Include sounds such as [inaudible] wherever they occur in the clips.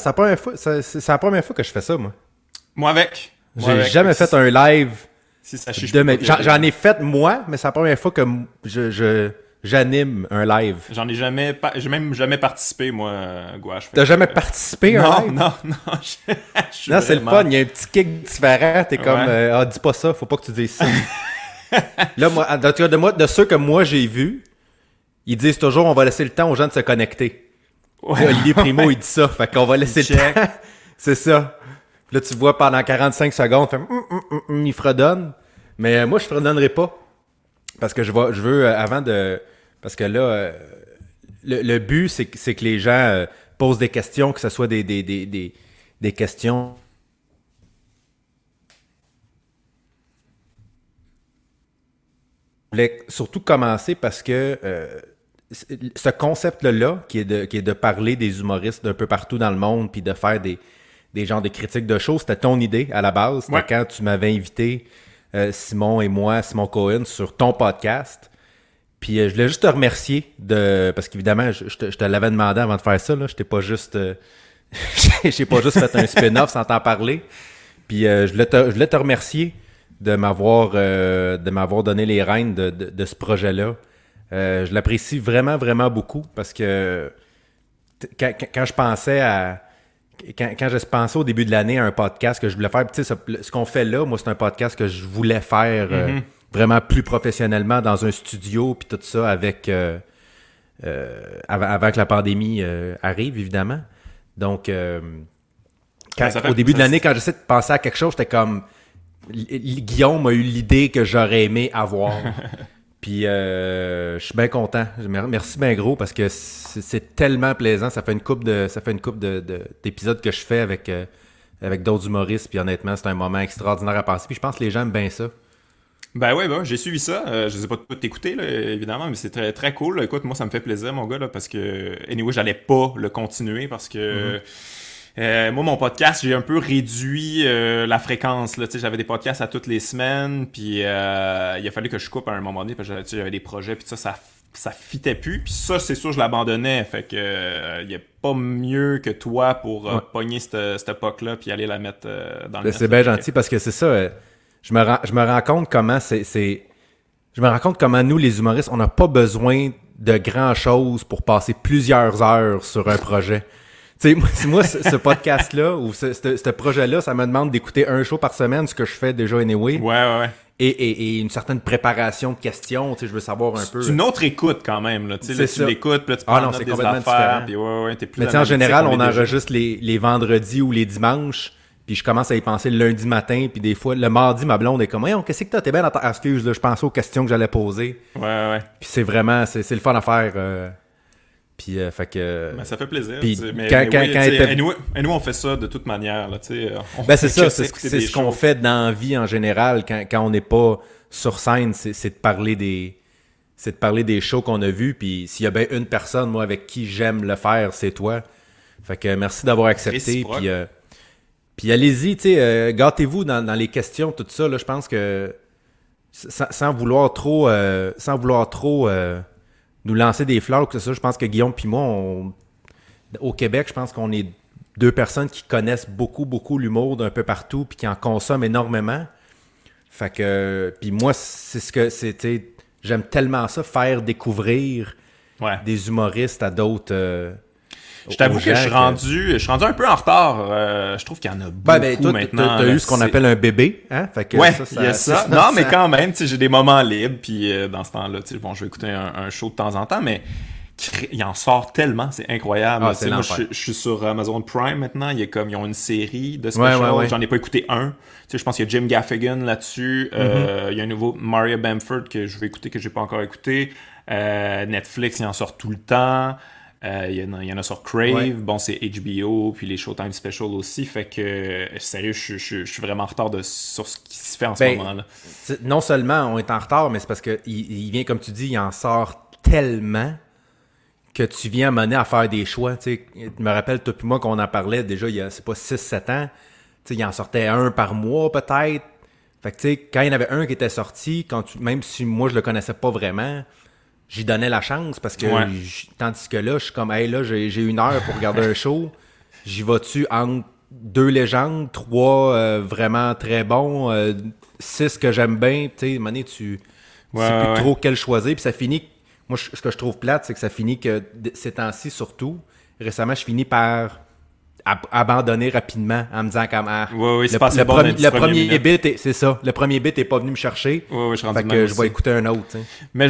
c'est la première fois, c'est la première fois que je fais ça, moi. Moi avec. J'ai avec. jamais fait un live Si ça de J'en ai fait moi, mais c'est la première fois que je, j'anime un live. J'en ai jamais, j'ai même jamais participé, moi, euh, Gouache. T'as jamais participé à un Non, live? non, [laughs] non. je- je Non, c'est le fun. Il y a un petit kick différent. T'es comme, euh, ah, dis pas ça, faut pas que tu dises ça. là, moi, de, moi, de ceux que moi j'ai vus, ils disent toujours, on va laisser le temps aux gens de se connecter. Ouais. Olivier Primo, il dit ça. Fait qu'on va laisser le temps. [laughs] c'est ça. Là, tu vois pendant 45 secondes, fait, hum, hum, hum, il fredonne. Mais euh, moi, je fredonnerai pas. Parce que je, vais, je veux, euh, avant de. Parce que là, euh, le, le but, c'est que, les gens euh, posent des questions, que ce soit des, des, des, des, des questions. Je voulais surtout commencer parce que euh, ce concept-là, qui, est de, qui est de parler des humoristes d'un peu partout dans le monde, puis de faire des, des genres de critiques de shows, c'était ton idée à la base. C'était Ouais. quand tu m'avais invité, euh, Simon et moi, Simon Cohen, sur ton podcast. Puis euh, je voulais juste te remercier de. Parce qu'évidemment, je, je te, je te l'avais demandé avant de faire ça. Là. Je t'ai pas juste. euh, [laughs] J'ai pas juste fait un spin-off sans t'en parler. Puis je, voulais te, je voulais te remercier de m'avoir de m'avoir donné les rênes de, de- de ce projet-là. Euh, je l'apprécie vraiment, vraiment beaucoup parce que quand, je pensais à. Quand, quand je pensais au début de l'année à un podcast que je voulais faire, tu sais, ce, ce qu'on fait là, moi, c'est un podcast que je voulais faire euh, vraiment plus professionnellement dans un studio, puis tout ça avec. euh, avant, avant que la pandémie arrive, évidemment. Donc, quand- Ça fait- au début de l'année, quand j'essaie de penser à quelque chose, j'étais comme. Guillaume a eu l'idée que j'aurais aimé avoir. [laughs] Puis, euh, je suis bien content. Mer- Merci bien gros parce que c'est tellement plaisant. Ça fait une coupe de, ça fait une coupe de, de- d'épisodes que je fais avec, euh, avec d'autres humoristes. Puis honnêtement, c'est un moment extraordinaire à passer. Puis je pense que les gens aiment bien ça. Ben ouais, ben, j'ai suivi ça. Euh, je sais pas tout écouter, là, évidemment, mais c'est très, très cool. Écoute, moi, ça me fait plaisir, mon gars, là, parce que, anyway, j'allais pas le continuer parce que. Euh, moi, mon podcast, j'ai un peu réduit euh, la fréquence. Là. J'avais des podcasts à toutes les semaines, puis euh, il a fallu que je coupe à un moment donné, parce que j'avais- des projets, puis ça, ça, ça fitait plus. Puis ça, c'est sûr, je l'abandonnais. Fait que il y a pas mieux que toi pour Ouais. pogner cette, cette époque-là, puis aller la mettre dans le C'est bien gentil parce que c'est ça. je, me rends, je me rends compte comment c'est. c'est- Je me rends compte comment nous, les humoristes, on n'a pas besoin de grand chose pour passer plusieurs heures sur un projet. Tu sais, moi, ce, podcast-là ou ce, ce- ce projet-là, ça me demande d'écouter un show par semaine, ce que je fais déjà anyway, Ouais, ouais, ouais. et, et- et une certaine préparation de questions. Tu sais, je veux savoir un peu. C'est une autre écoute quand même. Là. Tu, sais, tu l'écoutes, puis là, tu Ah prends non, note c'est complètement affaires, différent. puis ouais, ouais, t'es plus Mais tu sais, en général, on enregistre les, les vendredis ou les dimanches, puis je commence à y penser le lundi matin, puis des fois, le mardi, ma blonde est comme, qu'est-ce que t'as? T'es bien dans ta... Ah, excuse, là, je pensais aux questions que j'allais poser. Ouais, ouais. Puis c'est vraiment, c'est c'est le fun à faire. euh, Puis, euh, fait que... Ben, ça fait plaisir. Puis mais, quand- mais quand- oui, quand tu sais, elle était- anyway- anyway, on fait ça de toute manière. Là, on Ben c'est ça, c'est ce qu'on fait dans la vie en général quand, quand on n'est pas sur scène, c'est de parler des c'est de parler des shows qu'on a vus. Puis s'il y a bien une personne, moi, avec qui j'aime le faire, c'est toi. Fait que merci d'avoir accepté. Puis, euh, puis allez-y, tu sais, euh, gâtez-vous dans, dans les questions, tout ça. Là, je pense que sans, sans vouloir trop, euh, sans vouloir trop euh, nous lancer des fleurs ou que ça, je pense que Guillaume puis moi, on- au Québec, je pense qu'on est deux personnes qui connaissent beaucoup, beaucoup l'humour d'un peu partout puis qui en consomment énormément. Fait que, puis moi, c'est ce que c'était. J'aime tellement ça, faire découvrir Ouais. des humoristes à d'autres. euh, Je t'avoue que je suis rendu, je suis rendu un peu en retard. Euh, je trouve qu'il y en a beaucoup Ben, ben, toi, maintenant. t'as eu ce qu'on appelle un bébé, hein? Fait que Ouais, ça, il y a ça. Non, mais quand même, tu sais, j'ai des moments libres, puis euh, dans ce temps-là, tu sais, bon, je vais écouter un, un show de temps en temps, mais il en sort tellement, c'est incroyable. Ah, moi, je, je suis sur Amazon Prime maintenant, il y a comme, ils ont une série de Ouais, specials, ouais, ouais. j'en ai pas écouté un. Tu sais, je pense qu'il y a Jim Gaffigan là-dessus, Mm-hmm. euh, il y a un nouveau Mario Bamford que je vais écouter, que j'ai pas encore écouté. Euh, Netflix, il en sort tout le temps. Euh, Il y, en a- il y en a sur Crave, Ouais. bon c'est HBO, puis les Showtime Special aussi, fait que euh, sérieux, je, je- je suis vraiment en retard de, sur ce qui se fait en ce Ben, moment-là. C'est- Non seulement on est en retard, mais c'est parce que il, vient, comme tu dis, il en sort tellement que tu viens mener à faire des choix. Tu me rappelle, toi et moi, qu'on en parlait déjà il y a, c'est pas 6-7 ans. Tu sais, il en sortait un par mois peut-être. Fait que tu sais, quand il y en avait un qui était sorti, quand tu, même si moi je le connaissais pas vraiment, j'y donnais la chance parce que Ouais. tandis que là, je suis comme hey là, j'ai une heure pour regarder un show. j'y vas-tu entre deux légendes, trois euh, vraiment très bons, euh, six que j'aime bien, tu sais, mané, tu Ouais, sais plus ouais, trop quel choisir, puis ça finit. Moi, je- ce que je trouve plate, c'est que ça finit que ces temps-ci, surtout, récemment, je finis par ab- abandonner rapidement en me disant comme ah, Ouais, ouais, c'est le, passé le bon le premier bit, est- c'est ça, le premier bit est pas venu me chercher. Ouais, ouais, je Fait que je vais écouter un autre. tu sais. Mais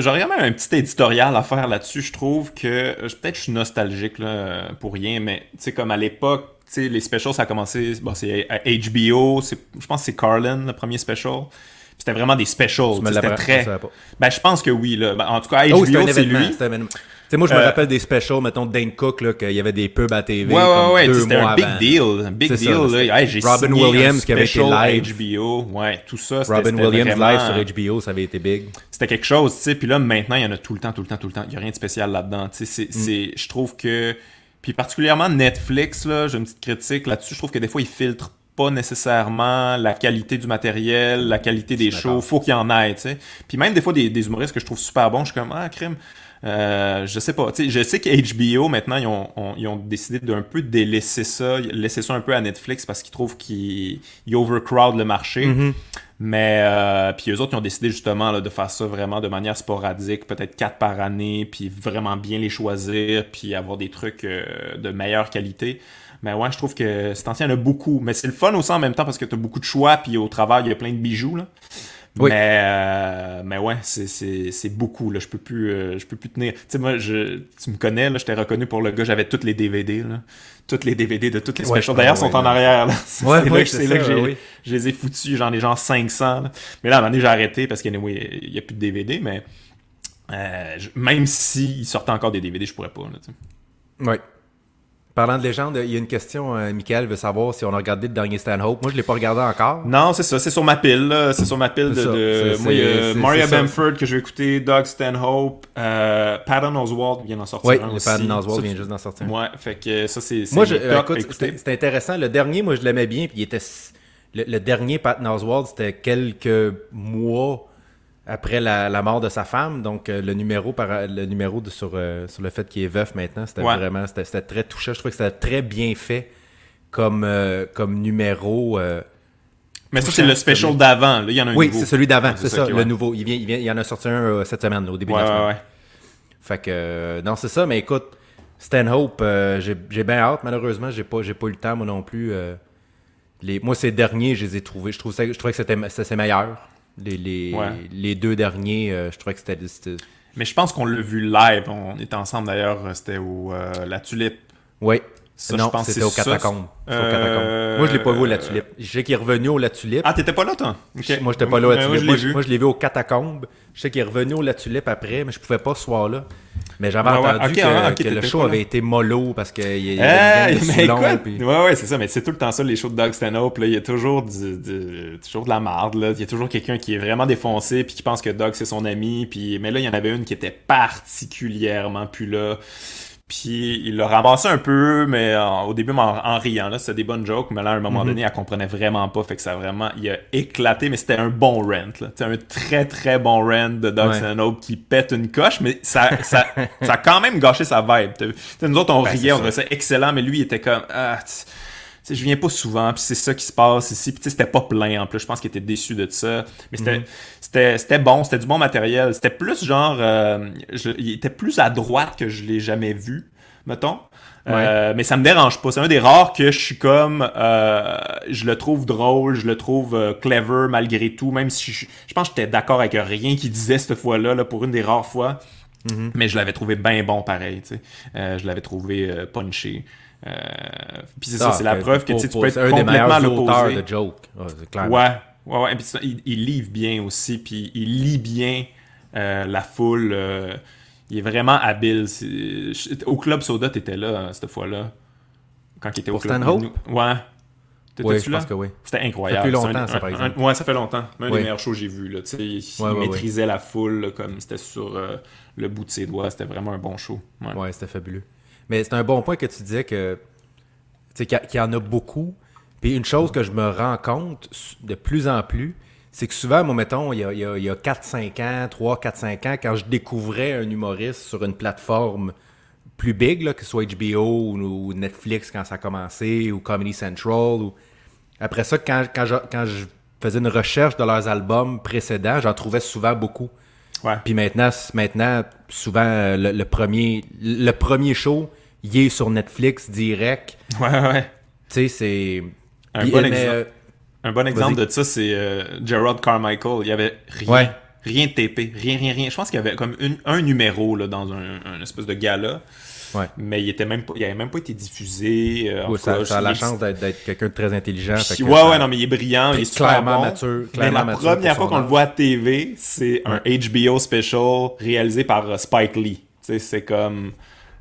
j'aurais même un petit éditorial à faire là-dessus. Je trouve que peut-être je suis nostalgique là, pour rien, mais tu sais comme à l'époque, les specials ça a commencé, bon c'est à HBO, c'est- je pense que c'est Carlin le premier special. C'était vraiment des specials. C'était très. pas. Ben je pense que oui là. Ben, en tout cas Oh, c'était HBO un c'est événement. lui. Sais, moi, je me Euh, rappelle des specials, mettons, Dane Cook, là, qu'il y avait des pubs à TV. Ouais, ouais, comme ouais, c'était un big avant. deal. Un big ça, deal, là. Hey, Robin Williams qui avait été live. HBO. Ouais, tout ça. Robin Williams vraiment- live sur HBO, ça avait été big. c'était quelque chose, tu sais. Puis là, maintenant, il y en a tout le temps, tout le temps, tout le temps. Il n'y a rien de spécial là-dedans. Tu sais, c'est, Mm. c'est- je trouve que. Puis particulièrement Netflix, là, j'ai une petite critique là-dessus. Je trouve que des fois, ils filtrent pas nécessairement la qualité du matériel, la qualité des shows. Faut qu'il y en ait, tu sais. Puis même des fois, des, des humoristes que je trouve super bons, je suis comme, ah, crime. Euh, je sais pas. Tu sais, je sais que HBO, maintenant, ils ont, ont- ils ont décidé d'un peu délaisser ça, laisser ça un peu à Netflix parce qu'ils trouvent qu'ils ils overcrowd le marché. Mm-hmm. Mais euh, puis eux autres, ils ont décidé justement là, de faire ça vraiment de manière sporadique, peut-être quatre par année, puis vraiment bien les choisir, puis avoir des trucs euh, de meilleure qualité. Mais ouais, je trouve que cet ancien il y en a beaucoup. Mais c'est le fun aussi en même temps parce que tu as beaucoup de choix, puis au travail, il y a plein de bijoux. Là. Oui. Mais, euh, mais ouais, c'est, c'est, c'est beaucoup. Là. Je peux plus euh, je peux plus tenir. Tu sais, moi, je, tu me connais, là, je t'ai reconnu pour le gars, j'avais toutes les DVD. Là. Toutes les DVD de toutes les Ouais, specials. D'ailleurs, ouais, sont en ouais. arrière. [laughs] C'est, Ouais, là ouais, que- là que oui. je les ai foutus, j'en ai genre 500. là. Mais là, à un moment donné, j'ai arrêté parce qu'il n'y a plus de DVD, mais euh, je- même s'il sortait encore des DVD, je pourrais pas. Là, tu sais. Oui. Parlant de légende, il y a une question, euh, Michael veut savoir si on a regardé le dernier Stanhope. Moi, je l'ai pas regardé encore. non, c'est ça, c'est sur ma pile. C'est sur ma pile de. C'est ça, de- c'est- moi, il y a c'est- c'est- Maria c'est. Bamford que je vais écouter, Doug Stanhope, euh, Patton Oswalt vient d'en sortir. Oui, un le aussi. Patton Oswalt Ça, vient juste d'en sortir. Ouais, fait que ça, c'est. c'est Moi, je, euh, écoute, c'était intéressant. Le dernier, moi, je l'aimais bien. Puis il était. Le, le dernier, Patton Oswalt, c'était quelques mois après la, la mort de sa femme. Donc, euh, le numéro, par, le numéro de- sur, euh, sur le fait qu'il est veuf maintenant, c'était Ouais. vraiment. C'était c'était très touchant. Je trouvais que c'était très bien fait comme, euh, comme numéro. Mais ça, c'est le special d'avant. Là, il y en a un Oui, nouveau. c'est celui d'avant, c'est c'est ça, ça, le ouais. nouveau. Il, vient, il, vient, il y en a sorti un cette semaine, au début Ouais, de la ouais, semaine. Fait que, non, c'est ça, mais écoute, Stanhope, j'ai j'ai bien hâte, malheureusement, j'ai pas, j'ai pas eu le temps, moi non plus. les, moi, ces derniers, je les ai trouvés, je, trouve ça- je trouvais que c'était c'était meilleur. Les, les, Ouais. les deux derniers, euh, je trouvais que c'était... c'était- Mais je pense qu'on l'a vu live. On était ensemble d'ailleurs. C'était au euh, La Tulipe. Oui. Ça, non, je pense que c'était au c'est ça. Catacombe. C'était au Euh, Catacombe. Moi, je l'ai pas vu au La Tulipe. Je sais qu'il est revenu au La Tulipe. Ah, t'étais pas là, toi? Moi, j'étais pas là au La Euh, Tulipe. Moi, je l'ai vu. vu au Catacombe. Je sais qu'il est revenu au La Tulipe après, mais je pouvais pas ce soir-là. Mais j'avais ouais, entendu que, ah, que le show avait été mollo parce qu'il y, Hey, mais écoute, puis- ouais, ouais, c'est ça, mais c'est tout le temps ça, les shows de Doug Stanhope, là, il y a toujours, du, du- toujours de la marde, là, il y a toujours quelqu'un qui est vraiment défoncé, puis qui pense que Doug c'est son ami, puis, mais là, il y en avait une qui était particulièrement plus là, puis il l'a ramassé un peu, mais en- au début, en, en riant, là, c'était des bonnes jokes, mais là, à un moment donné, elle comprenait vraiment pas, fait que ça a vraiment, il a éclaté, mais c'était un bon rant, là, c'était un très très bon rant de Doug Ouais. Qui pète une coche, mais ça, ça, [laughs] ça a quand même gâché sa vibe. T'sais, nous autres, on Ben, riait, c'est on ça. excellent, mais lui, il était comme, ah, sais, je viens pas souvent, puis c'est ça qui se passe ici. Puis tu sais, c'était pas plein en plus. Je pense qu'il était déçu de ça. Mais c'était, Mhm. c'était, c'était bon, c'était du bon matériel. C'était plus genre, euh, je- il était plus à droite que je l'ai jamais vu, mettons. Euh, mais ça me dérange pas. C'est un des rares que je suis comme, euh, je le trouve drôle, je le trouve euh, clever malgré tout, même si je, je pense que j'étais d'accord avec rien qu'il disait cette fois-là, là, pour une des rares fois. Mais je l'avais trouvé bien bon pareil, tu sais. Euh, je l'avais trouvé punché. Euh, puis c'est ça, Ah, c'est la preuve que tu peux être un complètement l'opposé. de clair. Ouais, ouais, ouais. Et puis ça, il, il livre bien aussi, puis il lit bien euh, la foule. euh, il est vraiment habile. Au Club Soda, t'étais là hein, cette fois-là. Quand il était au Club Stanhope? Ouais. Oui, T'étais-tu je là? pense que oui. C'était incroyable. Ça fait un- longtemps, ça, par un- exemple. ouais, ça fait longtemps. Un Oui. des meilleurs shows que j'ai vu. Là. Il, il Ouais, ouais, maîtrisait la foule là, comme c'était sur le bout de ses doigts. C'était vraiment un bon show. Ouais, c'était fabuleux. Mais c'est un bon point que tu disais que qu'il y, en a beaucoup. Puis une chose que je me rends compte de plus en plus, c'est que souvent, moi, mettons, il y a, a- il y a 4-5 ans, 3, 4, 5 ans, quand je découvrais un humoriste sur une plateforme plus big, là, que ce soit HBO ou, Netflix quand ça a commencé, ou Comedy Central. Ou... Après ça, quand, quand, je, quand je faisais une recherche de leurs albums précédents, j'en trouvais souvent beaucoup. Ouais. Puis maintenant, maintenant souvent, euh, le, le premier, le premier show, il est sur Netflix direct. [laughs] Ouais, ouais. Tu sais, c'est. Un bon euh, Un bon exemple de ça, c'est euh, Gerard Carmichael. Il y avait rien, Ouais. rien de TP, rien, rien, rien. Je pense qu'il y avait comme une- un numéro là, dans un, un espèce de gala, ouais. mais il était même pas, il avait même pas été diffusé. euh, Ouais, ça, cas, ça a la chance d'être quelqu'un de très intelligent. Puis, ouais, ouais, non, mais il est brillant, il est super clairement bon. mature, mais clairement la première fois qu'on le voit à TV, c'est un HBO special réalisé par euh, Spike Lee. Tu sais, c'est comme...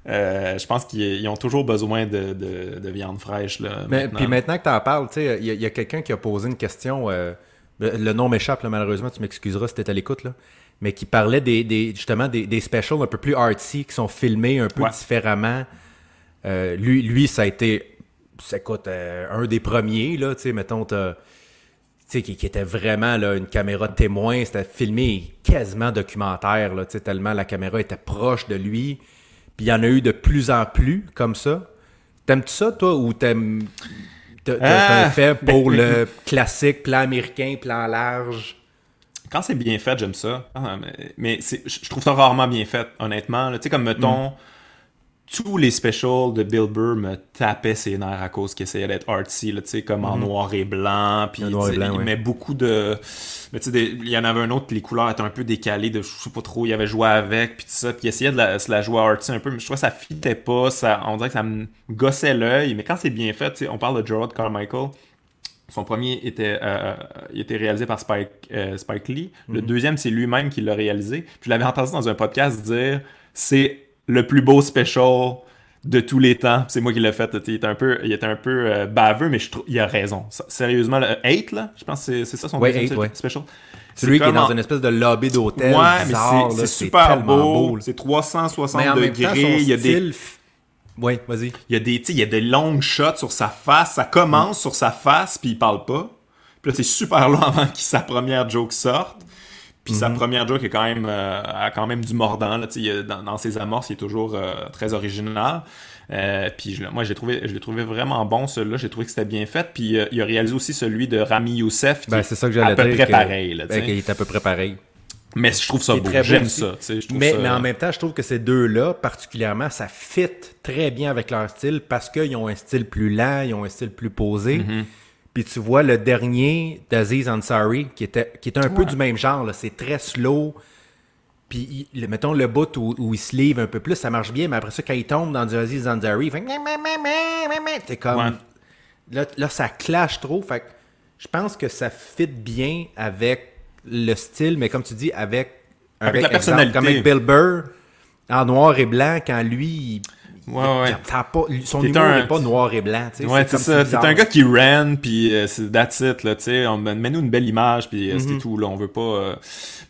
euh, je pense qu'ils ils ont toujours besoin de, de, de viande fraîche, là, Mais, maintenant. puis maintenant que tu en parles, il y a, quelqu'un qui a posé une question. euh, le le nom m'échappe, là, malheureusement, tu m'excuseras si tu à l'écoute, là. Mais qui parlait des, des- justement des, des specials un peu plus artsy, qui sont filmés un peu Ouais. différemment. Euh, lui, lui, ça a été, ça coûte euh, un des premiers, là, tu sais, mettons, tu sais, qui, qui était vraiment là, une caméra de témoin, c'était filmé quasiment documentaire, là, tu sais, tellement la caméra était proche de lui. Puis il y en a eu de plus en plus comme ça. T'aimes-tu ça, toi, ou t'aimes. T'as Ah, un fait pour ben- le classique plan américain, plan large? Quand c'est bien fait, j'aime ça. Ah, mais je trouve ça rarement bien fait, honnêtement. Tu sais, comme mettons, Mm. tous les specials de Bill Burr me tapaient ses nerfs à cause qu'il essayait d'être artsy, tu sais, comme en noir et blanc. Puis En Mm-hmm. noir et blanc, il ouais. met beaucoup de. Mais tu sais, il y en avait un autre, les couleurs étaient un peu décalées, de je sais pas trop, il avait joué avec, puis tout ça. Puis il essayait de la, se la jouer artsy un peu, mais je trouvais que ça fitait pas. Ça, on dirait que ça me gossait l'œil. Mais quand c'est bien fait, tu sais, on parle de Gerard Carmichael. Son premier était, euh, il était réalisé par Spike, euh, Spike Lee. Le Mhm. deuxième, c'est lui-même qui l'a réalisé. Puis je l'avais entendu dans un podcast dire c'est le plus beau special de tous les temps. C'est moi qui l'ai fait. Il était un peu, il était un peu euh, baveux, mais je trouve il a raison. Sérieusement, le 8, là, je pense que c'est- c'est ça son Ouais, deuxième Eight, ouais. special. Celui qui est dans en- une espèce de lobby d'hôtel. Ouais, bizarre, mais là, c'est c'est super beau. C'est 360 Mais en même temps, son degrés. Il y a des Ouais, vas-y. il y a des, il y a des longues shots sur sa face. Ça commence sur sa face, puis il parle pas. Puis là, c'est super long [laughs] avant que sa première joke sorte. Puis sa première joke est quand même, euh, a quand même du mordant. Là, il dans, dans ses amorces, il est toujours euh, très original. Euh, puis je- moi, j'ai trouvé, je l'ai trouvé vraiment bon, celui-là. J'ai trouvé que c'était bien fait. Puis euh, il a réalisé aussi celui de Rami Youssef, qui Ben, est c'est ça que j'allais à peu près que- pareil. Là, ben, qu'il est à peu près pareil. Mais je trouve ça beau. J'aime ça. je Mais, ça- mais en même temps, je trouve que ces deux-là, particulièrement, ça fit très bien avec leur style parce qu'ils ont un style plus lent, ils ont un style plus posé. Mhm. Puis tu vois le dernier d'Aziz Ansari, qui était, qui était un peu du même genre, c'est très slow. Puis, il- mettons, le bout où, où il se livre un peu plus, ça marche bien, mais après ça, quand il tombe dans du Aziz Ansari, il fait... T'es comme... Ouais. Là, là, ça clash trop. Fait je pense que ça fit bien avec le style, mais comme tu dis, avec, Avec la exemple, personnalité. Comme avec Bill Burr, en noir et blanc, quand lui, il- Ouais, ouais. pas, son humour un- pas noir et blanc. tu sais, Ouais, c'est ça. C'est un gars qui ran, puis euh, c'est that's it, là. On Mets-nous une belle image, puis euh, Mhm. c'était tout, là. On veut pas... euh,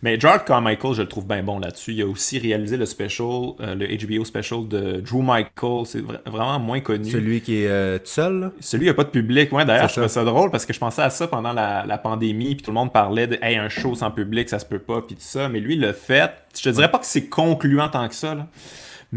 Mais Gerard Carmichael, je le trouve bien bon là-dessus. Il a aussi réalisé le special, euh, le HBO special de Drew Michael. C'est vra- vraiment moins connu. Celui qui est euh, tout seul, là? Celui, il n'y a pas de public. Ouais, d'ailleurs, C'est je trouvais ça drôle parce que je pensais à ça pendant la, la pandémie, puis tout le monde parlait de hey, un show sans public, ça se peut pas, puis tout ça. Mais lui, il l'a fait. Je te dirais pas que c'est concluant tant que ça, là.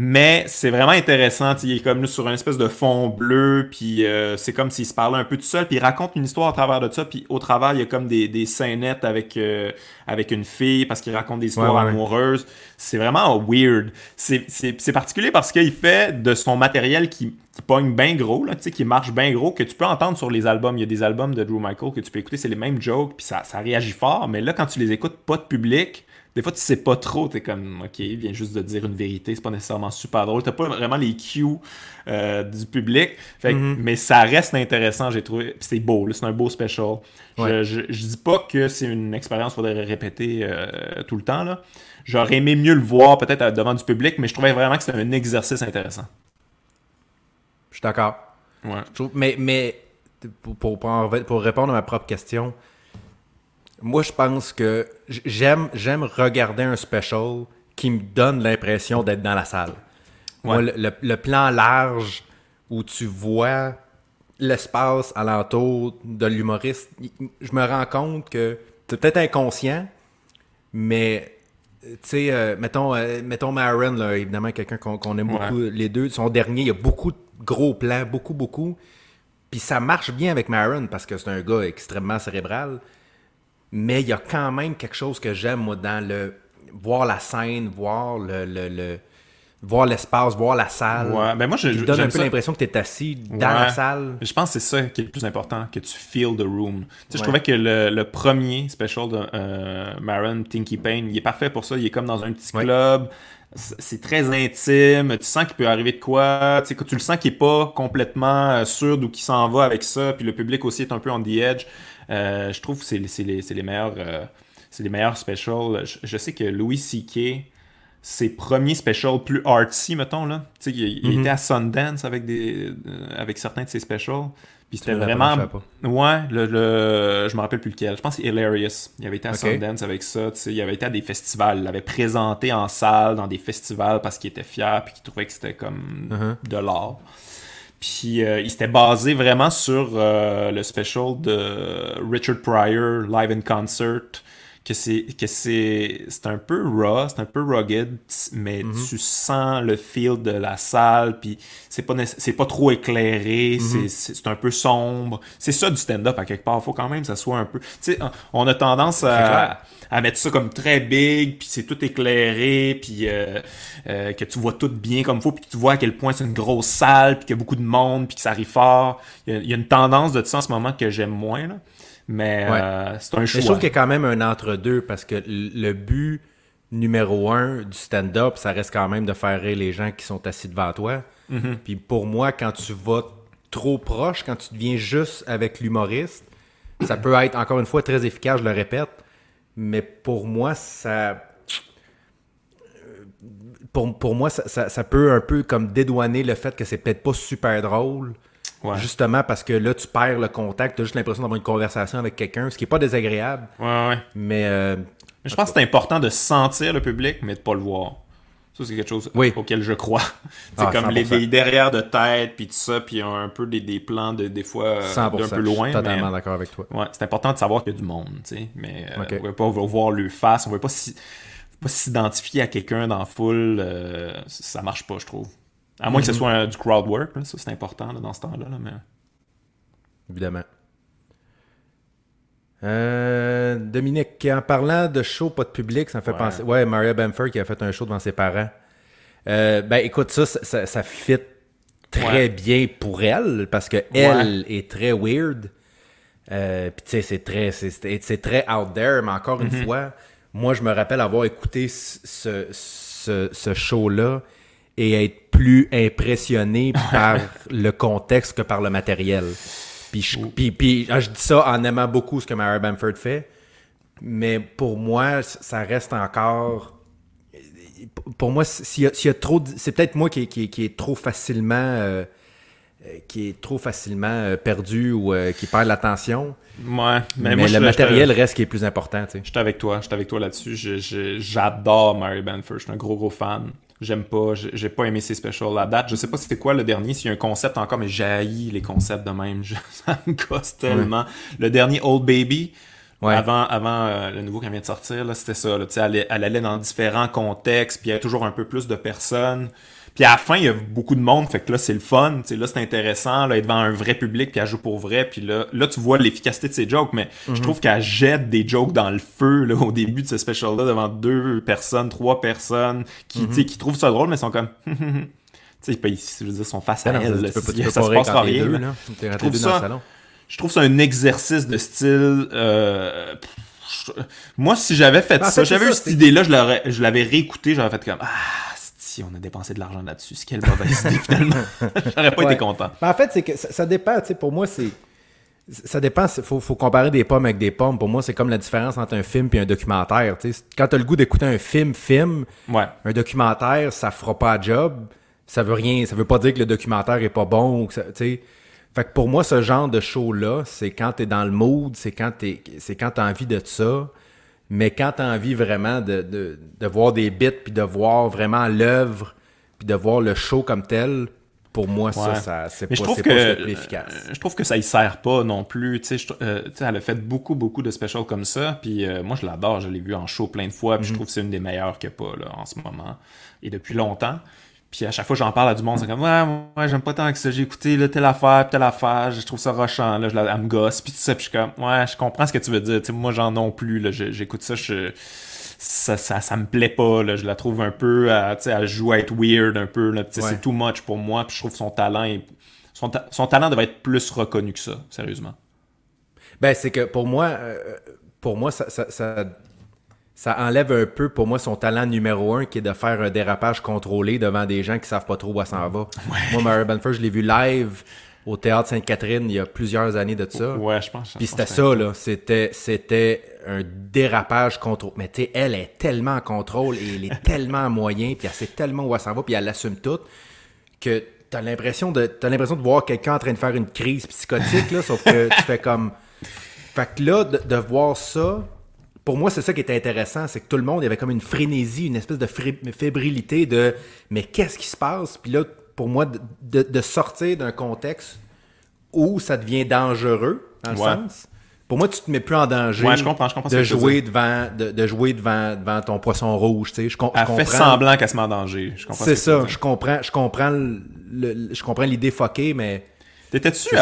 Mais c'est vraiment intéressant. Il est comme là, sur un espèce de fond bleu, puis euh, c'est comme s'il se parlait un peu tout seul, puis il raconte une histoire à travers de ça, puis au travers, il y a comme des, des scénettes avec, euh, avec une fille, parce qu'il raconte des histoires Ouais, ouais, ouais. amoureuses. C'est vraiment weird. C'est- particulier parce qu'il fait de son matériel qui, qui pogne bien gros, là, tu sais, qui marche bien gros, que tu peux entendre sur les albums. Il y a des albums de Drew Michael que tu peux écouter, c'est les mêmes jokes, puis ça, ça réagit fort, mais là, quand tu les écoutes, pas de public, des fois, tu sais pas trop, t'es comme, ok, il vient juste de dire une vérité, c'est pas nécessairement super drôle, t'as pas vraiment les cues euh, du public, fait, Mhm. mais ça reste intéressant, j'ai trouvé, c'est beau, c'est un beau special. Je- Ouais. Je, je, dis pas que c'est une expérience qu'il faudrait répéter euh, tout le temps, là. J'aurais aimé mieux le voir peut-être devant du public, mais je trouvais vraiment que c'était un exercice intéressant. Je suis d'accord. Ouais. Mais, mais pour, pour, pour répondre à ma propre question, moi, je pense que j'aime, j'aime regarder un special qui me donne l'impression d'être dans la salle. Moi, Ouais. le, le- le plan large où tu vois l'espace alentour de l'humoriste, je me rends compte que c'est peut-être inconscient, mais tu sais, euh, mettons, euh, mettons Maron, là, évidemment, quelqu'un qu'on aime Ouais. beaucoup, les deux. Son dernier, il y a beaucoup de gros plans, beaucoup, beaucoup. Puis ça marche bien avec Maron parce que c'est un gars extrêmement cérébral. Mais il y a quand même quelque chose que j'aime, moi, dans le. voir la scène, voir le. le, le- voir l'espace, voir la salle. Ouais, ben moi, je- Qui te donne un peu l'impression que tu es assis dans Ouais. la salle. Je pense que c'est ça qui est le plus important, que tu feel the room. Tu sais, je trouvais que le, le premier special de euh, Maron, Tinky Payne, il est parfait pour ça. Il est comme dans un petit club. C'est c'est très intime. Tu sens qu'il peut arriver de quoi. Tu sais, que tu le sens qu'il est pas complètement euh, sûr d'où qu'il s'en va avec ça. Puis le public aussi est un peu on the edge. Euh, je trouve que c'est les, meilleurs. euh, c'est les meilleurs specials. Je, je sais que Louis C.K., ses premiers specials plus artsy, mettons, là. Il, Mhm. était à Sundance avec, des, euh, avec certains de ses specials. Puis c'était vraiment. Ouais, le, le- je me rappelle plus lequel. Je pense que c'est Hilarious. Il avait été à. Sundance avec ça. Il avait été à des festivals. Il l'avait présenté en salle dans des festivals parce qu'il était fier puis qu'il trouvait que c'était comme Uh-huh. de l'art. Puis euh, il s'était basé vraiment sur euh, le special de Richard Pryor, Live in Concert, que c'est que c'est c'est un peu raw, c'est un peu rugged, mais tu sens le feel de la salle, puis c'est pas c'est pas trop éclairé, c'est- c'est c'est un peu sombre. C'est ça du stand-up à quelque part. Faut quand même que ça soit un peu. Tu sais, on a tendance à à mettre ça comme très big, puis c'est tout éclairé, puis euh, euh, que tu vois tout bien comme faut, puis que tu vois à quel point c'est une grosse salle, puis qu'il y a beaucoup de monde, puis que ça arrive fort. Il y a, il y a une tendance de ça en ce moment que j'aime moins, là. Mais Ouais. euh, c'est un Mais choix. je trouve qu'il y a quand même un entre-deux parce que le but numéro un du stand-up, ça reste quand même de faire rire les gens qui sont assis devant toi. Mm-hmm. Puis pour moi, quand tu vas trop proche, quand tu deviens juste avec l'humoriste, ça peut être, encore une fois, très efficace, je le répète, mais pour moi, ça... Pour, pour moi, ça, ça- ça peut un peu comme dédouaner le fait que c'est peut-être pas super drôle. Ouais. Justement parce que là, tu perds le contact, tu as juste l'impression d'avoir une conversation avec quelqu'un, ce qui est pas désagréable. Ouais, ouais. Mais euh, Mais je pense que c'est important de sentir le public, mais de pas le voir. Ça, c'est quelque chose Oui. auquel je crois. [laughs] c'est Ah, comme les, 100%. des derrière de tête, puis tout ça, puis un peu des, des plans de, des fois euh, 100%, d'un peu loin. je suis totalement d'accord avec toi. Ouais, c'est important de savoir qu'il y a du monde, tu sais. Mais euh, on va pas voir le face, on pas si- pas s'identifier à quelqu'un dans la foule, euh, ça marche pas, je trouve. À moins que ce Mhm. soit un- du crowd work, là, ça c'est important là, dans ce temps-là. là, mais... Évidemment. Euh, Dominique, en parlant de show pas de public, ça me fait Ouais. penser. Ouais, Maria Bamford qui a fait un show devant ses parents. Euh, ben écoute, ça, ça, ça- fit très Ouais. bien pour elle parce que elle est très weird. Euh, Puis tu sais, c'est très, c'est- très out there, mais encore Mhm. une fois, moi je me rappelle avoir écouté ce, ce, ce show-là et être plus impressionné [laughs] par le contexte que par le matériel. Puis je, puis- puis, ah, je dis ça en aimant beaucoup ce que Mary Bamford fait, mais pour moi, ça reste encore. Pour moi, s'il y a, s'il y a trop. C'est peut-être moi qui, qui, qui est trop facilement. euh, euh, qui est trop facilement euh, perdu ou euh, qui perd l'attention. Ouais, mais, Mais, moi, je- le je- matériel reste qui est plus important, tu sais. J'étais avec toi, j'étais avec toi là-dessus. Je- je- J'adore Mary Banford, je suis un gros gros fan. J'aime pas, j'ai pas aimé ses specials à date. Je sais pas c'était quoi le dernier, s'il y a un concept encore, mais j'haïs les concepts de même. [laughs] Je- ça me gosse tellement. Le dernier Old Baby, Ouais. avant, avant euh, le nouveau qui vient de sortir, là, c'était ça. Là, Tu sais, elle, elle allait dans différents contextes, puis il y avait toujours un peu plus de personnes. Puis à la fin, il y a beaucoup de monde, fait que là, c'est le fun. Tu sais, là, c'est intéressant, là, être devant un vrai public, puis elle joue pour vrai. Puis là, là tu vois l'efficacité de ses jokes, mais je trouve qu'elle jette des jokes dans le feu là, au début de ce special-là, devant deux personnes, trois personnes, qui, tu sais, qui trouvent ça drôle, mais sont comme... [laughs] tu sais, ils- je veux dire, sont face à Ah non, elle. tu là, peux, pas- si- tu peux ça se passe pas rien. deux, là. rentré trouve dans ça- le salon. Je trouve ça un exercice de style. euh, je- Moi, si j'avais fait En ça, j'avais eu cette c'est- idée-là, je l'aurais- je l'avais réécouté, j'aurais fait comme Ah, si on a dépensé de l'argent là-dessus, quelle mauvaise idée [laughs] finalement. J'aurais pas Ouais. été content. Ben, en fait, c'est que ça, ça dépend, tu sais, pour moi, c'est. Ça dépend, il faut, faut comparer des pommes avec des pommes. Pour moi, c'est comme la différence entre un film et un documentaire. tu sais. Quand tu as le goût d'écouter un film, film, Ouais. un documentaire, ça fera pas de job. Ça veut rien, ça veut pas dire que le documentaire est pas bon. ou que ça- tu sais. Fait que pour moi, ce genre de show-là, c'est quand t'es dans le mood, c'est quand t'es, c'est quand t'as envie de ça. Mais quand t'as envie vraiment de, de, de voir des bits, puis de voir vraiment l'œuvre, puis de voir le show comme tel, pour moi, ça, Ouais. ça c'est pas, je trouve que ce efficace. euh, je trouve que ça y sert pas non plus. Tu sais, je- euh, tu sais, elle a fait beaucoup, beaucoup de specials comme ça. Puis euh, moi, je l'adore. Je l'ai vu en show plein de fois. Puis Mhm. je trouve que c'est une des meilleures a pas là, en ce moment. Et depuis longtemps. Puis à chaque fois j'en parle à du monde, c'est comme Ouais, ouais, j'aime pas tant que ça. J'ai écouté là, telle affaire, telle affaire. Je trouve ça rushant. Là, je la, elle me gosse. Puis tout ça. Puis je suis comme Ouais, je comprends ce que tu veux dire. Tu sais, moi, j'en non plus. Là, j'écoute ça. Je, ça, ça, ça me plaît pas. Là. Je la trouve un peu. à- tu sais, elle joue à être weird un peu. Là. Ouais. C'est too much pour moi. Puis je trouve son talent est son, ta- son talent devrait être plus reconnu que ça, sérieusement. Ben, c'est que pour moi, euh, pour moi, ça, ça, ça, ça enlève un peu pour moi son talent numéro un qui est de faire un dérapage contrôlé devant des gens qui savent pas trop où s'en va. Moi, Mary Benford, je l'ai vu live au Théâtre Sainte-Catherine il y a plusieurs années de ça. Ouais, je pense. Puis c'était ça, là. C'était, c'était un dérapage contrôle. Mais tu sais, elle est tellement en contrôle et elle est [laughs] tellement en moyen, puis elle sait tellement où elle s'en va, puis elle l'assume tout, que t'as l'impression de, t'as l'impression de voir quelqu'un en train de faire une crise psychotique, là, sauf que tu fais comme... [laughs] Fait que là, de, de voir ça, pour moi, c'est ça qui était intéressant, c'est que tout le monde, il y avait comme une frénésie, une espèce de fébrilité de « mais qu'est-ce qui se passe? » Puis là, pour moi, de, de- de sortir d'un contexte où ça devient dangereux, dans le Ouais. sens. Pour moi, tu te mets plus en danger Ouais, je comprends, je comprends ce de jouer devant de, de jouer devant, devant ton poisson rouge, tu sais. Je, com- je Elle fait semblant qu'elle se met en danger. C'est ce ça, je comprends, je comprends le- le- je comprends l'idée fuckée, mais T'étais-tu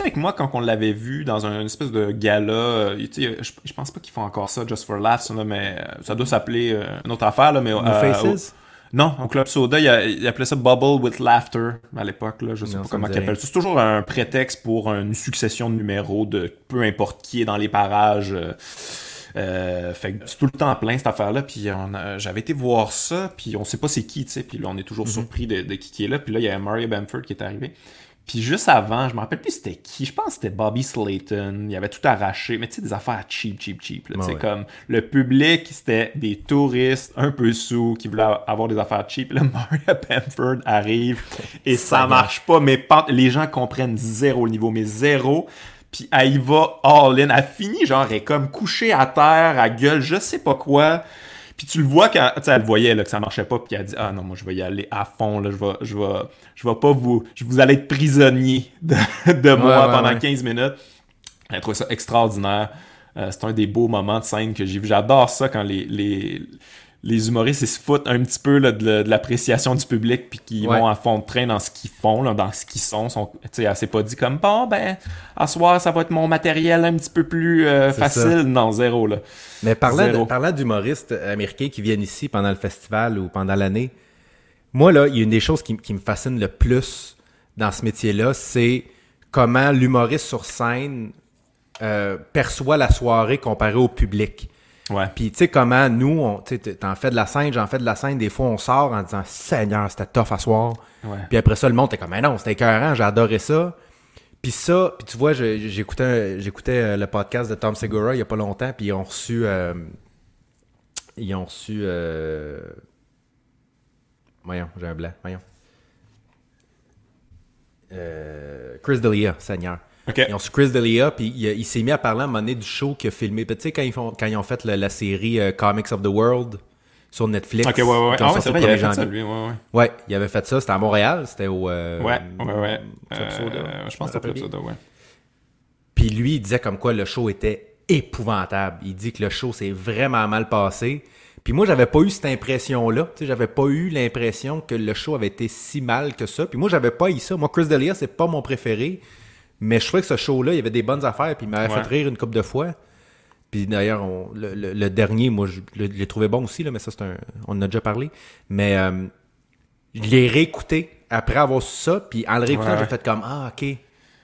avec moi quand on l'avait vu dans un une espèce de gala? Euh, je, je pense pas qu'ils font encore ça Just for Laughs là, mais euh, ça doit s'appeler euh, une autre affaire là, mais No Faces? au- non au club soda il, appelait ça Bubble with Laughter à l'époque là je sais Non, pas comment ils appellent ça c'est toujours un prétexte pour une succession de numéros de peu importe qui est dans les parages euh, fait que c'est tout le temps plein cette affaire-là. Puis j'avais été voir ça, puis on sait pas c'est qui, tu sais. Puis là, on est toujours surpris de, de qui qui est là. Puis là, il y a Mario Bamford qui est arrivé. Puis juste avant, je me rappelle plus c'était qui. Je pense que c'était Bobby Slayton. Il avait tout arraché. Mais tu sais, des affaires cheap, cheap, cheap. là, tu sais, Ouais. comme le public, c'était des touristes un peu sous qui voulaient avoir des affaires cheap. Là, [laughs] Mario Bamford arrive et ça marche pas. Mais les gens comprennent zéro le niveau, mais zéro. Puis elle y va all in. Elle finit, genre, elle est comme couchée à terre, à gueule, je sais pas quoi. Puis tu le vois quand, elle voyait là, que ça marchait pas, puis elle dit ah non moi je vais y aller à fond là, je vais, je vais, je vais pas vous, je vous allez être prisonnier de, [laughs] de moi ouais, pendant ouais. 15 minutes. Elle a trouvé ça extraordinaire. Euh, c'est un des beaux moments de scène que j'ai vu. J'adore ça quand les, les, les humoristes ils se foutent un petit peu là, de, l'appréciation du public puis qu'ils Ouais. vont à fond de train dans ce qu'ils font, là, dans ce qu'ils sont. sont tu sais, elle s'est pas dit comme bon ben à soir ça va être mon matériel un petit peu plus euh, facile. Non, zéro là. Mais parlant, d'humoristes américains qui viennent ici pendant le festival ou pendant l'année, moi, là, il y a une des choses qui, qui me fascine le plus dans ce métier-là, c'est comment l'humoriste sur scène euh, perçoit la soirée comparée au public. Ouais. Puis, tu sais, comment nous, on- t'en fais de la scène, j'en fais de la scène, des fois, on sort en disant Seigneur, c'était tough à soir. Ouais. Puis après ça, le monde était comme, mais non, c'était écœurant, j'ai adoré ça. Puis ça, puis tu vois, j'écoutais euh, le podcast de Tom Segura il y a pas longtemps, puis ils ont reçu. euh, ils ont reçu. euh, Voyons, j'ai un blanc, voyons. Euh, Chris D'Elia, Seigneur. Ils ont su Chris D'Elia, puis il, il s'est mis à parler à un moment donné du show qu'il a filmé. Tu sais, quand ils, font, quand ils ont fait la, la série euh, Comics of the World sur Netflix. Ok, ouais, ouais, ouais. Ah ouais, c'est vrai, il avait 1er fait ça, lui. Ouais, ouais. Ouais, il avait fait ça. C'était à Montréal. C'était au. euh, Ouais, ouais, ouais. Club Soda. Euh, je pense que c'était Club Soda, ouais. Puis lui, il disait comme quoi le show était épouvantable. Il dit que le show s'est vraiment mal passé. Puis moi, j'avais pas eu cette impression-là. Tu sais, j'avais pas eu l'impression que le show avait été si mal que ça. Puis moi, j'avais pas eu ça. Moi, Chris D'Elia, c'est pas mon préféré. Mais je trouvais que ce show-là, il y avait des bonnes affaires. Puis il m'avait Ouais. fait rire une couple de fois. Puis d'ailleurs, on- le, le- le dernier, moi, je l'ai trouvé bon aussi, là, mais ça, c'est un. On en a déjà parlé. Mais euh, je l'ai réécouté après avoir su ça. Puis en le réécoutant, Ouais, j'ai fait comme Ah, ok.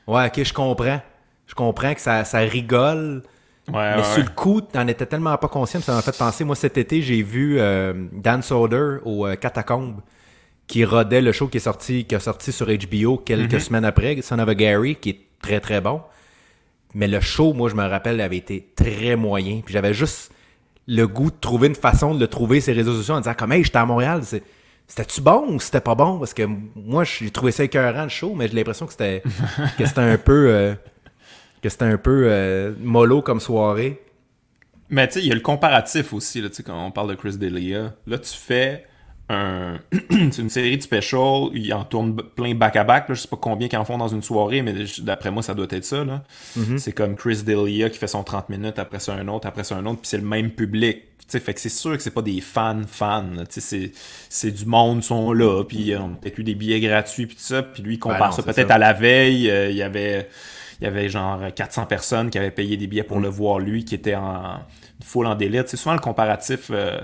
Ouais, ok, je comprends. Je comprends que ça, ça rigole. Ouais, mais sur le coup, t'en étais tellement pas conscient, ça m'a fait penser. Moi, cet été, j'ai vu euh, Dan Soder au euh, Catacombe qui rodait le show qui est sorti, qui a sorti sur HBO quelques Mhm. semaines après, Son of a Gary, qui est très très bon. Mais le show, moi, je me rappelle, avait été très moyen. Puis j'avais juste le goût de trouver une façon de le trouver sur les réseaux sociaux en disant comme hey, j'étais à Montréal, c'était-tu bon ou c'était pas bon? Parce que moi, j'ai trouvé ça écœurant le show, mais j'ai l'impression que c'était [laughs] que c'était un peu euh, que c'était un peu euh, mollo comme soirée. Mais tu sais, il y a le comparatif aussi, là, tu sais, quand on parle de Chris D'Elia. Là, tu fais un, [clears throat] c'est une série de specials, ils en tournent plein back-à-back, je sais pas combien qu'ils en font dans une soirée, mais d'après moi, ça doit être ça, là. Mhm. C'est comme Chris D'Elia qui fait son 30 minutes, après ça un autre, après ça un autre, puis c'est le même public. sais fait que c'est sûr que c'est pas des fans fans, c'est, c'est du monde sont là, puis on a peut-être eu des billets gratuits, puis tout ça, puis lui, il compare Ben non, ça peut-être à la veille, euh, il y avait il y avait genre 400 personnes qui avaient payé des billets pour Mm. le voir lui, qui était en full en délire. C'est souvent le comparatif, euh,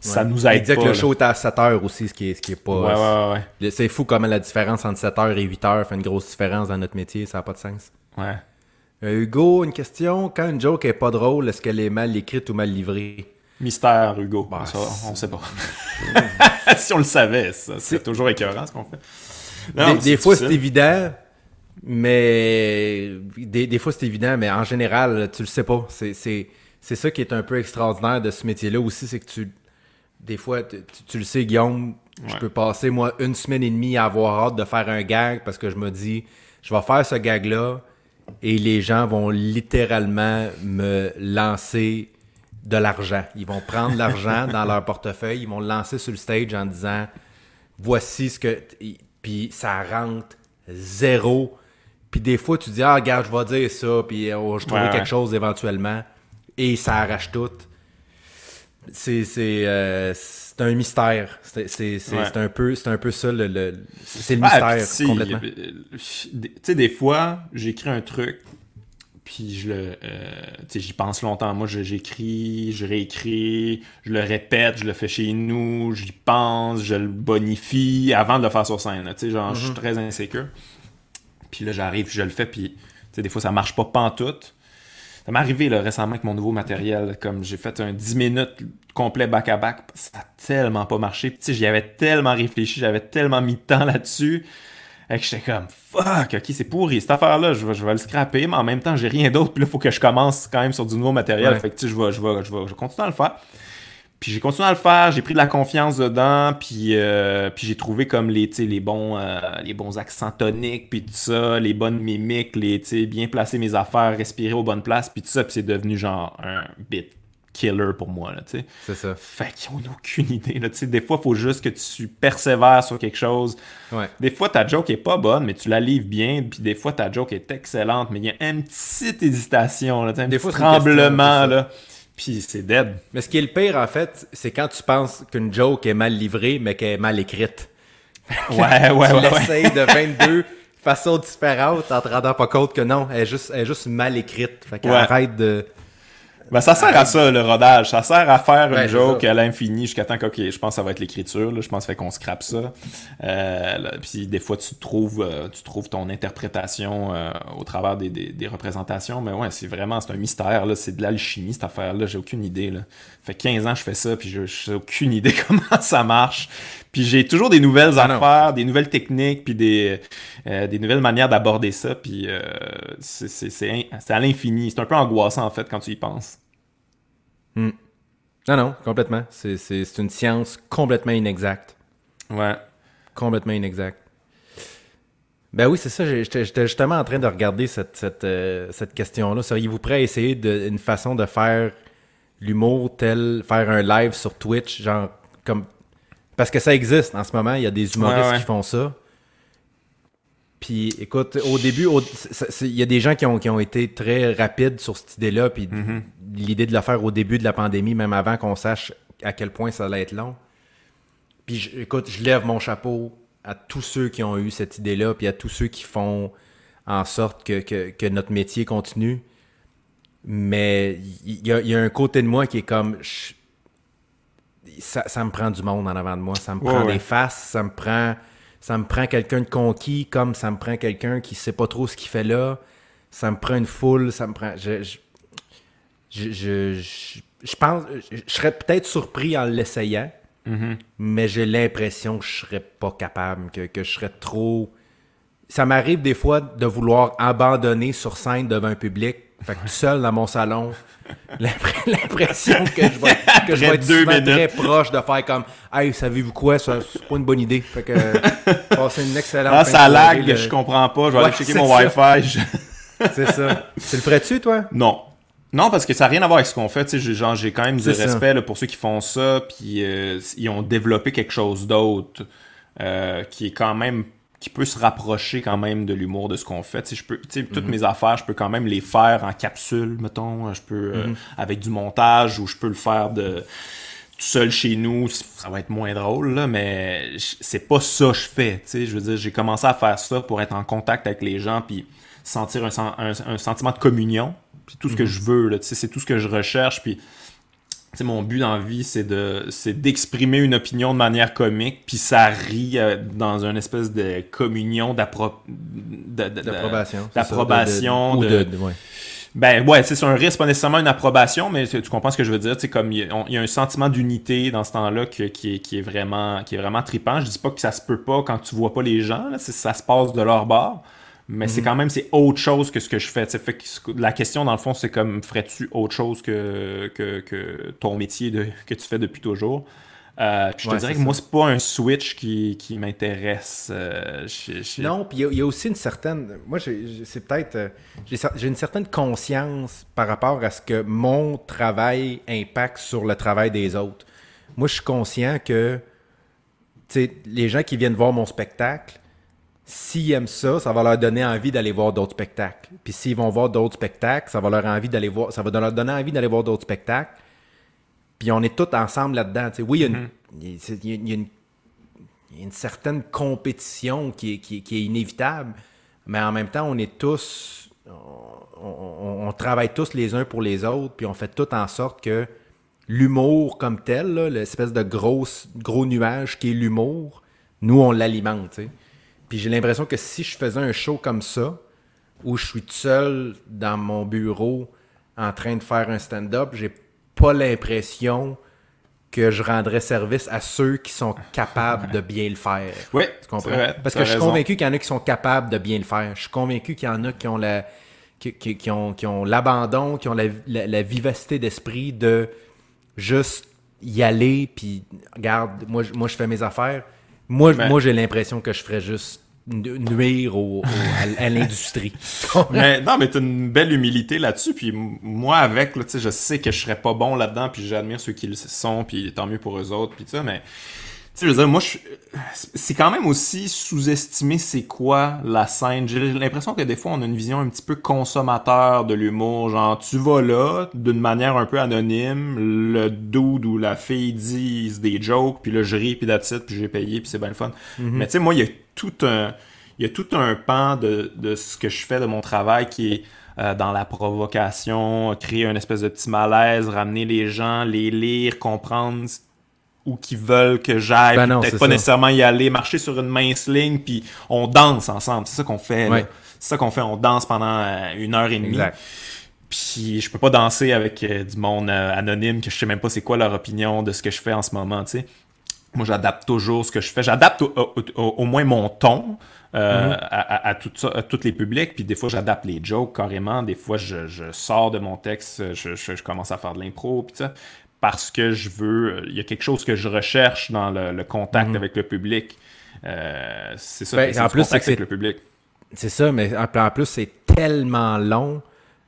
ça Ouais. nous Il aide disait pas. que le show était à 7h aussi, ce qui est, ce qui est pas. Ouais, ouais, C'est fou comment la différence entre 7h et 8h fait une grosse différence dans notre métier, ça n'a pas de sens. ouais. Euh, Hugo, une question. Quand une joke est pas drôle, est-ce qu'elle est mal écrite ou mal livrée? Mystère, Hugo. Bah, ça, on sait pas. [laughs] si on le savait, ça, c'est toujours écœurant ce qu'on fait. Non, des fois, c'est évident, mais des, des fois, c'est évident, mais en général, tu le sais pas. C'est ça qui est un peu extraordinaire de ce métier-là aussi, c'est que tu, des fois, tu, le sais, Guillaume, je peux passer, moi, une semaine et demie à avoir hâte de faire un gag parce que je me dis, je vais faire ce gag-là et les gens vont littéralement me lancer de l'argent. Ils vont prendre l'argent [laughs] dans leur portefeuille, ils vont le lancer sur le stage en disant voici ce que. Puis ça rentre zéro. Puis des fois, tu dis, ah, regarde, je vais dire ça, puis oh, je trouverai Ouais, quelque ouais. chose éventuellement. Et ça arrache tout. C'est c'est, euh, c'est un mystère. C'est Ouais. un, peu- c'est un peu ça, le, le- c'est le Ah, mystère complètement. euh, Tu sais, des fois, j'écris un truc, puis je le. euh, tu sais, j'y pense longtemps. Moi, je- j'écris, je réécris, je le répète, je le fais chez nous, j'y pense, je le bonifie avant de le faire sur scène. Tu sais, genre, je suis très insécure. Puis là, j'arrive, je le fais, puis tu sais, des fois, ça marche pas pantoute. Ça m'est arrivé là, récemment avec mon nouveau matériel, comme j'ai fait un 10 minutes complet back-à-back, ça a tellement pas marché. Puis, tu sais, j'y avais tellement réfléchi, j'avais tellement mis de temps [laughs] là-dessus, et que j'étais comme fuck, ok, c'est pourri cette affaire-là, je vais, je vais le scraper, mais en même temps, j'ai rien d'autre, puis là, il faut que je commence quand même sur du nouveau matériel. Ouais. Fait que tu sais, je vais, je vais, je vais, je vais continuer à le faire. Puis j'ai continué à le faire, j'ai pris de la confiance dedans, puis, euh, puis j'ai trouvé comme les, les, bons, euh, les bons accents toniques, puis tout ça, les bonnes mimiques, les, bien placer mes affaires, respirer aux bonnes places, puis tout ça, puis c'est devenu genre un bit killer pour moi, là, tu sais. C'est ça. Fait qu'ils ont aucune idée, là, tu sais. Des fois, il faut juste que tu persévères sur quelque chose. Ouais. Des fois, ta joke est pas bonne, mais tu la livres bien, puis des fois, ta joke est excellente, mais il y a une petite hésitation, là, un Des petit fois, question, tremblement, là. Puis c'est dead. Mais ce qui est le pire, en fait, c'est quand tu penses qu'une joke est mal livrée, mais qu'elle est mal écrite. [laughs] Ouais, ouais, tu ouais. ouais. l'essayes de 22 façons différentes en te rendant pas compte que non, elle est juste, elle est juste mal écrite. Fait Ouais. arrête de. Ben, ça sert à ça, le rodage. Ça sert à faire Ouais, une joke à l'infini jusqu'à temps que, ok, je pense que ça va être l'écriture, là. Je pense qu'on scrape ça. Euh, là, puis des fois, tu trouves, euh, tu trouves ton interprétation euh, au travers des, des, des représentations. Mais ouais, c'est vraiment, c'est un mystère, là. C'est de l'alchimie, cette affaire-là. J'ai aucune idée, là. fait 15 ans que je fais ça, puis je j'ai aucune [laughs] idée comment ça marche. Puis j'ai toujours des nouvelles Ah non. affaires, des nouvelles techniques, puis des, euh, des nouvelles manières d'aborder ça. Puis euh, c'est à l'infini. C'est un peu angoissant, en fait, quand tu y penses. Non, non, complètement. C'est, c'est, c'est une science complètement inexacte. Ouais. Complètement inexacte. Ben oui, c'est ça. j'étais justement en train de regarder cette, cette, euh, cette question-là. Seriez-vous prêt à essayer de, une façon de faire l'humour tel, faire un live sur Twitch, genre comme. Parce que ça existe en ce moment, il y a des humoristes Ouais, ouais. qui font ça. Puis écoute, au début, il y a des gens qui ont, qui ont été très rapides sur cette idée-là, puis Mm-hmm. l'idée de le faire au début de la pandémie, même avant qu'on sache à quel point ça allait être long. Puis je- écoute, je lève mon chapeau à tous ceux qui ont eu cette idée-là, puis à tous ceux qui font en sorte que, que- que notre métier continue. Mais il y, y a un côté de moi qui est comme... je- ça, ça me prend du monde en avant de moi. Ça me prend ouais. des faces, ça me prend... Ça me prend quelqu'un de conquis, comme ça me prend quelqu'un qui sait pas trop ce qu'il fait là. Ça me prend une foule, ça me prend... Je, je, je, je, pense... Je, je serais peut-être surpris en l'essayant, Mm-hmm. mais j'ai l'impression que je serais pas capable, que, que je serais trop... Ça m'arrive des fois de vouloir abandonner sur scène devant un public, fait que tout seul dans mon salon, [laughs] l'impr- l'impression que je vais, que je vais être souvent très proche de faire comme « Hey, savez-vous quoi? C'est pas une bonne idée. » Fait que [laughs] passer une excellente Ah, ça lag, le- je comprends pas. Je vais Ouais, aller checker mon ça. Wi-Fi. Je- [laughs] C'est ça. Tu le ferais-tu, toi? Non. Non, parce que ça n'a rien à voir avec ce qu'on fait. Tu sais, genre, j'ai quand même du respect pour ceux qui font ça, puis euh, ils ont développé quelque chose d'autre euh, qui est quand même qui peut se rapprocher quand même de l'humour de ce qu'on fait. Je peux, toutes mhm. mes affaires, je peux quand même les faire en capsule, mettons. Je peux euh, mhm. avec du montage ou je peux le faire de tout seul chez nous, ça va être moins drôle, là, mais c'est pas ça que je fais. Tu sais, je veux dire, j'ai commencé à faire ça pour être en contact avec les gens, puis sentir un, sentiment de communion. Puis tout ce que mhm. je veux, c'est tout ce que je recherche. Puis mon but dans la vie, c'est de c'est d'exprimer une opinion de manière comique, puis ça rit euh, dans une espèce de communion d'approbation. D'approbation. De, Ben ouais, c'est un risque, pas nécessairement une approbation, mais tu, comprends ce que je veux dire. C'est comme il y, a un sentiment d'unité dans ce temps-là qui, est, qui, est vraiment qui est vraiment trippant. Je dis pas que ça se peut pas quand tu vois pas les gens, là, ça se passe de leur bord mais c'est mhm. quand même c'est autre chose que ce que je fais. Fait que la question dans le fond c'est comme ferais-tu autre chose que, que, ton métier de, que tu fais depuis toujours? Euh, puis je te dirais que moi c'est pas un switch qui, qui m'intéresse. Euh, non, puis il y, a aussi une certaine. Moi c'est peut-être euh, j'ai une certaine conscience par rapport à ce que mon travail impacte sur le travail des autres. Moi je suis conscient que les gens qui viennent voir mon spectacle s'ils aiment ça, ça va leur donner envie d'aller voir d'autres spectacles. Puis s'ils vont voir d'autres spectacles, ça va leur envie d'aller voir, ça va leur donner envie d'aller voir d'autres spectacles. Puis on est tous ensemble là-dedans. oui, il y, a une, certaine compétition qui est, inévitable, mais en même temps, on est tous, on, travaille tous les uns pour les autres, puis on fait tout en sorte que l'humour comme tel, l'espèce de grosse, gros nuage qui est l'humour, nous, on l'alimente. Puis j'ai l'impression que si je faisais un show comme ça, où je suis tout seul dans mon bureau en train de faire un stand-up, j'ai pas l'impression que je rendrais service à ceux qui sont capables de bien le faire. Oui, tu comprends? Parce que je suis convaincu qu'il y en a qui sont capables de bien le faire. Je suis convaincu qu'il y en a qui ont la qui, ont, qui ont l'abandon, qui ont la, vivacité d'esprit de juste y aller, puis regarde, moi, moi je fais mes affaires. Moi, moi j'ai l'impression que je ferais juste nuire à, l'industrie. mais, [laughs] non, mais t'as une belle humilité là-dessus. Puis moi, avec, là, je sais que je serais pas bon là-dedans. Puis j'admire ceux qui le sont. Puis tant mieux pour eux autres. Puis ça, mais tu sais, je veux dire, moi, c'est quand même aussi sous-estimer c'est quoi la scène. J'ai l'impression que des fois, on a une vision un petit peu consommateur de l'humour. Genre, tu vas là, d'une manière un peu anonyme, le dude ou la fille disent des jokes, puis là, je ris, puis that's puis j'ai payé, puis c'est bien le fun. Mm-hmm. Mais tu sais, moi, il y a tout un... Il y a tout un pan de, de ce que je fais de mon travail qui est euh, dans la provocation, créer un espèce de petit malaise, ramener les gens, les lire, comprendre ou qui veulent que j'aille, ben peut-être pas nécessairement y aller, marcher sur une mince ligne, puis on danse ensemble. C'est ça qu'on fait. C'est ça qu'on fait. On danse pendant euh, une heure et demie. Puis je peux pas danser avec euh, du monde euh, anonyme que je sais même pas c'est quoi leur opinion de ce que je fais en ce moment, tu sais. Moi, j'adapte toujours ce que je fais. J'adapte au, moins mon ton mm-hmm. à, tout ça, à tous les publics. Puis des fois, j'adapte les jokes carrément. Des fois, je, sors de mon texte, je, je, commence à faire de l'impro. Puis ça parce que je veux. Il y a quelque chose que je recherche dans le, contact mhm. avec le public. Euh, c'est ça, ben, en plus, avec le public. C'est ça, mais en, plus, c'est tellement long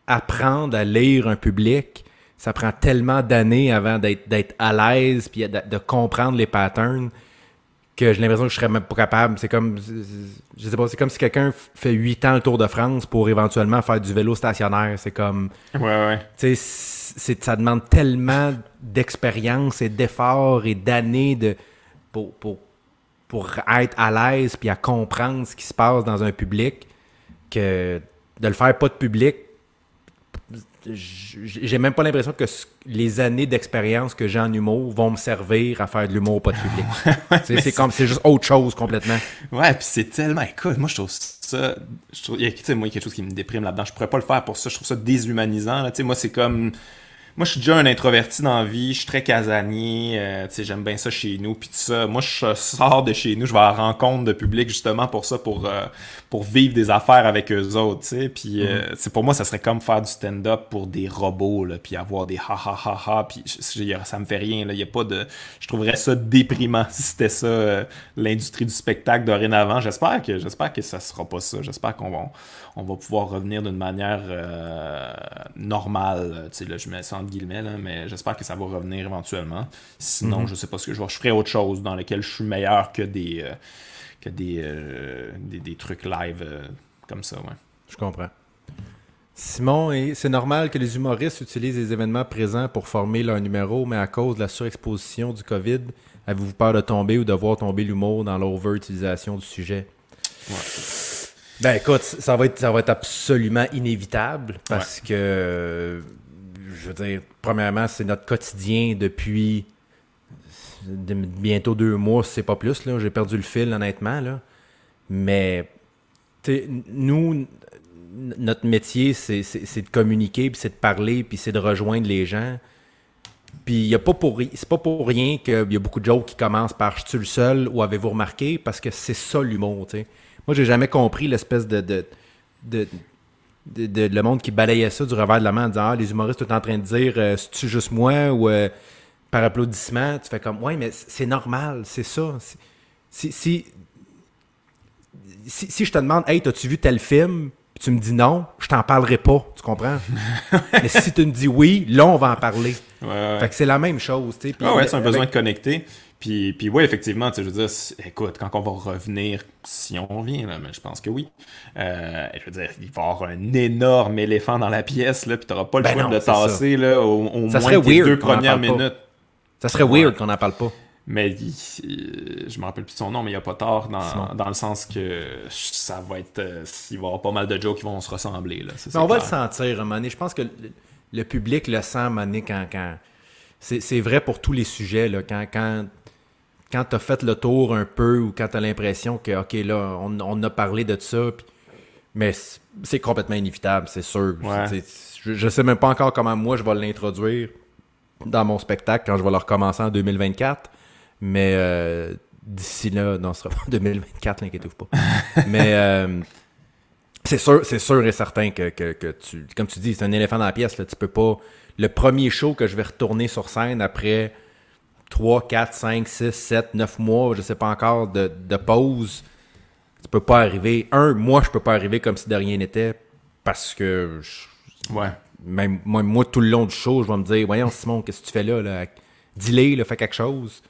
apprendre à lire un public. Ça prend tellement d'années avant d'être à l'aise puis de, comprendre les patterns que j'ai l'impression que je serais même pas capable. C'est comme, je sais pas, c'est comme si quelqu'un fait 8 ans le Tour de France pour éventuellement faire du vélo stationnaire. C'est comme, ouais, ouais. Tu sais, ça demande tellement d'expérience et d'efforts et d'années de, pour, pour, pour être à l'aise puis à comprendre ce qui se passe dans un public que de le faire pas de public, j'ai même pas l'impression que les années d'expérience que j'ai en humour vont me servir à faire de l'humour pas de public. [laughs] c'est comme c'est juste autre chose complètement. Ouais, puis c'est tellement écoute, moi je trouve ça je trouve il y a moi quelque chose qui me déprime là-dedans. Je pourrais pas le faire pour ça, je trouve ça déshumanisant là. moi c'est comme moi, je suis déjà un introverti dans la vie, je suis très casanier, euh, j'aime bien ça chez nous, puis tout ça. Moi, je sors de chez nous, je vais à la rencontre de public justement pour ça, pour, euh, pour vivre des affaires avec eux autres, tu sais. Puis, euh, c'est pour moi, ça serait comme faire du stand-up pour des robots, là, puis avoir des ha ha ha ha, puis ça me fait rien, là. Il y a pas de... Je trouverais ça déprimant [laughs] si c'était ça, l'industrie du spectacle dorénavant. J'espère que, j'espère que ça sera pas ça. J'espère qu'on va, on va pouvoir revenir d'une manière normal. Tu sais, là, je mets ça entre guillemets, là, mais j'espère que ça va revenir éventuellement. Sinon, je sais pas ce que je vais. Je ferai autre chose dans lequel je suis meilleur que des, euh, que des, euh, des, des trucs live euh, comme ça, ouais. Je comprends. Simon, c'est normal que les humoristes utilisent les événements présents pour former leur numéro, mais à cause de la surexposition du COVID, avez-vous peur de tomber ou de voir tomber l'humour dans l'over-utilisation du sujet? Ben écoute, ça va être, ça va être absolument inévitable parce que, je veux dire, premièrement, c'est notre quotidien depuis de- bientôt deux mois, c'est pas plus. J'ai perdu le fil, honnêtement. Là. Mais, nous, notre métier, c'est de communiquer, puis c'est de parler, puis c'est de rejoindre les gens. Puis y pas c'est pas pour rien qu'il y a beaucoup de jokes qui commencent par je suis le seul ou avez-vous remarqué parce que c'est ça l'humour, tu. Moi, j'ai jamais compris l'espèce de de, de, de- de- le monde qui balayait ça du revers de la main en disant ah, les humoristes sont en train de dire euh, c'est-tu juste moi ou euh, par applaudissement, tu fais comme ouais, mais c'est normal, c'est ça. Si, si, si, si- je te demande Hey, as-tu vu tel film? Puis tu me dis non, je t'en parlerai pas, tu comprends? [laughs] mais si tu me dis oui, là on va en parler. Ouais, ouais. Fait que c'est la même chose, tu sais. Puis Ah ouais, c'est un avec- besoin de connecter. Puis, puis ouais, effectivement, tu je veux dire, écoute, quand on va revenir, si on revient, là, mais je pense que oui, euh, je veux dire, il va y avoir un énorme éléphant dans la pièce, là, puis t'auras pas le Ben choix non, de le tasser, là, au, au moins weird deux premières pas. Ça serait Ouais. weird qu'on n'en parle pas. Mais il- il- je me rappelle plus de son nom, mais il n'y a pas tort dans, dans le sens que ça va être. euh, il va y avoir pas mal de jokes qui vont se ressembler. Là, Ça, Mais on va le sentir donné. Je pense que le, le public le sent donné quand. quand... C'est vrai pour tous les sujets. Là, quand quand, quand tu as fait le tour un peu ou quand tu as l'impression que, OK, là, on, on a parlé de ça. Mais c'est- complètement inévitable, c'est sûr. Ouais. Je, je sais même pas encore comment moi je vais l'introduire dans mon spectacle quand je vais le recommencer en 2024. Mais euh, d'ici là, non, ce sera pas en 2024, l'inquiétez-vous pas. [laughs] Mais euh, c'est sûr, c'est sûr et certain que, que, que tu, comme tu dis, c'est un éléphant dans la pièce. Là. Tu peux pas. Le premier show que je vais retourner sur scène après 3, 4, 5, 6, 7, 9 mois, je sais pas encore, de, de pause, tu peux pas arriver. Un, moi, je peux pas arriver comme si de rien n'était parce que je- Ouais. Même moi, moi, tout le long du show, je vais me dire Voyons, Simon, qu'est-ce que tu fais là, là? Dis-le, là, fais quelque chose.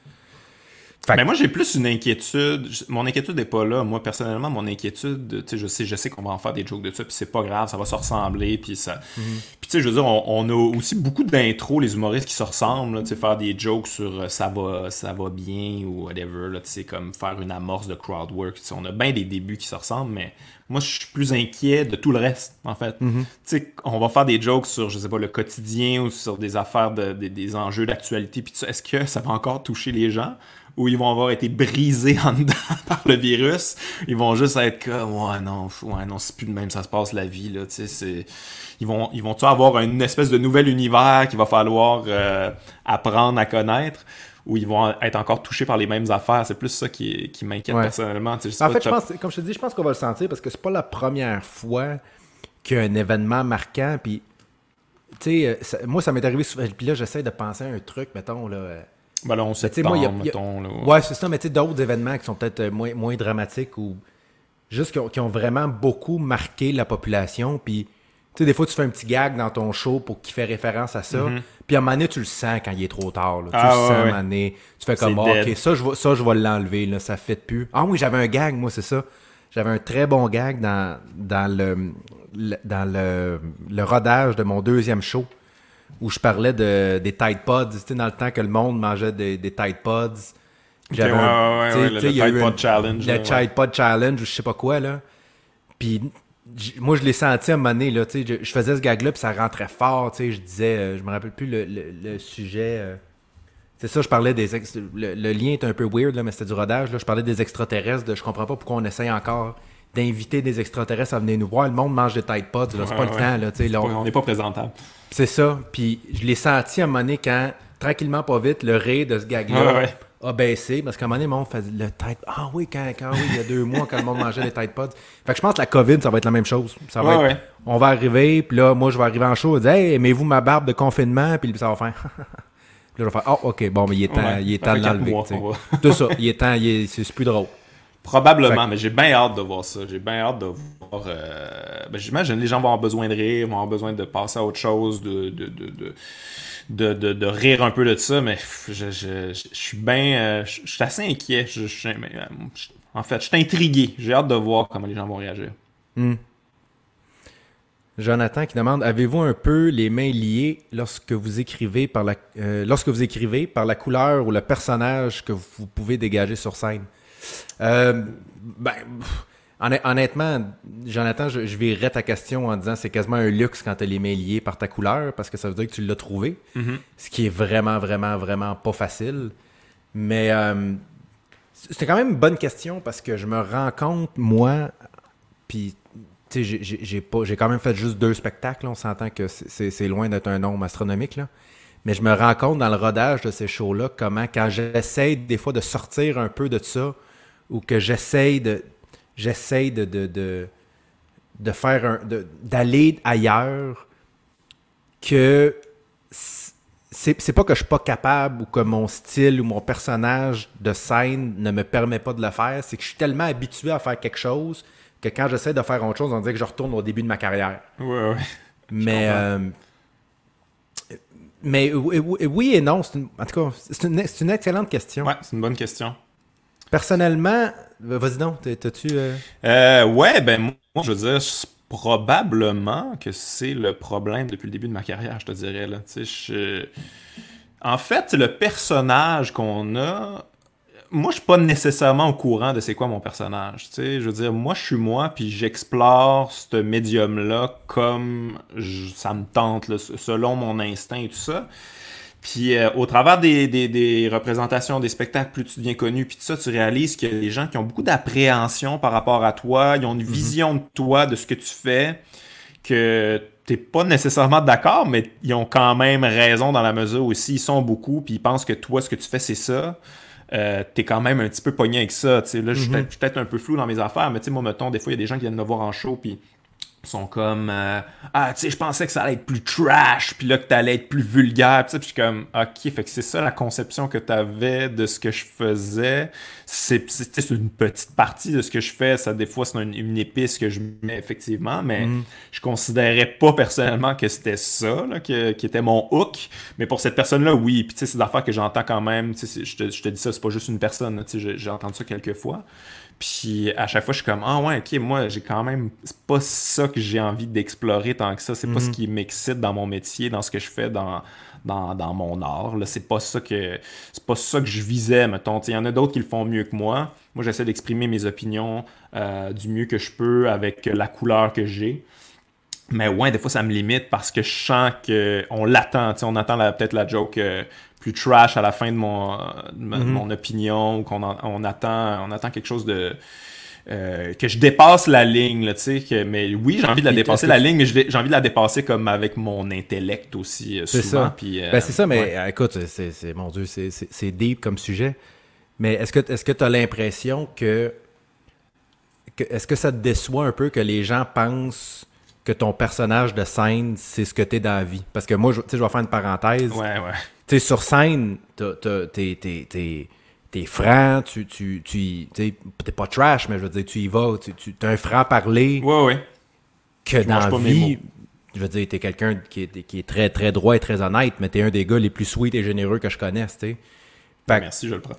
Fait Mais moi, j'ai plus une inquiétude. Mon inquiétude n'est pas là. Moi, personnellement, mon inquiétude, tu sais, je sais, je sais qu'on va en faire des jokes de ça, puis c'est pas grave, ça va se ressembler, puis ça. Mhm. Puis tu sais, je veux dire, on, on a aussi beaucoup d'intros, les humoristes qui se ressemblent, là, tu sais, faire des jokes sur euh, ça va, ça va bien ou whatever, là, tu sais, comme faire une amorce de crowd work. Tu sais, on a bien des débuts qui se ressemblent, mais moi, je suis plus inquiet de tout le reste, en fait. Mhm. Tu sais, on va faire des jokes sur, je sais pas, le quotidien ou sur des affaires, de, des- des enjeux d'actualité, puis. Est-ce que ça va encore toucher les gens? Ou ils vont avoir été brisés [laughs] en dedans par le virus? Ils vont juste être comme, ouais, non, ouais, non, c'est plus de même, ça se passe la vie, là, tu sais, c'est... Ils vont, ils vont-tu avoir une espèce de nouvel univers qu'il va falloir euh, apprendre à connaître? Ou ils vont être encore touchés par les mêmes affaires? C'est plus ça qui, qui m'inquiète Ouais. personnellement. En fait, je pense, comme je te dis, je pense qu'on va le sentir parce que c'est pas la première fois qu'il y a un événement marquant. Puis, tu sais, euh, moi, ça m'est arrivé souvent. Puis là, j'essaie de penser à un truc, mettons, là. euh, Ben là, on tu sais, moi, y a- mettons, là, Ouais, c'est ça, mais tu sais, d'autres événements qui sont peut-être euh, moins, moins dramatiques ou juste qui ont, qui ont vraiment beaucoup marqué la population. Puis, tu sais, des fois, tu fais un petit gag dans ton show pour qu'il fait référence à ça. Puis, à un moment donné, tu le sens quand il est trop tard. là. Tu. Ah, le sens ouais. Tu fais comme, Ah, ok, ça, je vais, ça, je vais l'enlever. Ça fait plus. Ah oui, j'avais un gag, moi, c'est ça. J'avais un très bon gag dans, dans, le, le- dans le, le rodage de mon deuxième show où je parlais de, des Tide Pods, tu sais, dans le temps que le monde mangeait des, des Tide Pods. J'avais ouais, ouais, le- le Tide Pod Challenge, Le. Tide Pod Challenge ou je sais pas quoi, là. Puis moi, je l'ai senti à un moment donné, là, tu sais, je, je faisais ce gag-là, puis ça rentrait fort, tu sais, je disais, euh, je me rappelle plus le, le- le sujet... euh, c'est ça, je parlais des... ex- le, le lien est un peu weird, là, mais c'était du rodage, là. Je parlais des extraterrestres, de, je comprends pas pourquoi on essaye encore d'inviter des extraterrestres à venir nous voir. Le monde mange des Tide Pods, c'est Ouais, pas le temps, là, tu sais, là, on- n'est pas présentable. c'est ça. Puis je l'ai senti à un moment donné quand, tranquillement, pas vite, le rire de ce gag-là Ouais, ouais. A baissé. Parce qu'à un moment donné, le monde faisait le tête. Ah oui, quand, quand oui, il y a deux mois, quand le monde mangeait les tête pods. Fait que je pense que la COVID, ça va être la même chose. Ça va Ouais, être- ouais. On va arriver, puis là, moi, je vais arriver en show et dire Hey, aimez-vous ma barbe de confinement? Puis ça va faire. [laughs] Puis là, je vais faire Ah, ok, bon, mais il est temps, Ouais, il est temps de l'enlever. [laughs] Tout ça, il est temps, il est- c'est plus drôle. Probablement, mais j'ai bien hâte de voir ça. J'ai bien hâte de voir. Euh... Ben, J'imagine les gens vont avoir besoin de rire, vont avoir besoin de passer à autre chose, de, de, de, de, de, de rire un peu de ça, mais je, je, je, suis bien. Euh, je, suis assez inquiet. Je, en fait, je suis intrigué. J'ai hâte de voir comment les gens vont réagir. Hmm. Jonathan qui demande Avez-vous un peu les mains liées lorsque vous écrivez par la euh, lorsque vous écrivez par la couleur ou le personnage que vous pouvez dégager sur scène? Euh, Ben honnêtement, Jonathan, je, je virerais ta question en disant c'est quasiment un luxe quand tu as les mains liées par ta couleur parce que ça veut dire que tu l'as trouvé, mm-hmm. ce qui est vraiment vraiment vraiment pas facile. Mais euh, c'était quand même une bonne question parce que je me rends compte moi, puis j'ai quand même fait juste deux spectacles. On s'entend que c'est loin d'être un nombre astronomique. Là. Mais je me rends compte dans le rodage de ces shows-là comment, quand j'essaie des fois de sortir un peu de ça, ou que j'essaie de j'essaie de, de, de, faire un. d'aller ailleurs, que c'est pas que je suis pas capable ou que mon style ou mon personnage de scène ne me permet pas de le faire, c'est que je suis tellement habitué à faire quelque chose que quand j'essaie de faire autre chose, on dirait que je retourne au début de ma carrière. Ouais, ouais. Mais, euh, mais oui et non. Une, en tout cas, c'est une, une, excellente question. Ouais, c'est une bonne question. Personnellement, vas-y donc, t'as-tu. Euh... Euh, ouais, ben moi, je veux dire, probablement que c'est le problème depuis le début de ma carrière, je te dirais. Là. En fait, le personnage qu'on a, moi, je suis pas nécessairement au courant de c'est quoi mon personnage. Je veux dire, moi, je suis moi, puis j'explore ce médium-là comme ça me tente, selon mon instinct et tout ça. Puis euh, au travers des, des, représentations, des spectacles, plus tu deviens connu, puis tout ça, tu réalises qu'il y a des gens qui ont beaucoup d'appréhension par rapport à toi, ils ont une mhm. vision de toi, de ce que tu fais, que t'es pas nécessairement d'accord, mais ils ont quand même raison dans la mesure où s'ils sont beaucoup, puis ils pensent que toi, ce que tu fais, c'est ça euh, t'es quand même un petit peu pogné avec ça. Là, je suis mhm. peut-être un peu flou dans mes affaires, mais moi, mettons, des fois, il y a des gens qui viennent me voir en show, puis sont comme euh, ah tu sais je pensais que ça allait être plus trash puis là que t'allais être plus vulgaire puis je suis comme ok fait que c'est ça la conception que t'avais de ce que je faisais c'est une petite partie de ce que je fais ça des fois c'est une, épice que je mets effectivement mais mm. je considérais pas personnellement que c'était ça là, qui était mon hook mais pour cette personne là oui puis tu sais c'est des affaires que j'entends quand même tu sais je te, je te dis ça c'est pas juste une personne tu sais j'ai entendu ça quelques fois puis à chaque fois, je suis comme, ah ouais, ok, moi, j'ai quand même. C'est pas ça que j'ai envie d'explorer tant que ça. C'est pas ce mhm. qui m'excite dans mon métier, dans ce que je fais dans, dans, mon art. C'est pas ça que. C'est pas ça que je visais, mettons. Il y en a d'autres qui le font mieux que moi. Moi, j'essaie d'exprimer mes opinions euh, du mieux que je peux avec la couleur que j'ai. Mais ouais, des fois, ça me limite parce que je sens qu'on l'attend. On attend peut-être la joke euh, plus trash à la fin de mon, mhm. mon opinion, ou qu'on on attend, on attend quelque chose de. Euh, que je dépasse la ligne, tu sais, mais oui, j'ai envie de la dépasser la ligne, mais j'ai envie de la dépasser comme avec mon intellect aussi, euh, C'est ça. Euh, ben, c'est ça, mais écoute, c'est, mon Dieu, c'est, deep comme sujet. Mais est-ce que est-ce que tu as l'impression que, que est-ce que ça te déçoit un peu que les gens pensent que ton personnage de scène, c'est ce que tu es dans la vie? Parce que moi, je, je vais faire une parenthèse. Ouais, ouais sais, sur scène, t'es franc, tu, tu, tu t'es pas trash, mais je veux dire, tu y vas, tu, tu un franc parler. Ouais, ouais. Que dans la vie, je veux dire, t'es quelqu'un qui est, qui est très, très droit et très honnête, mais t'es un des gars les plus sweet et généreux que je connaisse, tu sais. Merci, je le prends.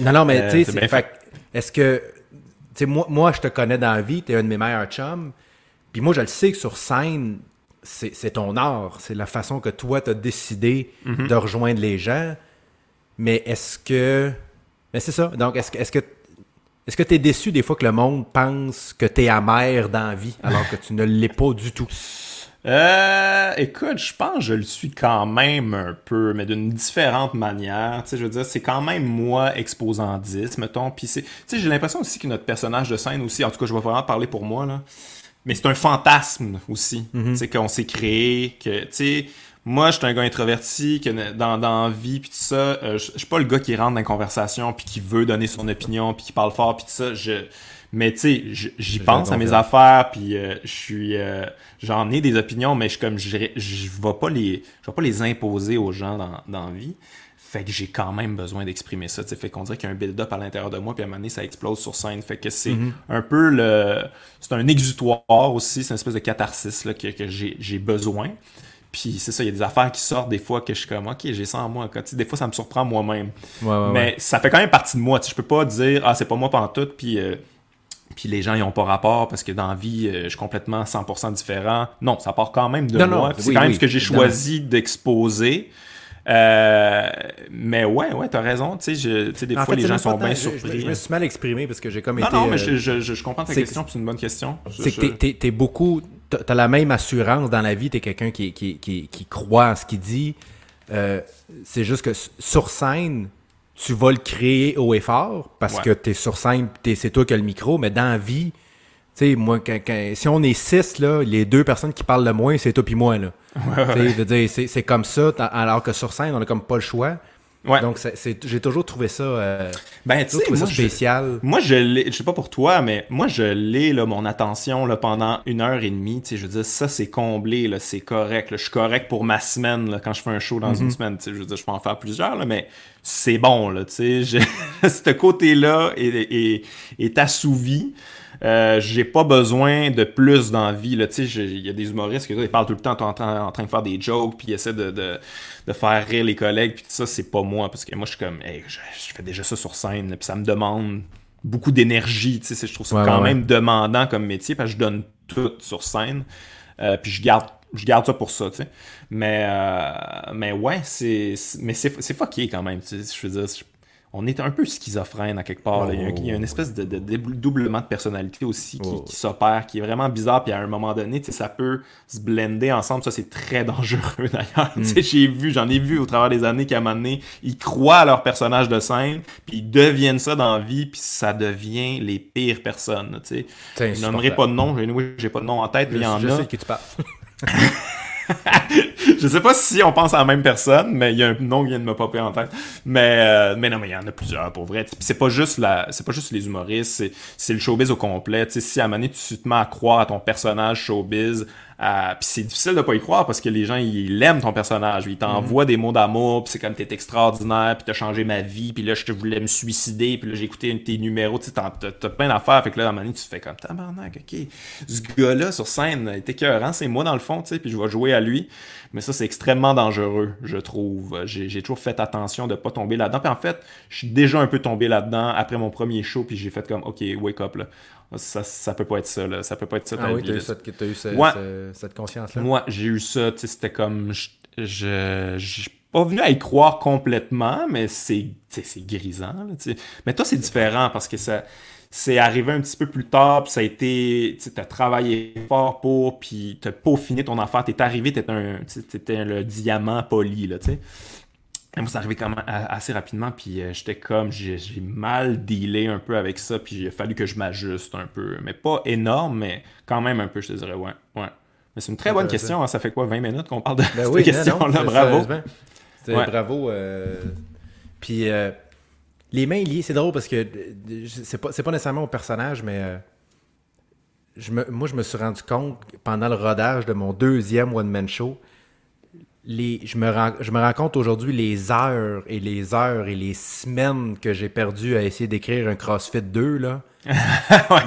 Non, non, mais euh, tu sais, est-ce que, tu sais, moi, moi, je te connais dans la vie, t'es un de mes meilleurs chums, puis moi, je le sais que sur scène, c'est ton art, c'est la façon que toi, tu as décidé mhm. de rejoindre les gens. Mais est-ce que. Mais c'est ça. Donc, est-ce que. Est-ce que est-ce que tu es déçu des fois que le monde pense que tu es amer dans la vie alors que tu ne l'es pas du tout? Euh, écoute, je pense que je le suis quand même un peu, mais d'une différente manière. Tu sais, je veux dire, c'est quand même moi exposant 10, mettons. Puis c'est, tu sais, j'ai l'impression aussi que notre personnage de scène aussi, en tout cas, je vais vraiment parler pour moi, là mais c'est un fantasme aussi, mm qu'on s'est créé, que, tu sais, moi, je suis un gars introverti, que dans, dans vie, puis tout ça, euh, je suis pas le gars qui rentre dans une conversation, puis qui veut donner son opinion, puis qui parle fort, puis tout ça, je... Mais tu sais, j'y pense à mes affaires, puis euh, je suis... Euh, j'en ai des opinions, mais je comme je, je vais pas les je vais pas les imposer aux gens dans, dans vie. Fait que j'ai quand même besoin d'exprimer ça. Fait qu'on dirait qu'il y a un build-up à l'intérieur de moi, puis à un moment donné, ça explose sur scène. Fait que c'est Mm-hmm. un peu le. C'est un exutoire aussi, c'est une espèce de catharsis là, que, que j'ai j'ai besoin. Puis c'est ça, il y a des affaires qui sortent des fois que je suis comme, ok, j'ai ça en moi. Des fois, ça me surprend moi-même. Ouais, ouais, Mais ouais. ça fait quand même partie de moi. Je peux pas dire, ah, c'est pas moi pantoute, puis. euh, puis les gens, ils ont pas rapport parce que dans la vie, euh, je suis complètement 100% différent. Non, ça part quand même de Non, moi. c'est oui, quand même oui, ce que j'ai choisi d'exposer. Euh, mais ouais, ouais, t'as raison. Tu sais, des En fois, fait, les gens sont bien tant- je- je- surpris. Je, me suis mal exprimé parce que j'ai comme Non, été. non, mais euh, je, je, je, je comprends ta question, puis c'est une bonne question. Je- C'est que je- t'es- t'es- t'es beaucoup. T'as t'as la même assurance dans la vie, t'es quelqu'un qui, qui, qui, qui croit en ce qu'il dit. Euh, c'est juste que sur scène, tu vas le créer haut et fort parce Ouais. que t'es sur scène, c'est toi qui as le micro, mais dans la vie, tu sais, moi, quand- quand- si on est six, là, les deux personnes qui parlent le moins, c'est toi puis moi. Là. Tu c'est, comme ça, alors que sur scène, on a comme pas le choix. Ouais. Donc, c'est, c'est- j'ai toujours trouvé ça, euh, ben, tu toujours sais, trouvé ça moi, je- spécial. Moi, je l'ai, je sais pas pour toi, mais moi, je l'ai, là, mon attention, là, pendant une heure et demie. Tu sais, je veux dire, ça, c'est comblé, là, c'est correct. là. Je suis correct pour ma semaine, là, quand je fais un show dans une semaine. Tu sais, je veux dire, je peux en faire plusieurs, là, mais c'est bon, là, tu sais. je- [laughs] Ce côté-là est, est, est assouvi. Euh, j'ai pas besoin de plus d'envie. Il y a des humoristes qui parlent tout le temps en, train- en train de faire des jokes, puis ils essaient de, de, de faire rire les collègues, puis tout ça, c'est pas moi. Parce que moi, je suis comme, hey, je, je fais déjà ça sur scène, puis ça me demande beaucoup d'énergie. Je trouve ça Ouais, quand ouais, même demandant comme métier, parce que je donne tout sur scène. Euh, puis je garde je garde ça pour ça, tu sais. Mais, euh, mais ouais, c'est mais c'est c'est fucké quand même, tu sais. Je veux dire, on est un peu schizophrène à quelque part. là. Il, y a, un- il y a une espèce de, de dédoublement de personnalité aussi qui, Oh. qui s'opère, qui est vraiment bizarre. Puis à un moment donné, ça peut se blender ensemble. Ça, c'est très [laughs] dangereux d'ailleurs. Sais, J'ai vu, j'en ai vu au travers des années qu'à un moment donné, ils croient à leur personnage de scène, puis ils deviennent ça dans la vie, puis ça devient les pires personnes. Je nommerai pas de nom, j'ai j'ai pas de nom en tête, mais il y en je a. sais qui tu parles. [laughs] [laughs] je sais pas si on pense à la même personne, mais il y a un nom qui vient de me popper en tête. Mais, euh, mais non, mais il y en a plusieurs pour vrai. C'est pas juste la, c'est pas juste les humoristes, c'est, le showbiz au complet. Tu sais, si à un moment tu te mets à croire à ton personnage showbiz, euh, puis c'est difficile de pas y croire parce que les gens ils aiment ton personnage, ils t'envoient des mots d'amour, puis c'est comme t'es extraordinaire, puis t'as changé ma vie, puis là je te voulais me suicider, puis là j'ai écouté un de tes numéros, tu t'as, plein d'affaires, fait que là à un moment donné tu te fais comme tabarnak, ok, ce gars-là sur scène est écœurant, c'est moi dans le fond, tu sais, puis je vais jouer à lui, mais ça c'est extrêmement dangereux, je trouve. J'ai, j'ai toujours fait attention de pas tomber là-dedans, puis en fait je suis déjà un peu tombé là-dedans après mon premier show, puis j'ai fait comme ok wake up là, ça, ça peut pas être ça là, ça peut pas être ça Ah oui, t'as eu, eu ce- Ouais. ce- cette conscience-là? Moi, j'ai eu ça, c'était comme. Je, je, pas venu à y croire complètement, mais c'est, grisant, là. Mais toi, c'est différent parce que ça. C'est arrivé un petit peu plus tard, puis ça a été. Tu t'as travaillé fort pour, puis t'as peaufiné ton affaire. T'es arrivé, t'étais un, t'étais le diamant poli, là, tu sais. Moi, c'est arrivé quand même assez rapidement, puis euh, j'étais comme, j'ai mal dealé un peu avec ça, puis il a fallu que je m'ajuste un peu. Mais pas énorme, mais quand même un peu, je te dirais, ouais. ouais. Mais c'est une très bonne question, hein, ça fait quoi, 20 minutes qu'on parle de Ben [laughs] cette oui, question-là, bravo. Ouais. bravo. euh, Puis euh, les mains liées, c'est drôle parce que c'est pas, c'est pas nécessairement au personnage, mais je me, moi, je me suis rendu compte pendant le rodage de mon deuxième one-man show. Les, je, me rends, je me rends compte aujourd'hui les heures et les heures et les semaines que j'ai perdu à essayer d'écrire un CrossFit 2, là. [laughs] ouais,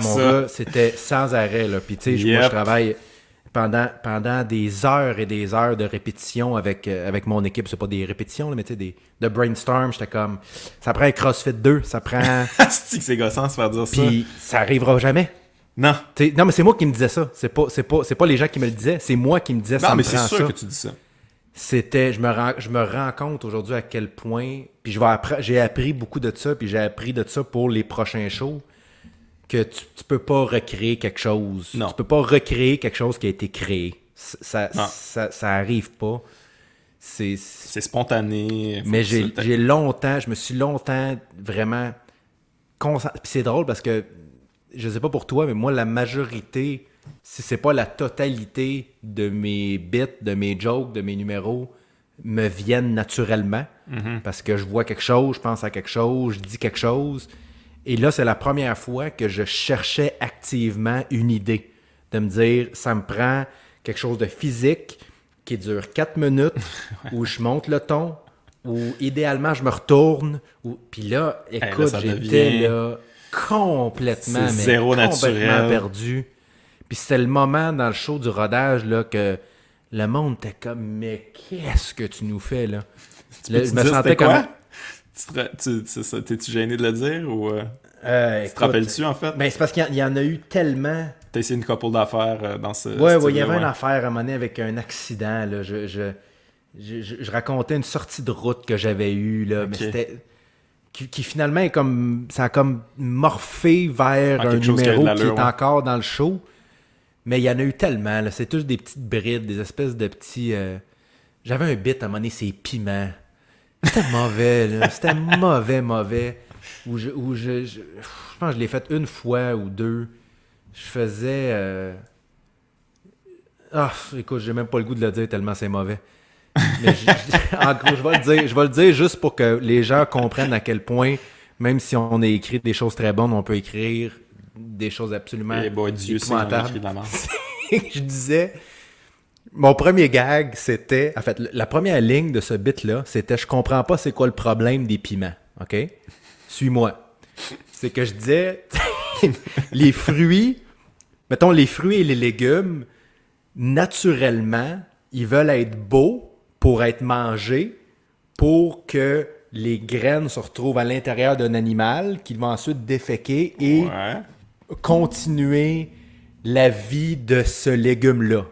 Mon ça. gars, c'était sans arrêt. Là. Puis, tu sais, moi, je travaille pendant, pendant des heures et des heures de répétition avec, euh, avec mon équipe. C'est pas des répétitions, là, mais tu sais, des, de brainstorm. J'étais comme, ça prend un CrossFit 2, ça prend. [laughs] C'est que c'est gossant de se faire dire ça? Puis, ça arrivera jamais. Non. Non, mais c'est moi qui me disais ça. C'est pas, c'est pas, c'est pas les gens qui me le disaient. C'est moi qui me disais ça. Non, mais c'est sûr ça. que tu dis ça. C'était, je me rends, je me rends compte aujourd'hui à quel point, puis je vais j'ai appris beaucoup de ça, puis j'ai appris de ça pour les prochains shows, que tu, tu peux pas recréer quelque chose. Non. Tu peux pas recréer quelque chose qui a été créé. Ça, ça, ça arrive pas. C'est, C'est spontané. mais j'ai, longtemps, je me suis longtemps vraiment c'est drôle parce que, je sais pas pour toi, mais moi, la majorité, si c'est pas la totalité de mes bits, de mes jokes, de mes numéros, me viennent naturellement. Parce que je vois quelque chose, je pense à quelque chose, je dis quelque chose. Et là, c'est la première fois que je cherchais activement une idée. De me dire, ça me prend quelque chose de physique qui dure 4 minutes, [laughs] où je monte le ton, ou idéalement, je me retourne. Ou... Puis là, écoute, j'étais là complètement, mais zéro complètement naturel. perdu. Puis c'était le moment dans le show du rodage là, que le monde était comme Mais qu'est-ce que tu nous fais là? Là, Tu je me sentais comme. quoi? Tu T'es-tu gêné de le dire ou euh, Euh, tu te rappelles-tu en fait? Ben, c'est parce qu'il y en- il y, en a eu tellement. T'as essayé une couple d'affaires euh, dans ce. Ouais, ouais, il y avait une affaire à un moment donné avec un accident. Là. Je, je, je, racontais une sortie de route que j'avais eue, là, mais c'était. Qui, qui finalement est comme. Ça a comme morphé vers Ah, un qui numéro qui est ouais. encore dans le show. Mais il y en a eu tellement. C'est tous des petites brides, des espèces de petits. euh, J'avais un bit à un moment donné, c'est piment. C'était [laughs] mauvais, là. C'était mauvais, mauvais. Où je, où je, je, je pense que je l'ai fait une fois ou deux. Je faisais. euh, Ah, écoute, j'ai même pas le goût de le dire tellement c'est mauvais. Mais en gros, je vais le dire. Je vais le dire juste pour que les gens comprennent à quel point, même si on a écrit des choses très bonnes, on peut écrire des choses absolument Et bon, Dieu de la merde. [laughs] je disais. Mon premier gag, c'était. En fait, la première ligne de ce bit-là, c'était Je comprends pas c'est quoi le problème des piments. OK? Suis-moi. C'est que je disais [laughs] Les fruits, mettons les fruits et les légumes, naturellement, ils veulent être beaux pour être mangés, pour que les graines se retrouvent à l'intérieur d'un animal qu'il va ensuite déféquer et Ouais. continuer la vie de ce légume-là.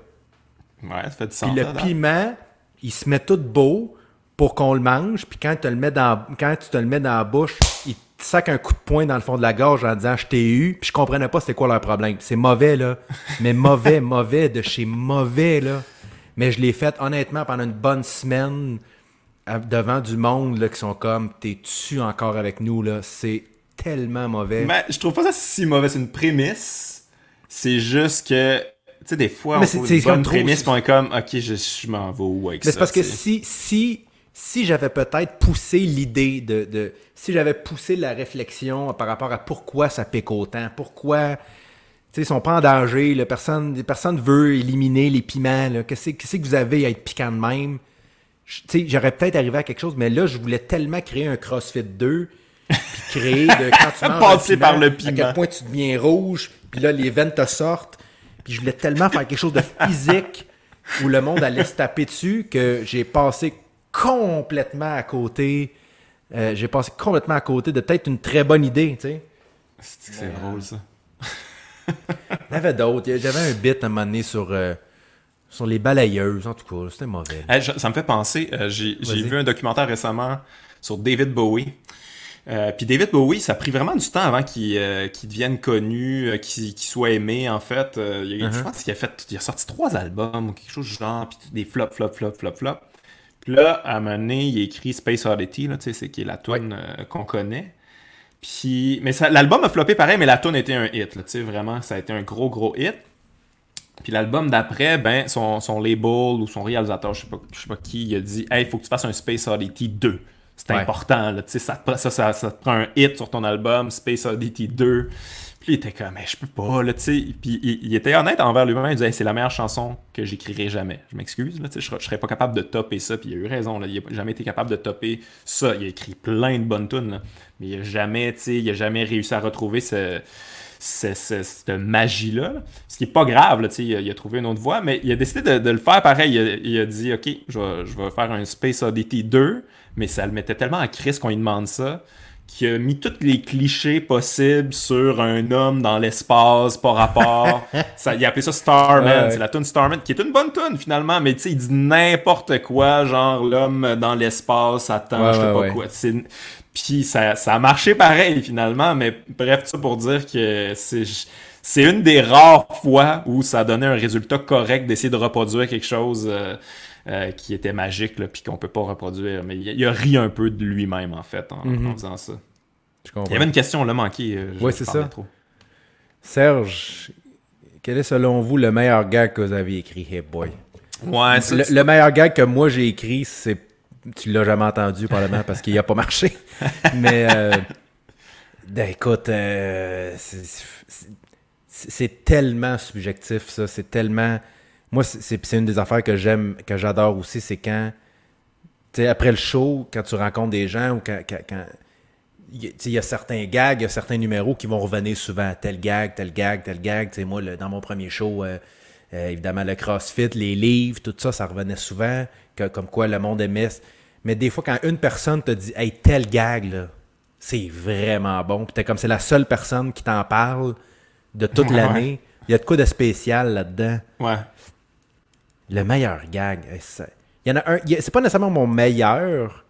Ouais, ça fait du Puis sens. le là, piment, il se met tout beau pour qu'on le mange, puis quand, tu te le mets dans, quand tu te le mets dans la bouche, il te sac un coup de poing dans le fond de la gorge en disant « je t'ai eu », puis je comprenais pas c'était quoi leur problème. C'est mauvais, là, mais mauvais, [laughs] mauvais, de chez mauvais, là. Mais je l'ai fait, honnêtement, pendant une bonne semaine, à- devant du monde, là, qui sont comme « t'es-tu encore avec nous, là? » C'est tellement mauvais. Ben, je trouve pas ça si mauvais. C'est une prémisse. C'est juste que, tu sais, des fois, Mais on c'est- trouve une bonne trop- prémisse, on est comme, ok, je, je m'en vais où avec Mais ça. c'est parce que si, si, si j'avais peut-être poussé l'idée de, de- Si j'avais poussé la réflexion par rapport à pourquoi ça pique autant, pourquoi. Tu sais, ils sont pas en danger, là, personne, personne veut éliminer les piments. Qu'est-ce que vous avez à être piquant de même? Je- Tu sais, j'aurais peut-être arrivé à quelque chose, mais là, je voulais tellement créer un CrossFit 2, puis créer de quand tu [laughs] manges piment, par le À piment. quel point tu deviens rouge, puis là, les veines te sortent. Puis je voulais tellement faire quelque chose de physique où le monde allait se taper dessus que j'ai passé complètement à côté. euh, j'ai passé complètement à côté de peut-être une très bonne idée, tu sais. C'est que c'est drôle, ça. Il y en avait d'autres. J'avais un bit à un moment donné sur, euh, sur les balayeuses, en tout cas. C'était mauvais. Hey, je- ça me fait penser, euh, j'ai vu un documentaire récemment sur David Bowie. Euh, Puis David Bowie, ça a pris vraiment du temps avant qu'il euh, devienne connu, euh, qu'il soit aimé en fait. Je Uh-huh. pense qu'il a fait, il a sorti trois albums ou quelque chose du genre, puis des flops, flops, flops, flops, flops. Puis là, à un moment donné, il a écrit Space Oddity, là, tu sais, c'est qui est la tune qu'on connaît. Puis, mais ça- l'album a floppé pareil, mais la tune était un hit, tu sais, vraiment, ça a été un gros, gros hit. Puis l'album d'après, ben, son, son label ou son réalisateur, je sais pas, je sais pas qui, il a dit Hey, il faut que tu fasses un Space Oddity 2. C'est Ouais. important, là, tu sais, ça, te prend- ça, ça, ça te prend un hit sur ton album, Space Oddity 2. Puis il était comme, mais je peux pas, là, tu sais. Puis il, était honnête envers lui-même, il disait, c'est la meilleure chanson que j'écrirai jamais. Je m'excuse, là, tu sais, je, je serais pas capable de topper ça. Puis il a eu raison, là, il a jamais été capable de topper ça. Il a écrit plein de bonnes tunes, là. mais il a jamais, tu sais, il a jamais réussi à retrouver ce, ce- ce- cette magie-là. Ce qui est pas grave, là, tu sais, il, a, trouvé une autre voie, mais il a décidé de, le faire pareil. Il a, dit, OK, je vais, faire un Space Oddity 2, mais ça le mettait tellement en crise qu'on lui demande ça qu'il a mis tous les clichés possibles sur un homme dans l'espace, par rapport. [laughs] ça, il a appelé ça Starman. Ouais. C'est la tune Starman, qui est une bonne tune finalement, mais tu sais, il dit n'importe quoi, genre l'homme dans l'espace attend, Ouais, je sais ouais, pas quoi. Puis ça, ça a marché pareil finalement, mais bref, ça pour dire que c'est c'est une des rares fois où ça a donné un résultat correct d'essayer de reproduire quelque chose euh, euh, qui était magique, là, puis qu'on peut pas reproduire. Mais il, il a ri un peu de lui-même en fait en, Mhm. en faisant ça. Je Il y avait une question, on l'a manqué. euh, je c'est ça. trop. Serge, quel est selon vous le meilleur gag que vous avez écrit? Hey boy? Ouais, ça, Le, meilleur gag que moi j'ai écrit, c'est. Tu l'as jamais entendu, probablement, parce qu'il a pas marché. [laughs] Mais. euh, ben, écoute, euh, c'est tellement subjectif, ça. C'est tellement. Moi, c'est- une des affaires que j'aime, que j'adore aussi, c'est quand sais, après le show, quand tu rencontres des gens ou quand. il y a- tu sais, il y a certains gags, il y a certains numéros qui vont revenir souvent. Tel gag, tel gag, tel gag. Tu sais, moi, le- dans mon premier show, euh, euh, évidemment, le CrossFit, les livres, tout ça, ça revenait souvent. que- comme quoi le monde aimait. Mais des fois, quand une personne te dit Hey, tel gag, là, c'est vraiment bon. Puis t'es comme c'est la seule personne qui t'en parle de toute [laughs] Ouais, l'année. Il y a de quoi de spécial là-dedans. Ouais. Le meilleur gag. eh, Il y en a un. C'est pas nécessairement mon meilleur,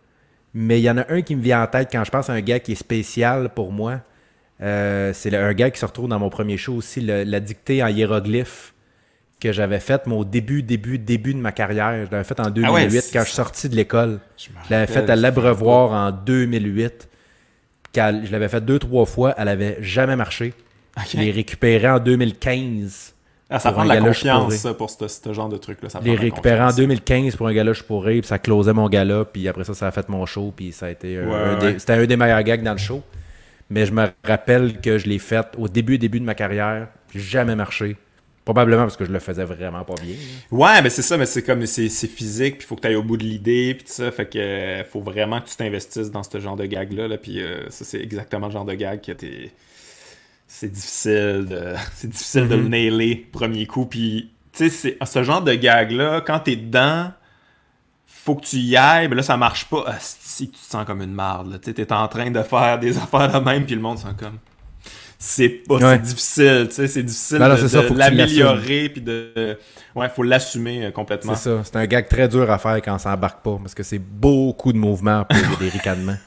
mais il y en a un qui me vient en tête quand je pense à un gag qui est spécial pour moi. Euh, c'est un gag qui se retrouve dans mon premier show aussi, le- la dictée en hiéroglyphes que j'avais faite, mon début, début, début de ma carrière. Je l'avais faite en 2008 Ah ouais, quand je suis sorti de l'école. Je l'avais faite à l'Abreuvoir en 2008. Quand je l'avais faite deux, trois fois, elle avait jamais marché. Je l'ai récupérée en 2015. Ah, ça prend de la confiance ça, pour ce, ce genre de truc-là. La récupéré en confiance. 2015 pour un gala Je pourrais, puis ça closait mon gala, puis après ça, ça a fait mon show, puis ça a été un, Ouais, un ouais. des- c'était un des meilleurs gags dans le show. Mais je me rappelle que je l'ai fait au début, début de ma carrière, puis jamais marché. Probablement parce que je le faisais vraiment pas bien. là. Ouais, mais c'est ça, mais c'est comme c'est physique, puis faut que tu ailles au bout de l'idée, puis tout ça, fait que euh, faut vraiment que tu t'investisses dans ce genre de gag là, là puis euh, ça c'est exactement le genre de gag que t'es c'est difficile de [laughs] c'est difficile de le nailer premier coup, puis tu sais c'est ce genre de gag là quand t'es dedans faut que tu y ailles, mais là ça marche pas, Ah, si tu te sens comme une marde, tu t'es en train de faire des [laughs] affaires de même, puis le monde sent comme c'est pas Ouais. difficile, tu sais, c'est difficile Ben de, ça, l'améliorer puis de ouais, faut l'assumer euh, complètement. C'est ça. C'est un gag très dur à faire quand on s'embarque pas, parce que c'est beaucoup de mouvements pour [laughs] des ricanements.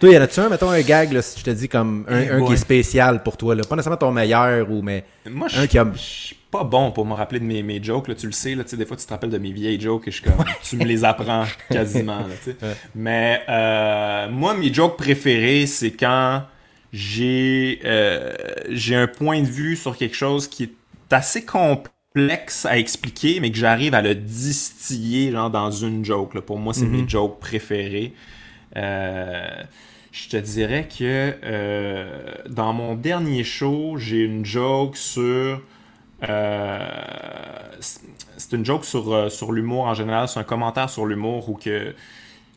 Toi, y en a-tu un, mettons, un gag, là, si je te dis comme un, un qui est spécial pour toi, là? Pas nécessairement ton meilleur, ou mais. Moi, Un je a- suis pas bon pour me rappeler de mes, mes jokes, là, tu le sais, là, tu sais, des fois tu te rappelles de mes vieilles jokes et je suis comme, tu me les apprends quasiment, là, tu sais. Mais euh, moi, mes jokes préférés, c'est quand j'ai euh, j'ai un point de vue sur quelque chose qui est assez complexe à expliquer, mais que j'arrive à le distiller genre dans une joke. Là. Pour moi, c'est mes jokes préférés. Euh, je te dirais que euh, dans mon dernier show, j'ai une joke sur. euh, c'est- une joke sur, sur l'humour en général. C'est un commentaire sur l'humour où que.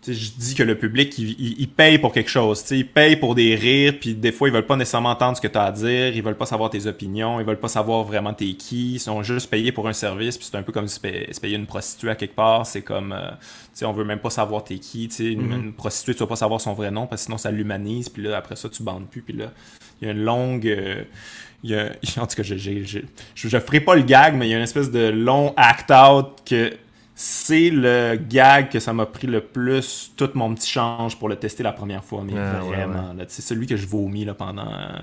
Je dis que le public, il, il- il paye pour quelque chose. tu sais, Il paye pour des rires, puis des fois, ils veulent pas nécessairement entendre ce que tu as à dire, ils veulent pas savoir tes opinions, ils veulent pas savoir vraiment t'es qui, ils sont juste payés pour un service, puis c'est un peu comme se payer, une prostituée à quelque part. C'est comme, euh, sais, on veut même pas savoir t'es qui. tu sais, Une, une prostituée, tu vas pas savoir son vrai nom, parce que sinon, ça l'humanise, puis là, après ça, tu bandes plus, puis là, il y a une longue. euh, il y a, [laughs] en tout cas, je, je, je, je, je ferai pas le gag, mais il y a une espèce de long act-out que c'est le gag que ça m'a pris le plus tout mon petit change pour le tester la première fois, mais Ah, ouais, vraiment. C'est celui que je vomis là, pendant, euh,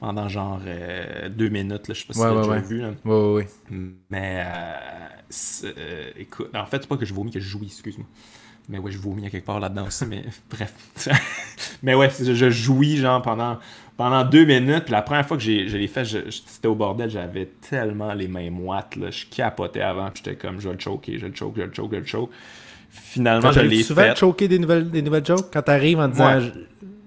pendant genre euh, deux minutes. Là, je sais pas si Ouais, tu l'as vu. là. Oui, oui, oui. Mais euh, euh, écoute, en fait, c'est pas que je vomis, que je jouis, excuse-moi. Mais ouais, je vomis à quelque part là-dedans aussi, [laughs] mais bref. [laughs] mais ouais, je, je jouis genre pendant, pendant deux minutes. Puis la première fois que j'ai, je l'ai fait, c'était au bordel, j'avais tellement les mains moites. Là, je capotais avant, puis j'étais comme, je vais le choquer, je vais le choke, je vais le choke, je vais le choke. Finalement, je l'ai souvent fait. de choquer des nouvelles, des nouvelles jokes? Quand t'arrives en disant... Ouais.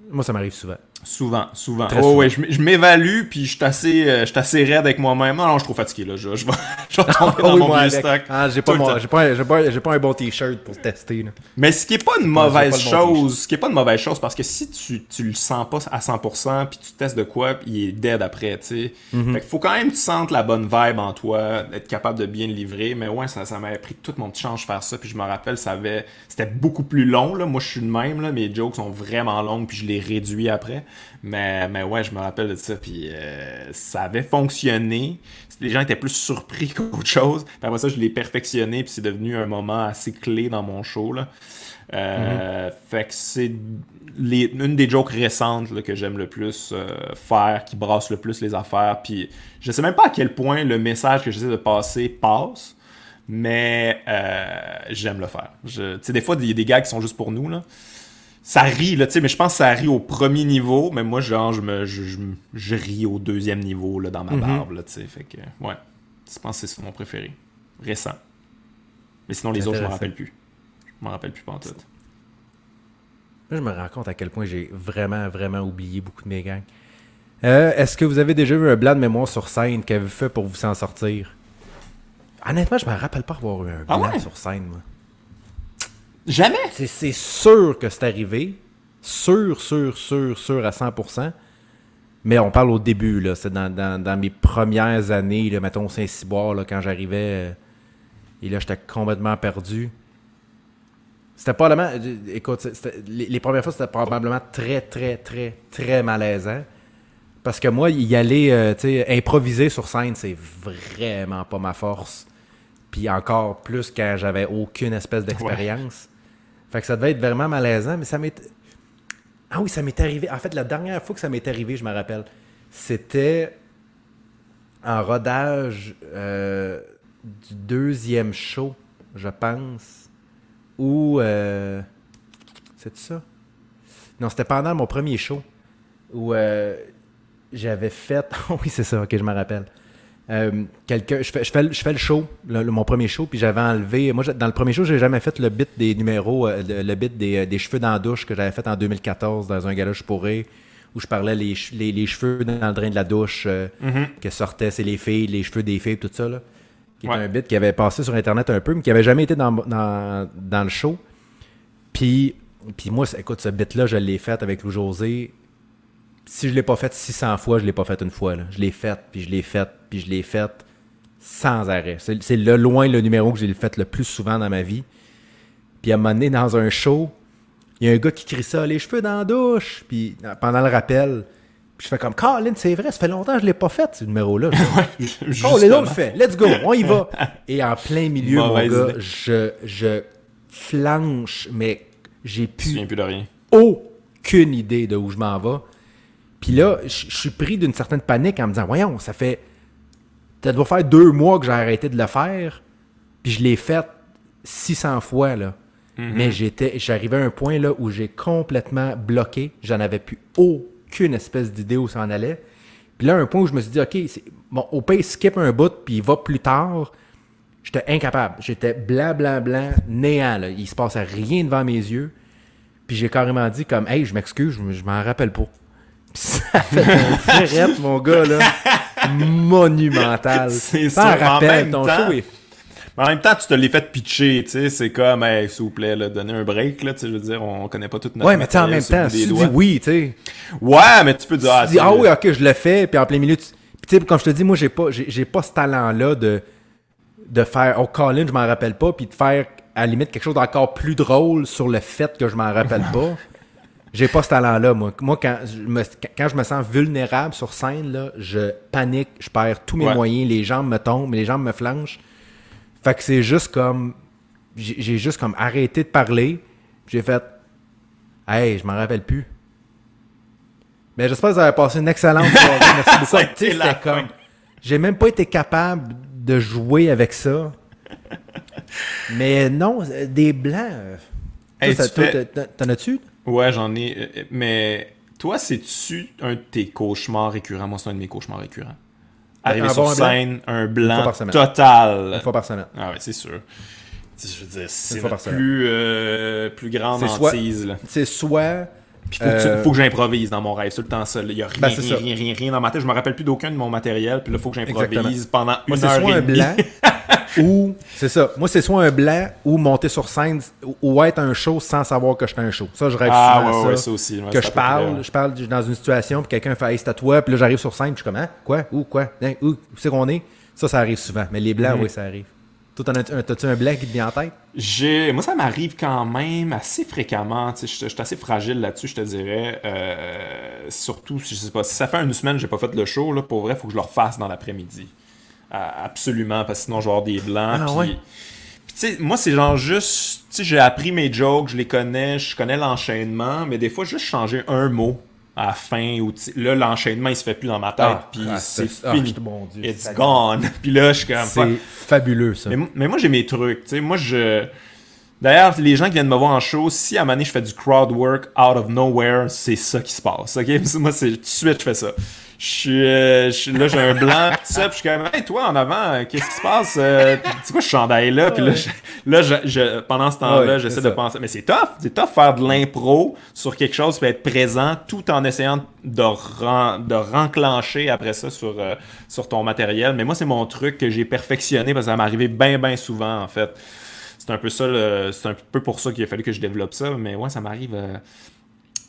Moi, ça m'arrive souvent. Souvent, souvent. Très Oh, souvent. ouais, je, m'évalue, puis je suis assez, euh, je suis assez raide avec moi-même. Non, non, je suis trop fatigué, là. Je, je vais, [laughs] je vais tomber dans Oui, mon vieux stock. Ah, j'ai pas, mon- j'ai pas, j'ai pas, j'ai pas un bon t-shirt pour tester. Là. Mais ce qui est pas une mauvaise pas le bon chose, ce qui est pas une mauvaise chose, parce que si tu, tu le sens pas à 100%, puis tu testes de quoi, puis il est dead après, tu sais. Mhm. Fait qu'il faut quand même que tu sentes la bonne vibe en toi, être capable de bien le livrer. Mais ouais, ça, ça m'avait pris tout mon petit change faire ça, puis je me rappelle, ça avait, c'était beaucoup plus long, là. Moi, je suis le même, là. Mes jokes sont vraiment longues, puis je les réduis après. Mais, mais ouais, je me rappelle de ça, puis euh, ça avait fonctionné. Les gens étaient plus surpris [laughs] qu'autre chose. Puis après ça, je l'ai perfectionné, puis c'est devenu un moment assez clé dans mon show, là. Euh, Fait que c'est une des jokes récentes là, que j'aime le plus euh, faire, qui brasse le plus les affaires. Puis je sais même pas à quel point le message que j'essaie de passer passe, mais euh, j'aime le faire. Tu sais, des fois, il y a des gars qui sont juste pour nous, là. Ça rit, là, tu sais, mais je pense que ça rit au premier niveau, mais moi, genre, je, me, je, je, je ris au deuxième niveau, là, dans ma barbe, là, tu sais. Fait que, ouais, je pense que c'est mon préféré. Récent. Mais sinon, les autres, je m'en rappelle plus. Je m'en rappelle plus pas en tout. Là, je me rends compte à quel point j'ai vraiment, vraiment oublié beaucoup de mes gangs. Euh, Est-ce que vous avez déjà eu un blanc de mémoire sur scène qu'avez-vous fait pour vous en sortir? Honnêtement, je me rappelle pas avoir eu un Ah blanc ouais? sur scène, moi. Jamais? C'est sûr que c'est arrivé. Sûr, sûr, sûr, sûr à 100%. Mais on parle au début, là. C'est dans, dans, mes premières années, là, mettons Saint-Cyboire, là, quand j'arrivais. Euh, et là, j'étais complètement perdu. C'était probablement. Écoute, les, les, premières fois, c'était probablement très, très, très, très malaisant. Parce que moi, y aller, euh, tu sais, improviser sur scène, c'est vraiment pas ma force. Puis encore plus quand j'avais aucune espèce d'expérience. Fait que ça devait être vraiment malaisant, mais ça m'est. Ah oui, ça m'est arrivé. En fait, la dernière fois que ça m'est arrivé, je me rappelle, c'était en rodage euh, du deuxième show, je pense. Ou. Euh, c'est ça? Non, c'était pendant mon premier show. Où euh, j'avais fait. [laughs] oui, c'est ça, ok, je me rappelle. Euh, quelqu'un, je fais, je, fais, je fais le show, mon premier show, puis j'avais enlevé. Moi, dans le premier show, j'ai jamais fait le bit des numéros, euh, le, bit des, euh, des, cheveux dans la douche que j'avais fait en 2014 dans un galage pourré, où je parlais les, les, les, cheveux dans le drain de la douche mm-hmm. que sortaient, c'est les filles, les cheveux des filles, tout ça. Là, qui était un bit qui avait passé sur Internet un peu, mais qui avait jamais été dans, dans, dans le show. Puis, puis moi, écoute, ce bit-là, je l'ai fait avec Lou José si je l'ai pas fait 600 fois, je l'ai pas fait une fois. Là. Je l'ai fait, puis je l'ai fait, puis je l'ai fait sans arrêt. C'est le loin le numéro que j'ai fait le plus souvent dans ma vie. Puis à un moment donné, dans un show, il y a un gars qui crie ça, les cheveux dans la douche. Puis pendant le rappel, puis je fais comme, Colin, c'est vrai, ça fait longtemps que je l'ai pas fait, ce numéro-là. oh, les autres le fait, let's go, on y va. [laughs] Et en plein milieu, mon gars, je, je flanche, mais j'ai plus, plus de rien. aucune idée de où je m'en vais. Puis là, je suis pris d'une certaine panique en me disant Voyons, ça fait. Ça doit faire deux mois que j'ai arrêté de le faire. Puis je l'ai fait 600 fois, là. Mhm. Mais j'étais, j'arrivais à un point là où j'ai complètement bloqué. J'en avais plus aucune espèce d'idée où ça en allait. Puis là, un point où je me suis dit, OK, bon, au skip un bout, puis il va plus tard. J'étais incapable. J'étais blanc, blanc, blanc, néant. Là. Il se passait rien devant mes yeux. Puis j'ai carrément dit comme, hey, je m'excuse, je, je m'en rappelle pas. Ça fait un frérette, mon gars, là. Monumental. C'est ça. rappelle, ton show En même temps, tu te l'es fait pitcher, tu sais, c'est comme, hey, s'il vous plaît, là, donner un break, là, tu sais, je veux dire, on connaît pas toute notre Ouais, mais tu en même temps, si tu dis oui, tu sais. Ouais, mais tu peux dire, ah, ah oui, ok, je le fais, puis en plein milieu, tu sais, comme je te dis, moi, j'ai pas, j'ai pas ce talent-là de, de faire, oh, Colin, je m'en rappelle pas, puis de faire, à la limite, quelque chose d'encore plus drôle sur le fait que je m'en rappelle pas. [laughs] J'ai pas ce talent-là, moi. Moi, quand je, me, quand je me sens vulnérable sur scène, là, je panique, je perds tous mes moyens, les jambes me tombent, les jambes me flanchent. Fait que c'est juste comme. J'ai juste comme arrêté de parler. J'ai fait. Hey, je m'en rappelle plus. Mais j'espère que vous avez passé une excellente [laughs] soirée. Merci beaucoup. comme. J'ai même pas été capable de jouer avec ça. [laughs] Mais non, des blancs. Hey, T'en as-tu? Ouais, j'en ai. Euh, mais toi, c'est-tu un de tes cauchemars récurrents? Moi, c'est un de mes cauchemars récurrents. Arriver sur scène, un blanc total. Une fois par semaine. Ah ouais, c'est sûr. Je veux dire, c'est la plus, euh, plus grande hantise. C'est soit... Puis faut, que, faut que j'improvise dans mon rêve, tout le temps ça. Il n'y a rien, ben, rien, rien, rien, rien, dans ma tête. Je me rappelle plus d'aucun de mon matériel. Puis là, faut que j'improvise pendant une heure et demie. blanc, [laughs] ou, c'est ça. Moi, c'est soit un blanc ou monter sur scène ou, être un show sans savoir que je suis un show. Ça, je rêve ah, souvent ouais, ça. ça aussi. que je parle, je parle dans une situation, puis quelqu'un fait hey, c'est à toi, puis là, j'arrive sur scène, puis je suis comme, hein? Quoi? Où? Quoi? Hein? Où? Où c'est qu'on est? Ça, ça arrive souvent. Mais les blancs, mm. oui, ça arrive. Toi, t'as-tu un blanc qui te vient en tête? J'ai... Moi, ça m'arrive quand même assez fréquemment. Je suis assez fragile là-dessus, je te dirais. Euh, surtout, je sais pas, si ça fait une semaine que j'ai pas fait le show, là, pour vrai, il faut que je le refasse dans l'après-midi absolument, parce que sinon, je vais avoir des blancs. Ah, moi, c'est genre juste, tu sais, j'ai appris mes jokes, je les connais, je connais l'enchaînement, mais des fois, juste changer un mot à la fin, ou là, l'enchaînement, il se fait plus dans ma tête, ah, puis ah, c'est fini. Bon Dieu, It's gone. [laughs] puis là, je suis comme... C'est fabuleux, ça. Mais, mais moi, j'ai mes trucs, tu sais, moi, je... D'ailleurs, les gens qui viennent me voir en show, si à un moment donné, je fais du crowd work out of nowhere, c'est ça qui se passe. Ok, [laughs] moi, c'est tout de suite, je fais ça je suis, euh, là, j'ai un blanc, pis ça, pis je suis comme, hey, toi, en avant, euh, qu'est-ce qui se passe? Euh, c'est quoi ce chandail-là? Puis là, je, là je, pendant ce temps-là, j'essaie de penser, mais c'est tough, c'est tough faire de l'impro sur quelque chose, puis être présent tout en essayant de, ren, de renclencher après ça sur, sur ton matériel. Mais moi, c'est mon truc que j'ai perfectionné parce que ça m'est arrivé bien, bien souvent, en fait c'est un peu ça, c'est un peu pour ça qu'il a fallu que je développe ça. Mais ouais, ça m'arrive. Euh,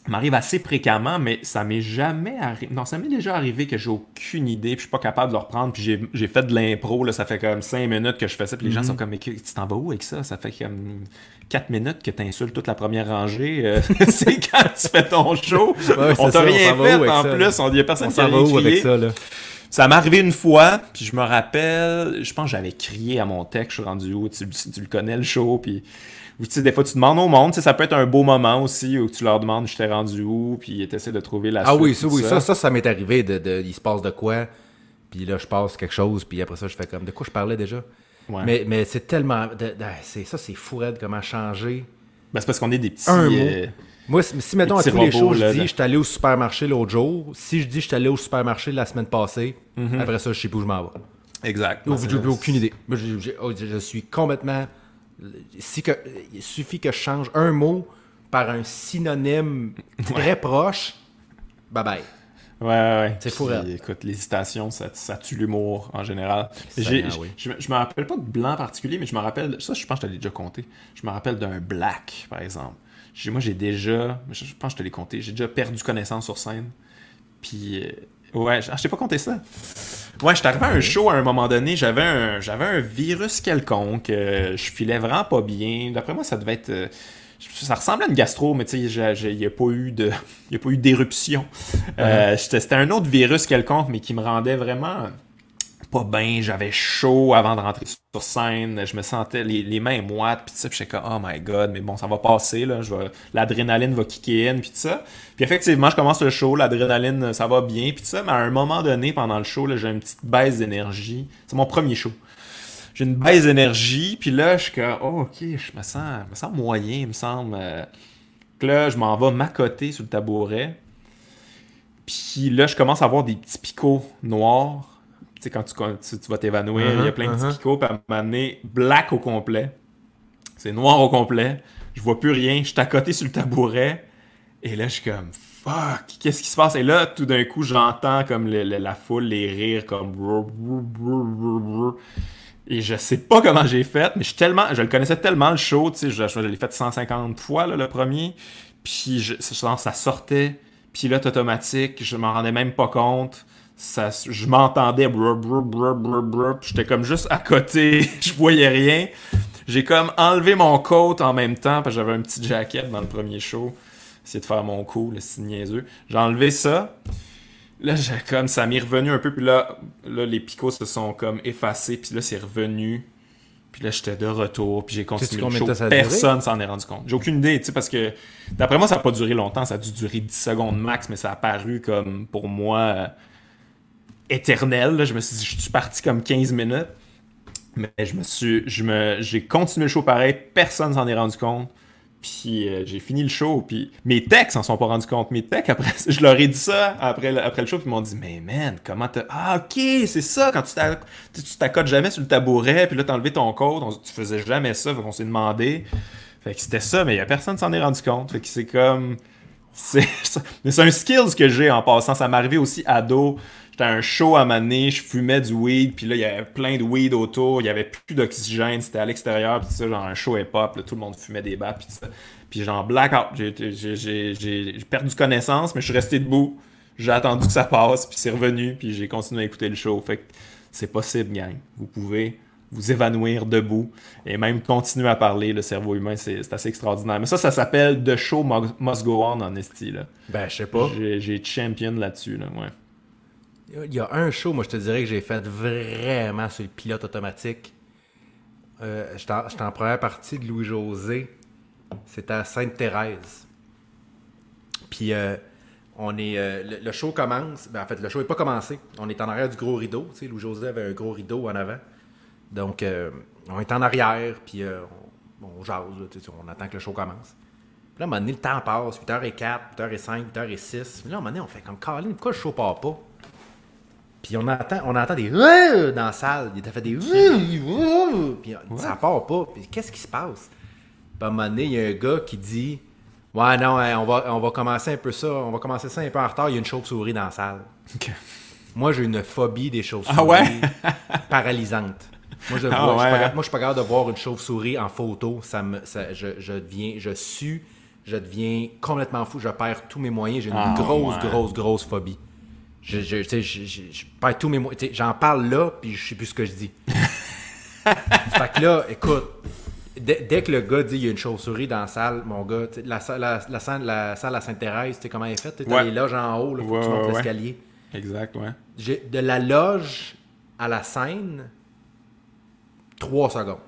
m'arrive assez fréquemment, mais ça m'est jamais arrivé. Non, ça m'est déjà arrivé que j'ai aucune idée, puis je suis pas capable de le reprendre, puis j'ai fait de l'impro, là, ça fait comme 5 minutes que je fais ça, puis les gens mhm. sont comme, mais tu t'en vas où avec ça? Ça fait comme 4 minutes que t'insultes toute la première rangée. Euh, [laughs] [laughs] c'est quand tu fais ton show. on t'a rien fait en plus, on y a personne qui a rien crié. Ça, là? Ça m'est arrivé une fois, puis je me rappelle, je pense que j'avais crié à mon texte, je suis rendu où, tu, tu, le connais le show, puis des fois, tu demandes au monde, ça peut être un beau moment aussi où tu leur demandes je t'ai rendu où, puis tu essaies de trouver la Ah oui, ça, oui, ça, ça, ça m'est arrivé. De, de, il se passe de quoi, puis là, je passe quelque chose, puis après ça, je fais comme de quoi je parlais déjà? Mais, mais c'est tellement. c'est, ça, c'est fou, de comment changer. Ben, c'est parce qu'on est des petits. Un euh, Moi, si, mettons à tous les shows, je dis je suis allé au supermarché l'autre jour, si je dis je suis allé au supermarché la semaine passée, mhm. après ça, je sais pas où je m'en vais. Exact. J'ai aucune idée. Oh, je suis complètement si que, il suffit que je change un mot par un synonyme très proche, bye bye. Ouais, ouais, C'est fou. Écoute, l'hésitation, ça, ça tue l'humour en général. je, je, me rappelle pas de blanc particulier, mais je me rappelle, ça je pense que je t'avais déjà compté. Je me rappelle d'un black, par exemple. Moi j'ai déjà, je pense que je te l'ai compté, j'ai déjà perdu connaissance sur scène. Puis euh, Ouais, je, t'ai pas compté ça. Ouais, je arrivé à un show à un moment donné, j'avais un, j'avais un virus quelconque, euh, je filais vraiment pas bien. D'après moi, ça devait être. Euh, ça ressemblait à une gastro, mais tu sais, il n'y a pas eu de, [laughs] y a pas eu d'éruption. Euh, c'était un autre virus quelconque, mais qui me rendait vraiment pas bien, j'avais chaud avant de rentrer sur scène, je me sentais les, mains moites, puis ça, puis j'étais comme oh my god, mais bon, ça va passer là, je l'adrénaline va kicker in, puis tout ça. Puis effectivement, je commence le show, l'adrénaline ça va bien, puis ça, mais à un moment donné pendant le show, j'ai une petite baisse d'énergie. C'est mon premier show. J'ai une baisse d'énergie, puis là, je suis comme oh, OK, je me sens me sens moyen, il me semble euh. là, je m'en vais m'accoter sur le tabouret. Puis là, je commence à avoir des petits picots noirs sais, quand tu, tu, vas t'évanouir, il y a uh-huh, plein de petits uh-huh. picots, puis à un moment donné, black au complet. C'est noir au complet. Je vois plus rien. Je suis à côté sur le tabouret. Et là, je suis comme, fuck, qu'est-ce qui se passe? Et là, tout d'un coup, j'entends comme la foule, les rires, comme. Et je sais pas comment j'ai fait, mais je, tellement, je le connaissais tellement le show, tu sais, je, l'ai fait 150 fois, là, le premier. Puis je, ça sortait, pilote automatique, je m'en rendais même pas compte ça, je m'entendais, j'étais comme juste à côté, [laughs] je voyais rien. J'ai comme enlevé mon coat en même temps, parce que j'avais un petit jacket dans le premier show. Essayé de faire mon coup, le signe niaiseux. J'ai enlevé ça. Là, j'ai comme, ça m'est revenu un peu, puis là, là, les picots se sont comme effacés, puis là, c'est revenu. Puis là, j'étais de retour, puis j'ai continué le show. Personne s'en est rendu compte. J'ai aucune idée, tu sais, parce que d'après moi, ça n'a pas duré longtemps, ça a dû durer 10 secondes max, mais ça a paru comme, pour moi, éternel. Je me suis dit, je suis parti comme 15 minutes. Mais je me suis. Je me, j'ai continué le show pareil, personne s'en est rendu compte. Puis euh, j'ai fini le show, puis mes techs s'en sont pas rendus compte. Mes techs, après, [laughs] je leur ai dit ça après, le, après le show, puis ils m'ont dit Mais man, comment t'as. Ah, ok, c'est ça, quand tu t'accotes jamais sur le tabouret, puis là enlevé ton code, tu faisais jamais ça, fait qu'on s'est demandé. Fait que c'était ça, mais y a personne s'en est rendu compte. Fait que c'est comme. C'est, [laughs] c'est un skills que j'ai en passant. Ça m'est arrivé aussi ado. J'étais un show à maner, je fumais du weed, puis là, il y avait plein de weed autour, il y avait plus d'oxygène, c'était à l'extérieur, puis ça, genre un show hip-hop, tout le monde fumait des bas, puis ça. Puis genre, blackout, j'ai perdu connaissance, mais je suis resté debout, j'ai attendu que ça passe, puis c'est revenu, puis j'ai continué à écouter le show. Fait que c'est possible, gang. Vous pouvez vous évanouir debout et même continuer à parler. Le cerveau humain, c'est assez extraordinaire. Mais ça, ça s'appelle The Show Must Go On en esti. Là. Ben, je sais pas. J'ai champion là-dessus. Là, ouais. Il y a un show, moi, je te dirais que j'ai fait vraiment sur le pilote automatique. Euh, J'étais en, première partie de Louis-José. C'était à Sainte-Thérèse. Puis, euh, on est, euh, le, show commence. Ben, en fait, le show n'est pas commencé. On est en arrière du gros rideau. Louis-José avait un gros rideau en avant. Donc, euh, on est en arrière, puis on, on, jase. on attend que le show commence. Puis là, à un moment donné, le temps passe. 8h04, 8h05, 8h06. Puis là, à un moment donné, on fait comme Colin, pourquoi le show part pas? Puis on entend, on entend des dans la salle. Il a fait des puis ça part pas. Puis qu'est-ce qui se passe? Puis à un moment donné, il y a un gars qui dit Ouais, non, on va, on va commencer un peu ça. On va commencer ça un peu en retard. Il y a une chauve-souris dans la salle. Moi, j'ai une phobie des chauves-souris ah ouais? [laughs] paralysante. Moi, je, Ah vois- je suis pas, hein? moi, je suis pas capable de voir une chauve-souris en photo. Ça me, ça- je, je deviens, je sue, je deviens complètement fou. Je perds tous mes moyens. J'ai une Ah grosse, ouais. grosse, grosse phobie. Je, je, je, je- perds tous mes moyens. J'en parle là, puis je sais plus ce que je dis. [laughs] fait que là, écoute, dès, que le gars dit il y a une chauve-souris dans la salle, mon gars, la, salle- la, la salle, la salle à Sainte-Thérèse, comment elle est faite? T'as Ouais. les loges en haut, là, faut Ouais, que tu montes ouais, l'escalier. Exact, ouais. De la loge à la scène, 3 secondes.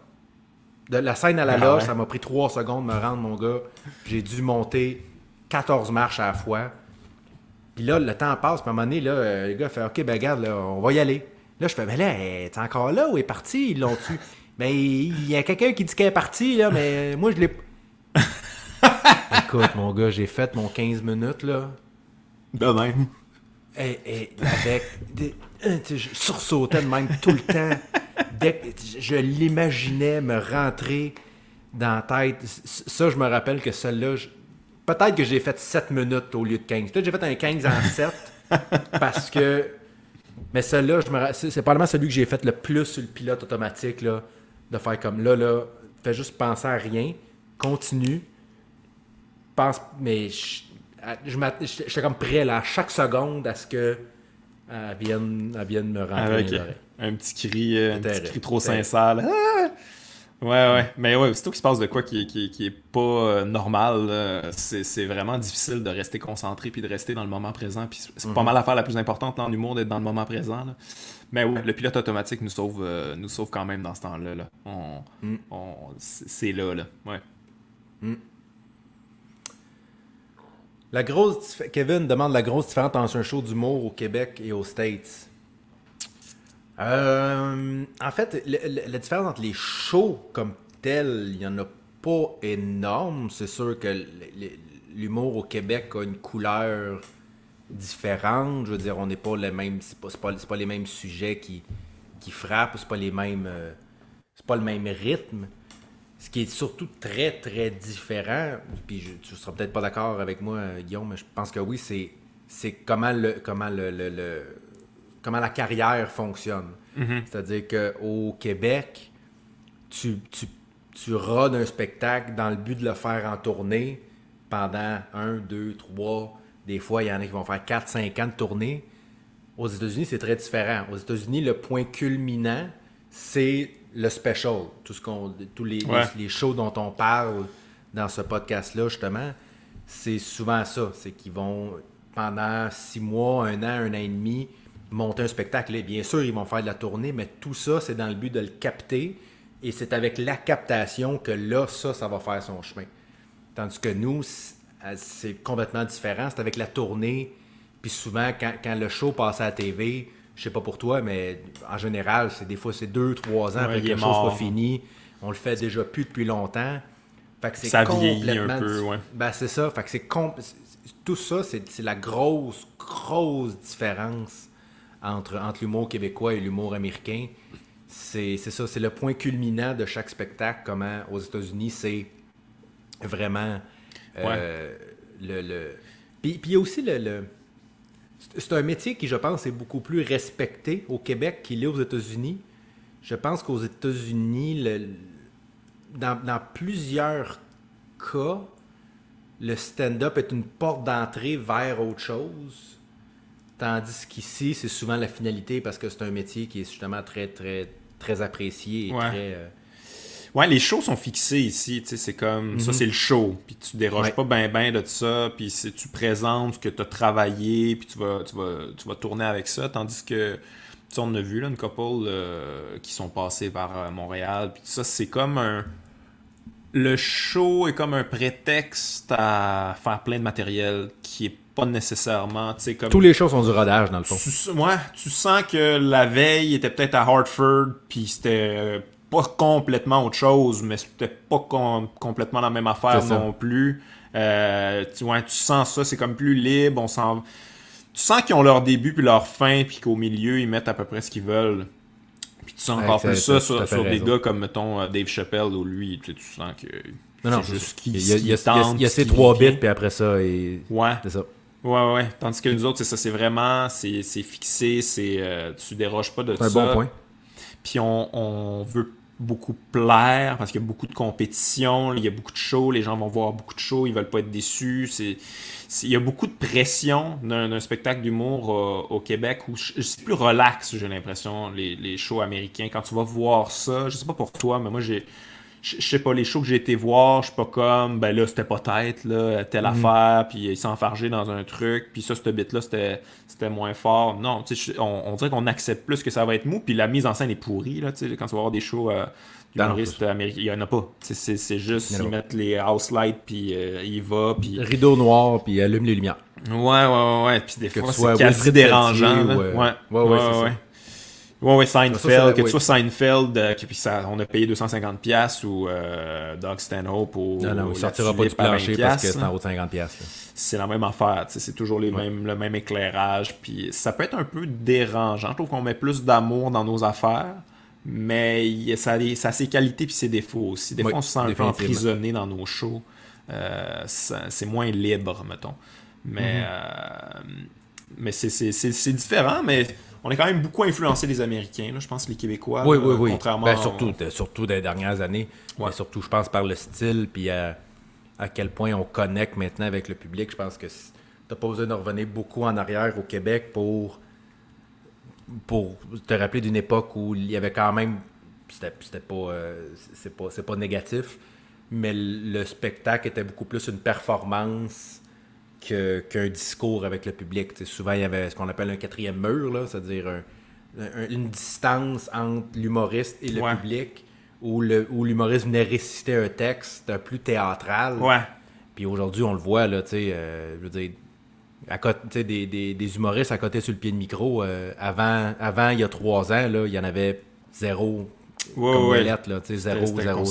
De la scène à la Ah loge, ouais. ça m'a pris 3 secondes de me rendre, mon gars. J'ai dû monter 14 marches à la fois. Puis là, le temps passe. Puis à un moment donné, là, euh, le gars fait OK, ben regarde, là, on va y aller. Là, je fais Mais là, elle est encore là ou elle est partie? Ils l'ont tué. [laughs] Ben, il y a quelqu'un qui dit qu'elle est partie, là, mais moi, je l'ai. [laughs] Écoute, mon gars, j'ai fait mon 15 minutes, là. De même. Et, et avec des, je sursautais de même tout le temps. Dès que je l'imaginais me rentrer dans la tête. Ça, je me rappelle que celle-là, peut-être que j'ai fait 7 minutes au lieu de 15. Peut-être que j'ai fait un 15 en 7 parce que. Mais celle-là, je me c'est probablement celui que j'ai fait le plus sur le pilote automatique, là, de faire comme là, là, fais juste penser à rien, continue, pense, mais je, je comme prêt là, à chaque seconde à ce que elle vienne, elle vienne me rentrer Avec dans les oreilles. un petit cri, euh, un petit cri trop sincère. là. Ah! Ouais, ouais. Mais ouais, aussitôt qu'il se passe de quoi qui, qui, qui est pas euh, normal, là, c'est vraiment difficile de rester concentré puis de rester dans le moment présent. Puis c'est Mhm. pas mal l'affaire la plus importante en humour d'être dans le moment présent. là. Mais oui, le pilote automatique nous sauve, euh, nous sauve quand même dans ce temps-là. là. On, Mm. on- c'est c'est là, là. Ouais. La grosse Kevin demande la grosse différence entre un show d'humour au Québec et aux States. Euh, en fait, la différence entre les shows comme tels, il n'y en a pas énorme. C'est sûr que l'humour au Québec a une couleur différente. Je veux dire, on n'est pas les mêmes. C'est pas, pas les mêmes sujets qui, qui frappent, c'est pas les mêmes. euh, c'est pas le même rythme. Ce qui est surtout très, très différent, puis je, tu seras peut-être pas d'accord avec moi, Guillaume, mais je pense que oui, c'est, c'est comment, le, comment, le, le- le- comment la carrière fonctionne. C'est-à-dire qu'au Québec, tu, tu, tu rodes un spectacle dans le but de le faire en tournée pendant un, deux, trois, des fois, il y en a qui vont faire 4, 5 ans de tournée. Aux États-Unis, c'est très différent. Aux États-Unis, le point culminant, c'est le special. Tout ce qu'on, tous les, Ouais. les, les shows dont on parle dans ce podcast-là, justement, c'est souvent ça. C'est qu'ils vont, pendant six mois, un an, un an et demi, monter un spectacle. Et bien sûr, ils vont faire de la tournée, mais tout ça, c'est dans le but de le capter. Et c'est avec la captation que là, ça, ça va faire son chemin. Tandis que nous, euh, c'est complètement différent. C'est avec la tournée. Puis souvent, quand, quand le show passe à la TV, je sais pas pour toi, mais en général, c'est des fois c'est deux, trois ans Ouais, après que le show soit fini. On le fait déjà plus depuis longtemps. Fait que c'est Ça vieillit un complètement peu, ouais. Ben, c'est ça. Fait que c'est com- tout ça, c'est c'est la grosse, grosse différence entre, entre l'humour québécois et l'humour américain. C'est c'est ça, c'est le point culminant de chaque spectacle. Comment aux États-Unis, c'est vraiment euh, le. le... Puis, puis il y a aussi le. le- c'est- un métier qui, je pense, est beaucoup plus respecté au Québec qu'il est aux États-Unis. Je pense qu'aux États-Unis, le- dans, dans plusieurs cas, le stand-up est une porte d'entrée vers autre chose. Tandis qu'ici, c'est souvent la finalité parce que c'est un métier qui est justement très, très, très apprécié et Ouais. très. euh, Ouais, les shows sont fixés ici, tu sais, c'est comme, ça c'est le show, puis tu déroges Ouais. pas ben ben de ça, puis tu présentes ce que tu as travaillé, puis tu vas, tu, vas, tu vas tourner avec ça, tandis que, tu sais, on a vu là, une couple euh, qui sont passés par euh, Montréal, puis ça, c'est comme un... Le show est comme un prétexte à faire plein de matériel qui est pas nécessairement, comme... Tous les shows sont du rodage, dans le fond. Tu, ouais, tu sens que la veille était peut-être à Hartford, puis c'était euh, pas complètement autre chose, mais c'était pas com- complètement la même affaire ça. non plus. Euh, tu, ouais, tu sens ça, c'est comme plus libre. On sent, tu sens qu'ils ont leur début puis leur fin, puis qu'au milieu, ils mettent à peu près ce qu'ils veulent. Puis tu sens Ouais, encore ça- plus ça, ça sur, des gars comme, mettons, euh, Dave Chappelle, où lui, tu, sais, tu sens que Non, non, c'est juste il qu'il y a, il y a- qu'il tente, il y a ces trois bits, puis après ça, et... Ouais. c'est ça. Ouais, ouais. Tandis que nous autres, c'est ça, c'est vraiment, c'est fixé, c'est, euh, tu déroges pas de C'est un ça. bon point. puis on, on veut beaucoup plaire parce qu'il y a beaucoup de compétition, il y a beaucoup de shows, les gens vont voir beaucoup de shows, ils veulent pas être déçus. C'est, il y a beaucoup de pression d'un, spectacle d'humour euh, au Québec où c'est plus relax, j'ai l'impression, les, les, shows américains. Quand tu vas voir ça, je sais pas pour toi, mais moi j'ai je sais pas, les shows que j'ai été voir, je suis pas comme, ben là, c'était pas tête, là, telle mhm. affaire, puis il s'enfargeait dans un truc, puis ça, ce bit-là, c'était moins fort. Non, tu sais, on, dirait qu'on accepte plus que ça va être mou, puis la mise en scène est pourrie, là, tu sais, quand tu vas voir des shows euh, d'humoristes américains, il y en a pas. C'est juste, ils mettent les house lights, puis euh, il va, puis... Rideau noir, puis allume les lumières. Ouais, ouais, ouais, puis des fois, c'est quasi dérangeant. ouais, ouais, ouais, ouais, ouais Ouais, ouais, Seinfeld, que tu sois Seinfeld, euh, puis ça, on a payé 250$ ou euh, Doug Stanhope ou. Non, non, il sortira pas du plancher parce que c'est en haut de 50$. C'est la même affaire, c'est toujours les mêmes, le même éclairage, puis ça peut être un peu dérangeant. Je trouve qu'on met plus d'amour dans nos affaires, mais ça, a, ça a ses qualités puis ses défauts aussi. Des fois, on se sent un peu emprisonné dans nos shows. Euh, c'est moins libre, mettons. Mais, mm-hmm. euh, mais c'est différent, mais on est quand même beaucoup influencé des Américains. Je pense les Québécois, oui, oui, oui. contrairement ben, surtout, surtout des dernières années. Ouais. surtout, je pense, par le style, puis à, quel point on connecte maintenant avec le public. Je pense que tu n'as pas besoin de revenir beaucoup en arrière au Québec pour, pour te rappeler d'une époque où il y avait quand même... C'était pas, euh, c'est pas, pas négatif, mais le spectacle était beaucoup plus une performance qu'un discours avec le public. souvent, il y avait ce qu'on appelle un quatrième mur, c'est-à-dire une distance entre l'humoriste et le public, où l'humoriste venait réciter un texte plus théâtral. Ouais. Puis aujourd'hui, on le voit, là, euh, je veux dire, à côté, des, des, humoristes à côté sur le pied de micro, euh, avant, avant, il y a trois ans, là, il y en avait zéro. Ouais, comme ouais. là, tu sais, zéro, zéro.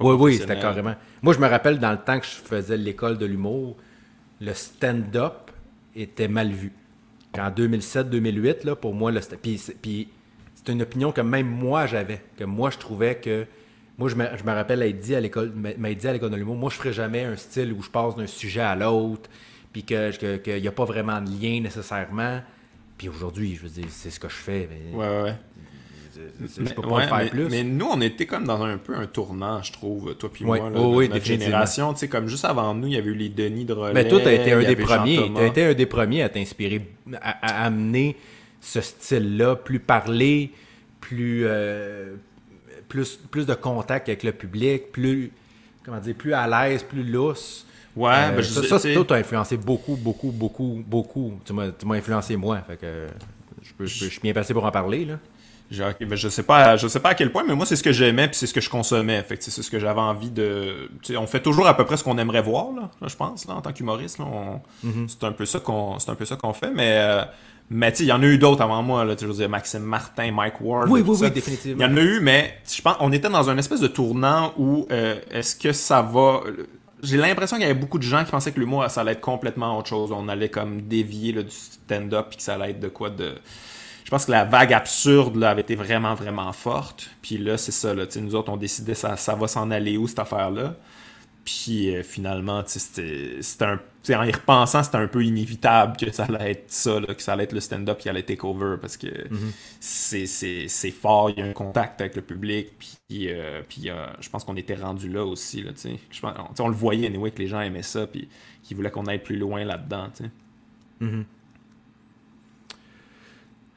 Oui, oui, c'était carrément. Moi, je me rappelle dans le temps que je faisais l'école de l'humour, le stand-up était mal vu. En 2007-2008, là, pour moi, le puis, puis c'est une opinion que même moi j'avais, que moi je trouvais que moi je me, je me rappelle être dit à l'école, m'a dit à l'école de l'humour, moi je ferais jamais un style où je passe d'un sujet à l'autre, puis que qu'il n'y a pas vraiment de lien nécessairement. Puis aujourd'hui, je veux dire, c'est ce que je fais. Mais... Ouais, ouais je peux pas faire plus. Mais nous, on était comme dans un peu un tournant, je trouve, toi puis moi, là, oh, notre génération. Tu sais, comme juste avant nous, il y avait eu les Denis de Relais. Mais toi, t'as été un des premiers. T'as été un des premiers à t'inspirer, à, amener ce style-là, plus parlé, plus, euh, plus, plus de contact avec le public, plus, comment dire, plus à l'aise, plus lousse. Ouais, euh, ben, ça, ça toi, t'as influencé beaucoup, beaucoup, beaucoup, beaucoup. Tu m'as influencé moi, fait que je, je suis bien passé pour en parler, là. Ben, je sais pas, je sais pas à quel point, mais moi c'est ce que j'aimais puis c'est ce que je consommais. Fait c'est ce que j'avais envie de. on fait toujours à peu près ce qu'on aimerait voir là, je pense là, en tant qu'humoriste. Mm-hmm. C'est un peu ça qu'on, c'est un peu ça qu'on fait, mais. Euh, mais tu il y en a eu d'autres avant moi, là, je veux dire, Maxime Martin, Mike Ward. Oui, oui, oui, définitivement. Il y en a eu, mais je pense on était dans un espèce de tournant où euh, est-ce que ça va. J'ai l'impression qu'il y avait beaucoup de gens qui pensaient que l'humour, ça allait être complètement autre chose. On allait comme dévier du stand-up puis que ça allait être de quoi de je pense que la vague absurde là, avait été vraiment, vraiment forte. Puis là, c'est ça. Là, nous autres, on décidait ça, ça va s'en aller où cette affaire-là. Puis euh, finalement, c'était un. en y repensant, c'était un peu inévitable que ça allait être ça, que ça allait être le stand-up qui allait take over parce que mm-hmm. c'est fort, il y a un contact avec le public. Puis, euh, puis euh, je pense qu'on était rendu là aussi. Là, je pense, on, le voyait, anyway, que les gens aimaient ça, puis qu'ils voulaient qu'on aille plus loin là-dedans. Mm-hmm.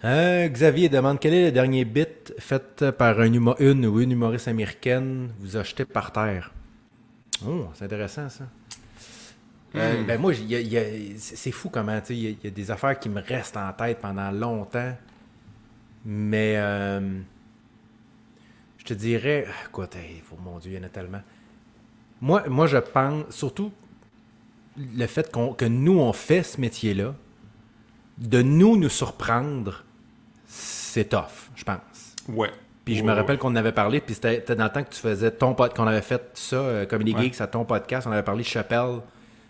Euh, Xavier demande quel est le dernier bit fait par un une ou une humoriste américaine vous achetez par terre? Oh, c'est intéressant ça. Euh, hmm. ben moi, c'est fou comment, il y, a des affaires qui me restent en tête pendant longtemps. Mais euh, je te dirais, écoute, oh, mon Dieu, il y en a tellement. Moi, moi je pense, surtout le fait que nous, on fait ce métier-là, de nous nous surprendre c'est tough, je pense. Ouais. Puis je me rappelle qu'on avait parlé, puis c'était dans le temps que tu faisais ton podcast, qu'on avait fait ça, euh, comme les Geeks, à ton podcast, on avait parlé de Chappelle.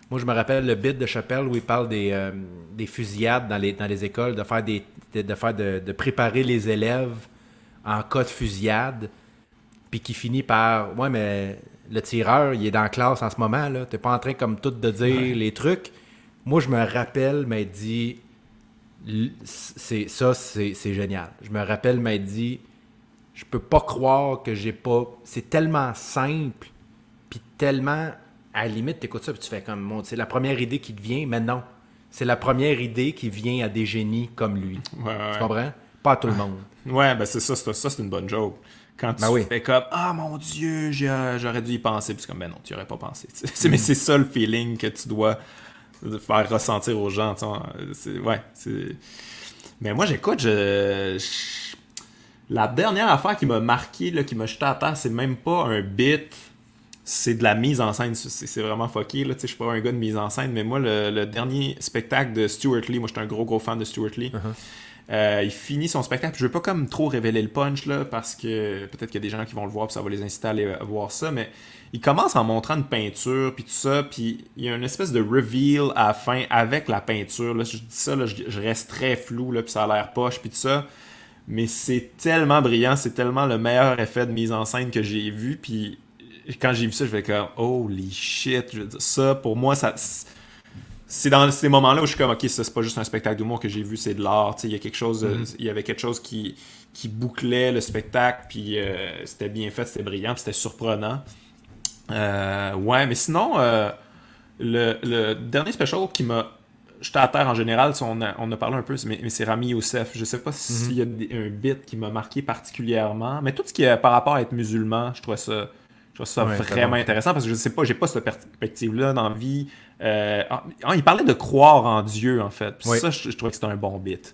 Moi, je me rappelle le bit de Chappelle où il parle des, euh, des fusillades dans les, dans les écoles, de faire des de, faire de, de, préparer les élèves en cas de fusillade, puis qui finit par Ouais, mais le tireur, il est dans la classe en ce moment, là. T'es pas en train comme tout de dire les trucs. Moi, je me rappelle, mais dit c'est ça, c'est génial. Je me rappelle m'être dit, je peux pas croire que j'ai pas. C'est tellement simple, puis tellement. À la limite, tu écoutes ça, puis tu fais comme. C'est la première idée qui te vient, mais non. C'est la première idée qui vient à des génies comme lui. Tu comprends? Pas à tout le monde. Ouais, ben c'est ça, ça c'est une bonne joke. Quand tu ben fais comme Ah mon Dieu, j'aurais dû y penser, puis comme Ben non, tu n'y aurais pas pensé. [laughs] Mais c'est ça le feeling que tu dois faire ressentir aux gens. Ouais, c'est. Mais moi, j'écoute, je... La dernière affaire qui m'a marqué, là, qui m'a jeté à terre, c'est même pas un bit, c'est de la mise en scène. C'est vraiment fucké. Là. Je suis pas un gars de mise en scène, mais moi, le, dernier spectacle de Stuart Lee, moi, j'étais un gros, gros fan de Stuart Lee. Uh-huh. Euh, il finit son spectacle. Je veux pas comme trop révéler le punch là, parce que peut-être qu'il y a des gens qui vont le voir, puis ça va les inciter à aller voir ça. Mais il commence en montrant une peinture, puis tout ça, puis il y a une espèce de reveal à la fin avec la peinture. Là. Je dis ça, là, je, reste très flou, là, puis ça a l'air poche, puis tout ça. Mais c'est tellement brillant, c'est tellement le meilleur effet de mise en scène que j'ai vu. Puis quand j'ai vu ça, je vais comme holy shit. ça, pour moi, ça c'est dans ces moments-là où je suis comme, ok, ça c'est pas juste un spectacle d'humour que j'ai vu, c'est de l'art. Il y a quelque chose, mm-hmm. il y avait quelque chose qui, qui bouclait le spectacle, puis euh, c'était bien fait, c'était brillant, c'était surprenant. Euh, ouais, mais sinon, euh, le, dernier special qui m'a jeté à terre en général, on a, on a parlé un peu, mais, c'est Rami Youssef. Je sais pas s'il y a un bit qui m'a marqué particulièrement, mais tout ce qui est par rapport à être musulman, je trouve ça je trouve ça vraiment intéressant parce que je sais pas, j'ai pas cette perspective-là dans la vie. Euh, ah, ah, il parlait de croire en Dieu, en fait. Ça, je, trouvais que c'était un bon bit.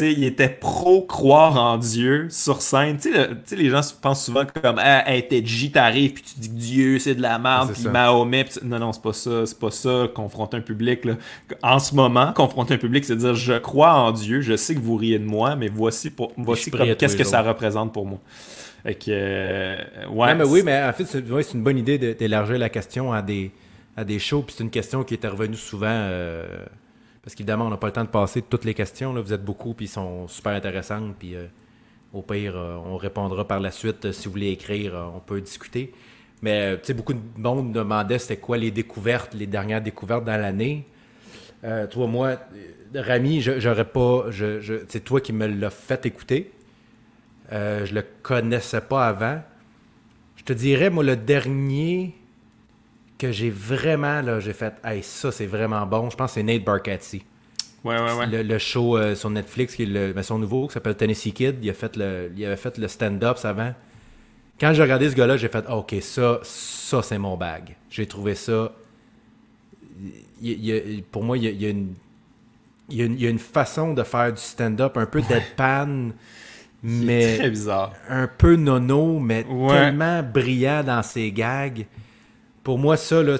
Il était pro-croire en Dieu sur scène. Tu sais, les gens pensent souvent comme ah, hey, t'es J, t'arrives, puis tu dis que Dieu, c'est de la merde, puis Mahomet. Non, non, c'est pas ça. C'est pas ça, confronter un public. Là. En ce moment, confronter un public, c'est dire je crois en Dieu, je sais que vous riez de moi, mais voici, pour, voici qu'est-ce que ça représente pour moi. Euh, ouais. mais oui, mais en fait, c'est une bonne idée d'élargir la question à des, à des shows. Puis c'est une question qui est revenue souvent. Euh, parce qu'évidemment, on n'a pas le temps de passer toutes les questions. Vous êtes beaucoup, puis sont super intéressantes. Euh, au pire, on répondra par la suite. si vous voulez écrire, on peut discuter. Mais tu sais, beaucoup de monde demandait c'était quoi les découvertes, les dernières découvertes dans l'année. toi, moi, Rami, j'aurais pas. Je, c'est toi qui me l'as fait écouter. Euh, je le connaissais pas avant. Je te dirais, moi, le dernier que j'ai vraiment, là, j'ai fait, hey, ça, c'est vraiment bon. Je pense que c'est Nate Bargatze. Ouais, ouais, ouais. Le, show euh, sur Netflix, qui est le, ben, son nouveau, qui s'appelle Tennessee Kid. Il, a fait le, il avait fait le stand-up avant. Quand j'ai regardé ce gars-là, j'ai fait, OK, ça, ça, c'est mon bag. J'ai trouvé ça. pour moi, il y a, une, il y a une façon de faire du stand-up un peu deadpan mais très bizarre. un peu nono, mais tellement brillant dans ses gags. Pour moi, ça, là,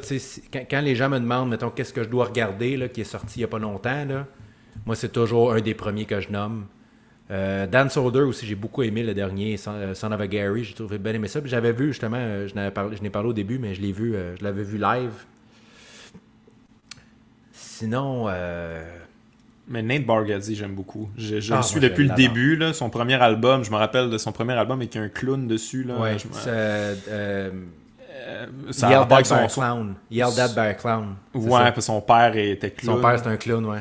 quand, quand, les gens me demandent, mettons, qu'est-ce que je dois regarder, là, qui est sorti il n'y a pas longtemps, là, moi, c'est toujours un des premiers que je nomme. Euh, Dan Soder aussi, j'ai beaucoup aimé le dernier, Son, euh, of a Gary, j'ai trouvé bien aimé ça. J'avais vu justement, euh, je n'ai parlé, parlé, au début, mais je l'ai vu, je l'avais vu live. Sinon, mais Nate Bargatze, j'aime beaucoup. Je, je ah, le suis depuis le début. Là, son premier album, je me rappelle de son premier album avec un clown dessus. Là, ouais, c'est... Euh, ça Yelled by Clown. Yelled That by Clown. Ouais, puis son père était clown. Son père, c'est un clown, ouais.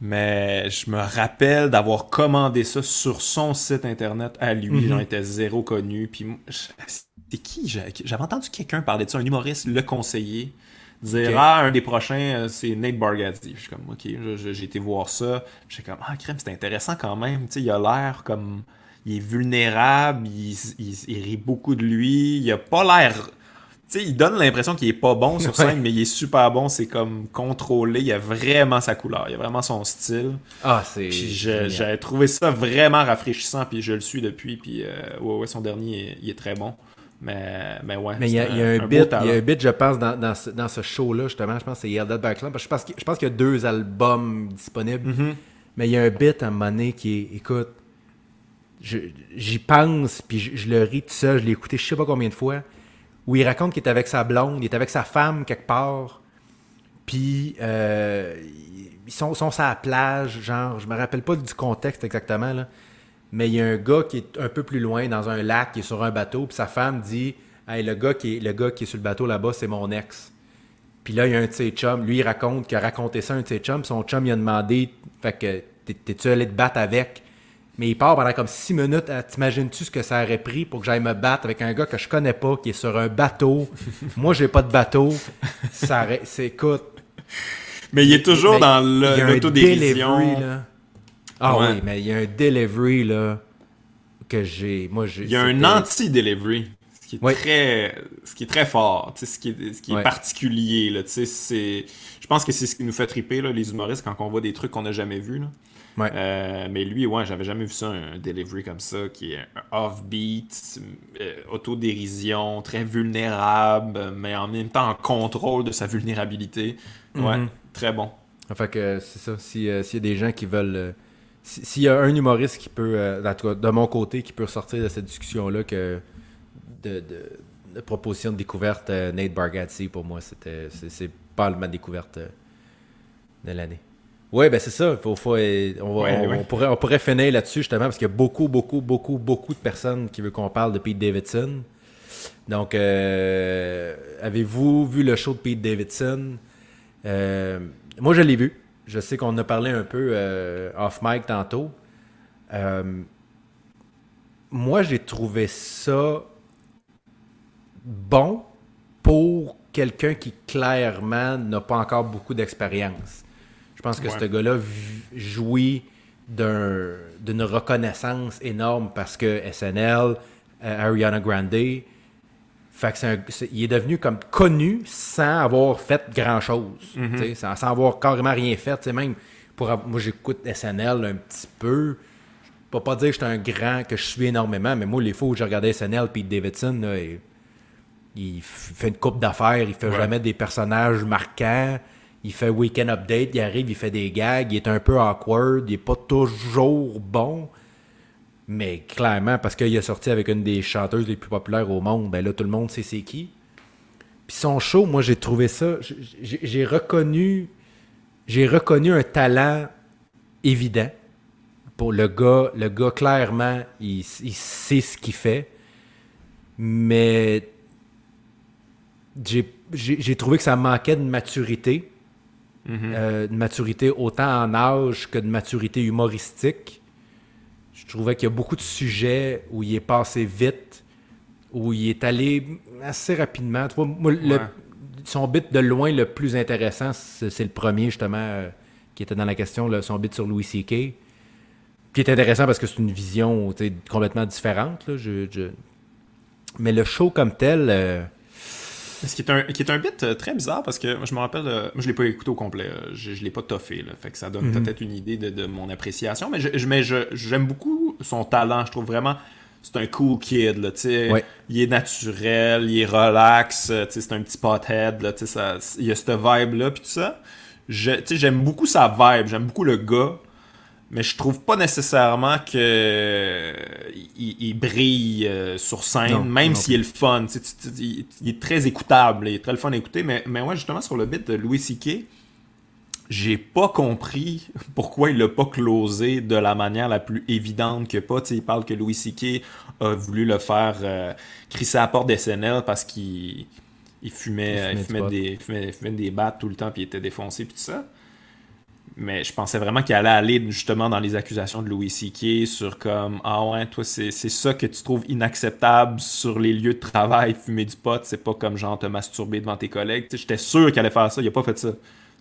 Mais je me rappelle d'avoir commandé ça sur son site internet à lui. Mm J'en étais zéro connu. Puis c'est qui? J'avais entendu quelqu'un parler de ça, un humoriste le conseiller dire ah un des prochains euh, c'est Nate Bargatze je suis comme ok j'ai été voir ça je suis comme ah crème c'est intéressant quand même tu sais il a l'air comme il est vulnérable il, il, rit beaucoup de lui il a pas l'air sais il donne l'impression qu'il est pas bon sur scène mais il est super bon c'est comme contrôlé il a vraiment sa couleur il a vraiment son style ah c'est j'ai trouvé ça vraiment rafraîchissant puis je le suis depuis puis euh, ouais, ouais son dernier il est très bon mais, mais ouais. Mais il y, a un, bit, y a un bit, je pense, dans, dans ce, dans ce show-là, justement. Je pense que c'est Yell Backland. Je pense, je pense qu'il y a deux albums disponibles. Mm-hmm. Mais il y a un bit à un moment donné qui est, écoute, j'y pense, puis je, le ris tout seul. Je l'ai écouté je sais pas combien de fois. Où il raconte qu'il est avec sa blonde, il est avec sa femme quelque part. Puis euh, ils sont, sont sur la plage, genre, je me rappelle pas du contexte exactement, là mais il y a un gars qui est un peu plus loin dans un lac, qui est sur un bateau, puis sa femme dit Hey, le gars qui est, le gars qui est sur le bateau là-bas, c'est mon ex. Puis là, il y a un de ses chums, lui, il raconte qu'il a raconté ça à un de ses chums, son chum, il a demandé, fait que t'es-tu allé te battre avec? Mais il part pendant comme six minutes. T'imagines-tu ce que ça aurait pris pour que j'aille me battre avec un gars que je connais pas, qui est sur un bateau? [laughs] Moi, j'ai pas de bateau. Ça aurait... C'est, écoute... Mais il est toujours dans l'autodérision. Ah oui, mais il y a un delivery, là, que j'ai... Moi, j'ai... Il y a un anti-delivery. Ce qui est très ce qui est très fort, ce qui est, ce qui est particulier. Là, c'est, je pense que c'est ce qui nous fait triper, là, les humoristes, quand on voit des trucs qu'on n'a jamais vus. Là. Euh, mais lui, ouais, j'avais jamais vu ça, un delivery comme ça, qui est off-beat, euh, autodérision, très vulnérable, mais en même temps en contrôle de sa vulnérabilité. Ouais, mhm. très bon. Fait que c'est ça, euh, s'il y a des gens qui veulent... S'il y a un humoriste qui peut, de mon côté, qui peut sortir de cette discussion-là, que de, de, proposition de découverte, Nate Bargatze, pour moi, c'était c'est pas ma découverte de l'année. Oui, ben c'est ça. Faut, faut, on, pourrait, on pourrait finir là-dessus justement parce qu'il y a beaucoup, beaucoup, beaucoup, beaucoup de personnes qui veulent qu'on parle de Pete Davidson. Donc, euh, avez-vous vu le show de Pete Davidson? Euh, moi, je l'ai vu. Je sais qu'on a parlé un peu euh, off mic tantôt. moi, j'ai trouvé ça bon pour quelqu'un qui clairement n'a pas encore beaucoup d'expérience. Je pense que ce gars-là jouit d'une reconnaissance énorme parce que SNL, euh, Ariana Grande, fait que il est devenu comme connu sans avoir fait grand-chose, mm-hmm. sans, sans, avoir carrément rien fait. Même pour, moi, j'écoute SNL un petit peu. Je peux pas dire que j'étais un grand, que je suis énormément, mais moi, les fois où j'ai regardé SNL, Pete Davidson, il, fait une coupe d'affaires, il fait jamais des personnages marquants il fait Weekend Update, il arrive, il fait des gags, il est un peu awkward, il est pas toujours bon. Mais clairement, parce qu'il a sorti avec une des chanteuses les plus populaires au monde, ben là, tout le monde sait c'est qui. Puis son show, moi, j'ai trouvé ça. J'ai reconnu. J'ai reconnu un talent évident. Pour le gars, le gars, clairement, il, il sait ce qu'il fait. Mais j'ai trouvé que ça manquait de maturité. Euh, de maturité autant en âge que de maturité humoristique. Je trouvais qu'il y a beaucoup de sujets où il est passé vite, où il est allé assez rapidement. son bit de loin le plus intéressant, c'est le premier justement euh, qui était dans la question, son bit sur Louis C.K. Qui est intéressant parce que c'est une vision complètement différente. Mais le show comme tel, euh, ce qui est un, qui est un bit euh, très bizarre parce que je me rappelle, euh, moi je l'ai pas écouté au complet, euh, je, je l'ai pas toffé, là, fait que ça donne mhm. peut-être une idée de, mon appréciation, mais j'aime beaucoup son talent, je trouve vraiment c'est un cool kid, là, ouais. il est naturel, il est relax, c'est un petit pothead, là, ça, il y a cette vibe-là, puis tout ça. J'aime beaucoup sa vibe, j'aime beaucoup le gars, mais je trouve pas nécessairement que il, brille euh, sur scène, même s'il est le fun. il, est très écoutable, il est très le fun à écouter. Mais, mais moi, justement, sur le bit de Louis C.K., j'ai pas compris [laughs] pourquoi il l'a pas closé de la manière la plus évidente que pas. il parle que Louis C.K. a voulu le faire euh, crisser à la porte SNL parce qu'il fumait, il fumait, des, fumait, fumait, des battes tout le temps puis il était défoncé puis tout ça. Mais je pensais vraiment qu'il allait aller justement dans les accusations de Louis C.K. sur comme Ah ouais, toi, c'est ça que tu trouves inacceptable sur les lieux de travail, fumer du pot, c'est pas comme genre te masturber devant tes collègues. J'étais sûr qu'il allait faire ça, il a pas fait ça.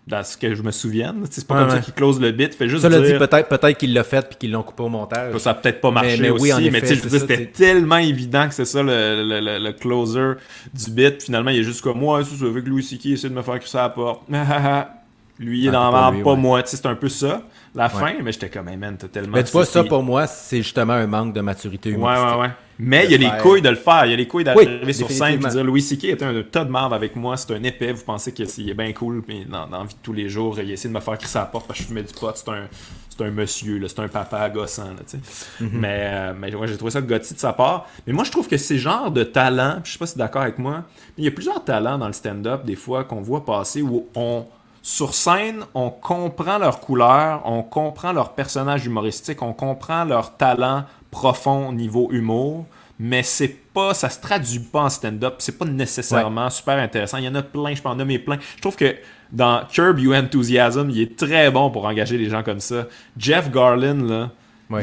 Dans ce que je me souvienne. C'est pas comme ça qu'il close le bit. Fait juste ça l'a dit peut-être peut qu'il l'a fait puis qu'ils l'ont coupé au montage. Ça a peut-être pas marché mais, aussi, oui, mais c'était tellement évident que c'est ça le, le, le, closer du bit. Finalement, il est juste comme moi, c'est avec Louis C.K. essaie de me faire que ça à la porte. [laughs] Lui, il est dans la pas moi. C'est un peu ça, la fin, mais j'étais comme, hey man, t'as tellement. Mais tu vois, ça pour moi, c'est justement un manque de maturité humoristique. Ouais, ouais, ouais. Mais il y a les couilles de le faire. Il y a les couilles d'arriver sur scène et dire Louis C.K. était un tas de marde avec moi, c'est un épais. Vous pensez qu'il est bien cool, mais dans, la vie de tous les jours, il essaie de me faire crisser à la porte parce que je fumais du pot. C'est un, c'est un monsieur, c'est un papa gossant. Là, mm-hmm. Mais, euh, mais ouais, j'ai trouvé ça gotti de sa part. Mais moi, je trouve que ces genres de talents, je sais pas si tu es d'accord avec moi, mais il y a plusieurs talents dans le stand-up, des fois, qu'on voit passer où on sur scène, on comprend leur couleur, on comprend leur personnage humoristique, on comprend leur talent profond niveau humour. mais c'est pas, ça se traduit pas en stand-up, c'est pas nécessairement super intéressant. Il y en a plein, je peux en nommer plein. Je trouve que dans Curb Your Enthusiasm, il est très bon pour engager des gens comme ça. Jeff Garlin, là,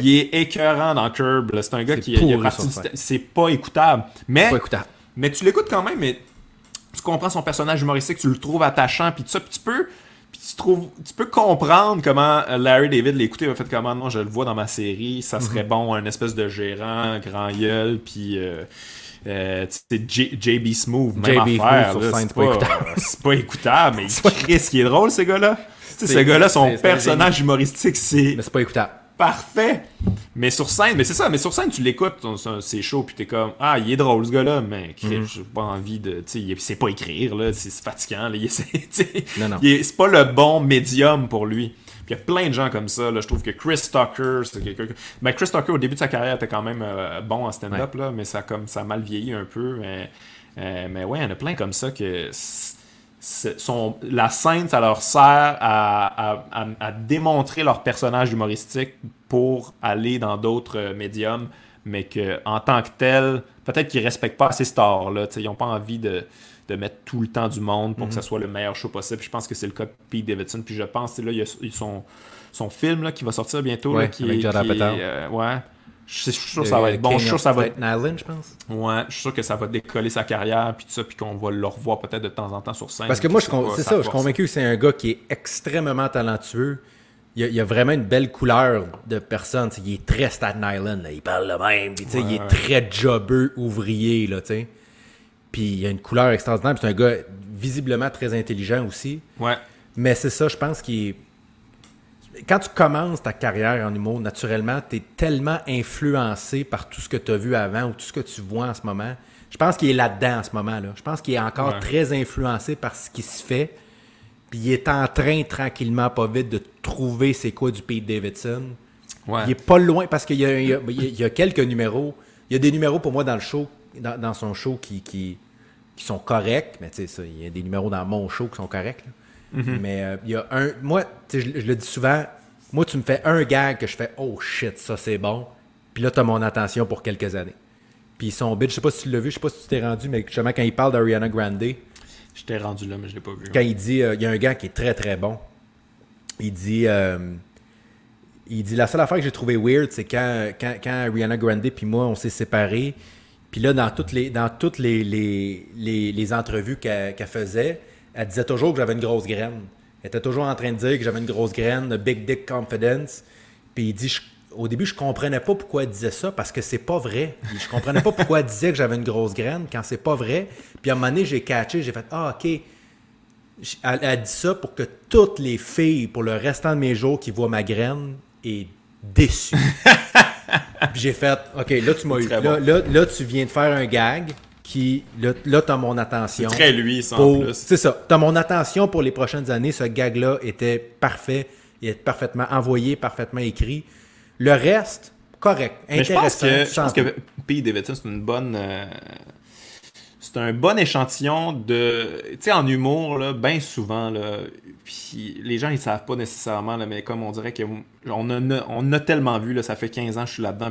il est écœurant dans Curb. C'est un gars qui est C'est pas écoutable. Mais, pas écoutable. mais tu l'écoutes quand même, mais tu comprends son personnage humoristique, tu le trouves attachant, puis tout ça, puis tu peux tu, trouves, tu peux comprendre comment Larry David l'écoutait, il a fait comment moi je le vois dans ma série, ça serait mhm. bon un espèce de gérant, grand gueule, puis euh, euh, JB Smooth, même JB affaire. C'est pas, pas, écoutable, [laughs] mais [laughs] ce qui est drôle, ce gars-là. Ce gars-là, son personnage humoristique, c'est. Mais c'est pas écoutable parfait. Mais sur scène, mais c'est ça, mais sur scène, tu l'écoutes, c'est chaud, puis t'es comme, ah, il est drôle ce gars-là, mais mhm. j'ai pas envie de. Tu sais, c'est pas écrire, là, c'est fatigant, là, [laughs] c'est pas le bon médium pour lui. Puis il y a plein de gens comme ça, là, je trouve que Chris Tucker, c'est quelqu'un. Ben, Chris Tucker, au début de sa carrière, était quand même euh, bon en stand-up, là, mais ça, comme, ça a mal vieilli un peu. Mais, euh, mais ouais, il y en a plein comme ça que son, la scène, ça leur sert à, démontrer leur personnage humoristique pour aller dans d'autres euh, médiums, mais qu'en tant que tel, peut-être qu'ils respectent pas ces stars. Là, ils n'ont pas envie de, mettre tout le temps du monde pour que ça mhm. soit le meilleur show possible. je pense que c'est le cas de Pete Davidson. Puis je pense, là, il y a son, son film là, qui va sortir bientôt. là, qui, avec euh, ouais. Je suis sûr que ça va être bon. Je suis sûr que ça va être. je pense. Ouais, je suis sûr que ça va décoller sa carrière, puis tout ça, puis qu'on va le revoir peut-être de temps en temps sur scène. Parce que moi, c'est ça, je suis convaincu que c'est un gars qui est extrêmement talentueux. Il y, a, vraiment une belle couleur de personne. il est très Staten Island, il parle le même, puis il est très jobbeux, ouvrier, là, Puis il a une couleur extraordinaire, c'est un gars visiblement très intelligent aussi. Ouais. Mais c'est ça, je pense qu'il est quand tu commences ta carrière en humour, naturellement, tu es tellement influencé par tout ce que tu as vu avant ou tout ce que tu vois en ce moment. Je pense qu'il est là-dedans en ce moment-là. Je pense qu'il est encore très influencé par ce qui se fait. Puis il est en train, tranquillement, pas vite, de trouver c'est quoi du Pete Davidson. Il est pas loin parce qu'il y, a, quelques numéros. Il y a des numéros pour moi dans le show, dans, son show qui, qui, sont corrects. Mais tu sais, il y a des numéros dans mon show qui sont corrects. Mhm. Mais euh, il y a un. Moi, je, je le dis souvent, moi, tu me fais un gag que je fais Oh shit, ça c'est bon. Puis là, tu as mon attention pour quelques années. Puis son bit, je sais pas si tu l'as vu, je sais pas si tu t'es rendu, mais justement, quand il parle d'Ariana Grande. Je t'ai rendu là, mais je l'ai pas vu. Quand il dit, euh, il y a un gars qui est très très bon. Il dit, euh, il dit la seule affaire que j'ai trouvé weird, c'est quand, quand, quand Ariana Grande puis moi, on s'est séparés. Puis là, dans toutes les, dans toutes les, les, les, entrevues qu'elle faisait, elle disait toujours que j'avais une grosse graine. Elle était toujours en train de dire que j'avais une grosse graine, big dick confidence. Puis il dit, au début, je comprenais pas pourquoi elle disait ça parce que c'est pas vrai. Je comprenais pas pourquoi elle disait que j'avais une grosse graine quand c'est pas vrai. Puis à un moment donné, j'ai catché, j'ai fait, ah, ok. Elle, a dit ça pour que toutes les filles, pour le restant de mes jours, qui voient ma graine, aient déçu. [laughs] Puis j'ai fait, ok, là tu m'as eu. Là, là, tu viens de faire un gag qui, là, là tu as mon attention. C'est très lui, ça, en plus. C'est ça. Tu as mon attention pour les prochaines années. Ce gag-là était parfait. Il est parfaitement envoyé, parfaitement écrit. Le reste, correct. Intéressant. je pense que, je pense que. Davidson, c'est une bonne. Euh, c'est un bon échantillon de. Tu sais, en humour, là, bien souvent, là, puis les gens, ils savent pas nécessairement, là, mais comme on dirait qu'on a, on a tellement vu, là, ça fait 15 ans que je suis là-dedans.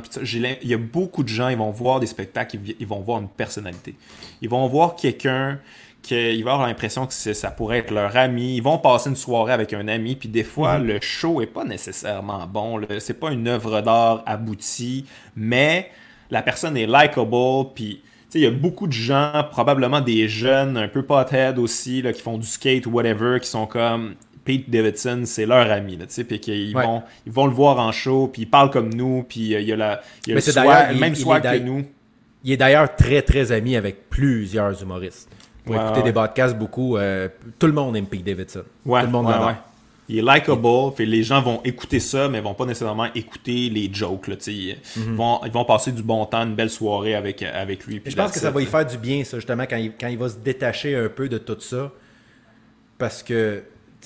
Il y a beaucoup de gens, ils vont voir des spectacles, ils, vont voir une personnalité. Ils vont voir quelqu'un qui va avoir l'impression que ça pourrait être leur ami. Ils vont passer une soirée avec un ami, puis des fois, mm-hmm. le show est pas nécessairement bon. C'est pas une œuvre d'art aboutie, mais la personne est likable, puis il y a beaucoup de gens, probablement des jeunes, un peu pothead aussi, là, qui font du skate ou whatever, qui sont comme Pete Davidson, c'est leur ami, là, puis qu'ils vont, ils vont le voir en show, puis ils parlent comme nous, puis euh, il y a, la, y a le, même soir que nous. Il est d'ailleurs très, très ami avec plusieurs humoristes. Pour écouter des podcasts, beaucoup, euh, tout le monde aime Pete Davidson. tout le monde l'adore il est likable, fait les gens vont écouter ça, mais vont pas nécessairement écouter les jokes. Là, ils, vont, ils vont passer du bon temps, une belle soirée avec, avec lui. Je pense que ça va y faire du bien, ça, justement, quand il, quand il va se détacher un peu de tout ça. Parce que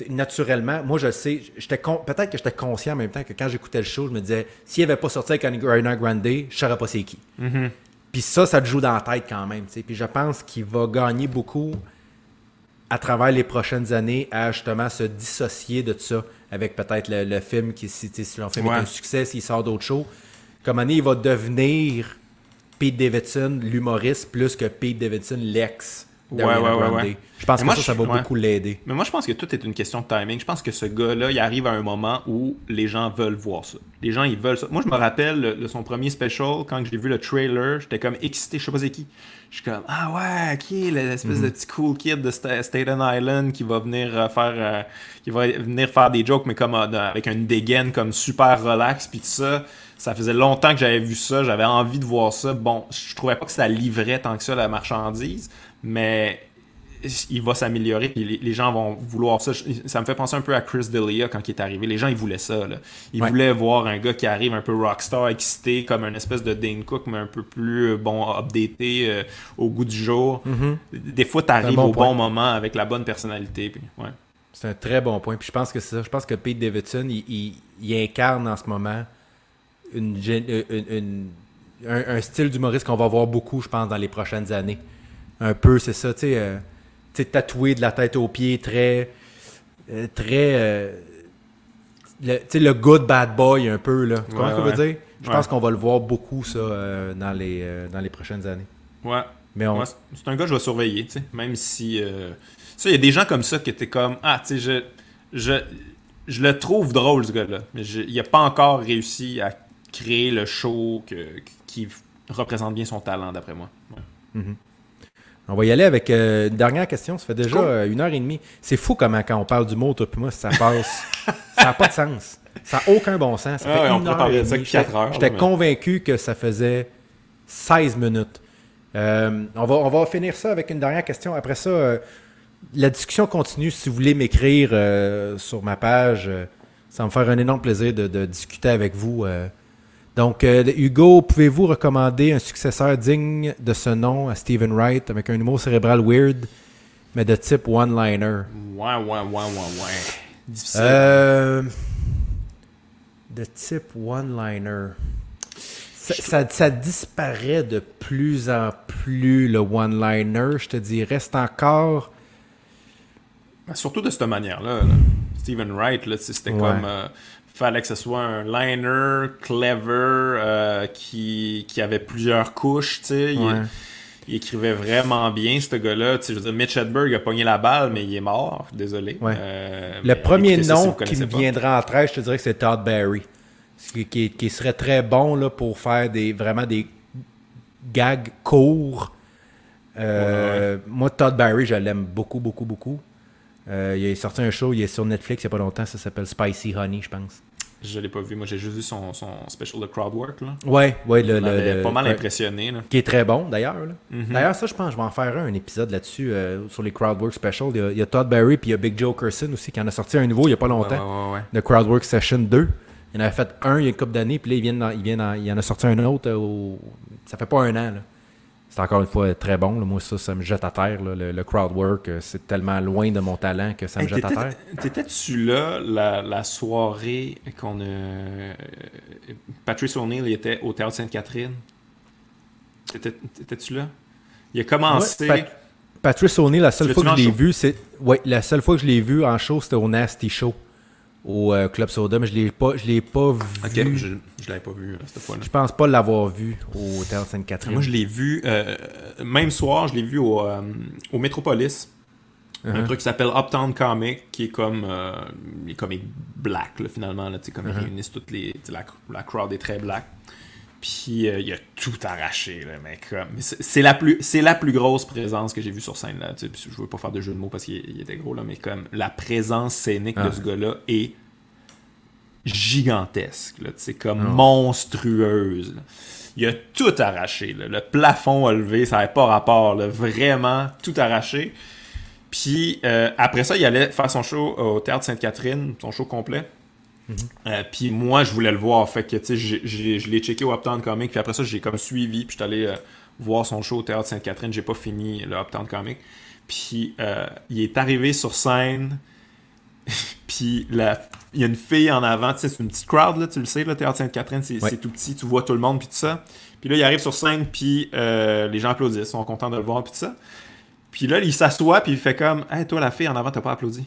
naturellement, moi je sais, j'étais peut-être que j'étais conscient en même temps que quand j'écoutais le show, je me disais, s'il avait pas sorti avec Ariana Grande, je saurais pas c'est qui. Mhm. Puis ça, ça te joue dans la tête quand même. Puis je pense qu'il va gagner beaucoup à travers les prochaines années à justement se dissocier de ça avec peut-être le, film qui si, si est un succès, s'il sort d'autres shows. Comme année, il va devenir Pete Davidson, l'humoriste, plus que Pete Davidson, l'ex. Ouais, ouais, ouais, ouais. Je pense Mais que moi, ça, ça va ouais. beaucoup l'aider. Mais moi, je pense que tout est une question de timing. Je pense que ce gars-là, il arrive à un moment où les gens veulent voir ça. Les gens, ils veulent ça. Moi, je me rappelle de son premier special, quand j'ai vu le trailer, j'étais comme excité, je sais pas c'est qui. Je suis comme, ah ouais, ok, l'espèce de petit cool kid de Sta- Staten Island qui va venir euh, faire euh, qui va venir faire des jokes, mais comme euh, avec une dégaine comme super relax, puis tout ça. Ça faisait longtemps que j'avais vu ça, j'avais envie de voir ça. Bon, je trouvais pas que ça livrait tant que ça la marchandise, mais il va s'améliorer puis les, les gens vont vouloir ça. Ça me fait penser un peu à Chris D'Elia quand il est arrivé. Les gens, ils voulaient ça. Là. Ils Ouais. voulaient voir un gars qui arrive un peu rockstar, excité, comme un espèce de Dane Cook, mais un peu plus euh, bon, updaté euh, au goût du jour. Des fois, tu arrives bon au point. bon moment avec la bonne personnalité. Puis, ouais. C'est un très bon point. Puis je pense que c'est ça. Je pense que Pete Davidson, il, il- il incarne en ce moment une, euh, une- une- un, un style d'humoriste qu'on va voir beaucoup, je pense, dans les prochaines années. Un peu, c'est ça, tu sais, euh, tatoué de la tête aux pieds, très. euh, très. euh, le, tu sais, le good bad boy, un peu, là. Tu comprends Ouais, ce que je veux dire? Je pense qu'on va le voir beaucoup, ça, euh, dans, les, dans les prochaines années. Ouais. Mais on. C'est- un gars que je vais surveiller, tu sais. Même si. euh, Ça, il y a des gens comme ça qui étaient comme. Ah, tu sais, je, je, je le trouve drôle, ce gars-là. Mais je- il n'a pas encore réussi à créer le show que- qui représente bien son talent, d'après moi. Ouais. On va y aller avec euh, une dernière question. Ça fait déjà Cool. euh, une heure et demie. C'est fou comment quand on parle du mot, toi puis moi, ça passe. ça n'a pas de sens. Ça n'a aucun bon sens. Ça Ah fait ouais, on une pourrait heure parler et de ça heures, J'étais mais- convaincu que ça faisait 16 minutes. Euh, on, va, on va finir ça avec une dernière question. Après ça, la discussion continue. Si vous voulez m'écrire sur ma page, ça va me faire un énorme plaisir de, de discuter avec vous. Donc, euh, Hugo, pouvez-vous recommander un successeur digne de ce nom à Stephen Wright avec un humour cérébral weird, mais de type one-liner? Ouais, ouais, ouais, ouais, ouais. Difficile. Euh, de type one-liner. Ça, ça- ça disparaît de plus en plus, le one-liner. Je te dirais, c'est encore. Ben, Surtout de cette manière-là. là. Stephen Wright, c'était Ouais. comme. euh, fallait que ce soit un liner clever euh, qui, qui avait plusieurs couches, tu sais. Il- Ouais. Il, écrivait vraiment bien, ce gars-là. Tu sais, je veux dire, Mitch Hedberg a pogné la balle, mais il est mort. Désolé. Ouais. Euh, Le premier écoutez ça si nom qui me pas. viendra en tête, je te dirais que c'est Todd Barry. Qui- qui serait très bon là, pour faire des, vraiment des gags courts. Euh, Moi, Todd Barry, je l'aime beaucoup, beaucoup, beaucoup. Euh, il est sorti un show, il est sur Netflix il n'y a pas longtemps, ça s'appelle Spicy Honey, je pense. Je l'ai pas vu. Moi, j'ai juste vu son, son special de crowdwork, là. Ouais, ouais, le, Il le- le- pas mal impressionné, là. qui est très bon d'ailleurs. Mhm. D'ailleurs, ça, je pense, je vais en faire un, un épisode là-dessus euh, sur les Crowdwork Special. Il y, a, il y a Todd Barry puis il y a Big Joe Curson aussi qui en a sorti un nouveau il n'y a pas longtemps. Ouais, ouais, ouais, de Crowdwork Session 2. Il en avait fait un il y a une couple d'années, puis là, il, vient d'en- il, vient d'en- il en a sorti un autre. euh, au- Ça fait pas un an. là. C'est encore une fois très bon. là. Moi, ça, ça me jette à terre. là. Le, le crowdwork, euh, c'est tellement loin de mon talent que ça me Hey, jette à terre. T'étais-tu là la, la soirée qu'on a. euh, Patrice O'Neill il était au Théâtre Sainte-Catherine? T'étais- T'étais-tu là? Il a commencé. Ouais, Pat- Patrice O'Neill, la seule fois que je l'ai vu, c'est. Ouais, la seule fois que je l'ai vu en show, c'était au Nasty Show, au euh, Club Soda, mais je l'ai pas, je l'ai pas vu. Ok, je, je l'avais pas vu euh, cette fois-là. Je pense pas l'avoir vu au Théâtre Sainte-Catherine. Moi, je l'ai vu, euh, même soir, je l'ai vu au, euh, au Metropolis. Un Uh-huh. truc qui s'appelle Uptown Comic, qui est comme les comics black, là, finalement. Là, comme Uh-huh. ils réunissent toutes les. La, la crowd est très black. Puis euh, il a tout arraché, là, mec. C'est la, plus- c'est la plus grosse présence que j'ai vue sur scène. Là, tu sais, je veux pas faire de jeu de mots parce qu'il il était gros, là, mais comme la présence scénique Ah. de ce gars-là est gigantesque. Là, tu sais, comme Ah. monstrueuse. là. Il a tout arraché. là. Le plafond a levé, ça n'avait pas rapport. là. Vraiment, tout arraché. Puis euh, après ça, il allait faire son show au Théâtre Sainte-Catherine, son show complet. Euh, puis moi, je voulais le voir. Fait que, tu sais, je l'ai checké au Uptown Comic. Puis après ça, j'ai comme suivi. Puis je suis allé euh, voir son show au Théâtre Sainte-Catherine. J'ai pas fini le Uptown Comic. Puis euh, il est arrivé sur scène. [laughs] puis la- il y a une fille en avant. Tu sais, c'est une petite crowd, là, tu le sais, le Théâtre Sainte-Catherine. C'est Ouais. tout petit. Tu vois tout le monde. Puis tout ça. Puis là, il arrive sur scène. Puis euh, les gens applaudissent. sont contents de le voir. Puis tout ça. Puis là, il s'assoit. Puis il fait comme Hey, toi, la fille en avant, t'as pas applaudi.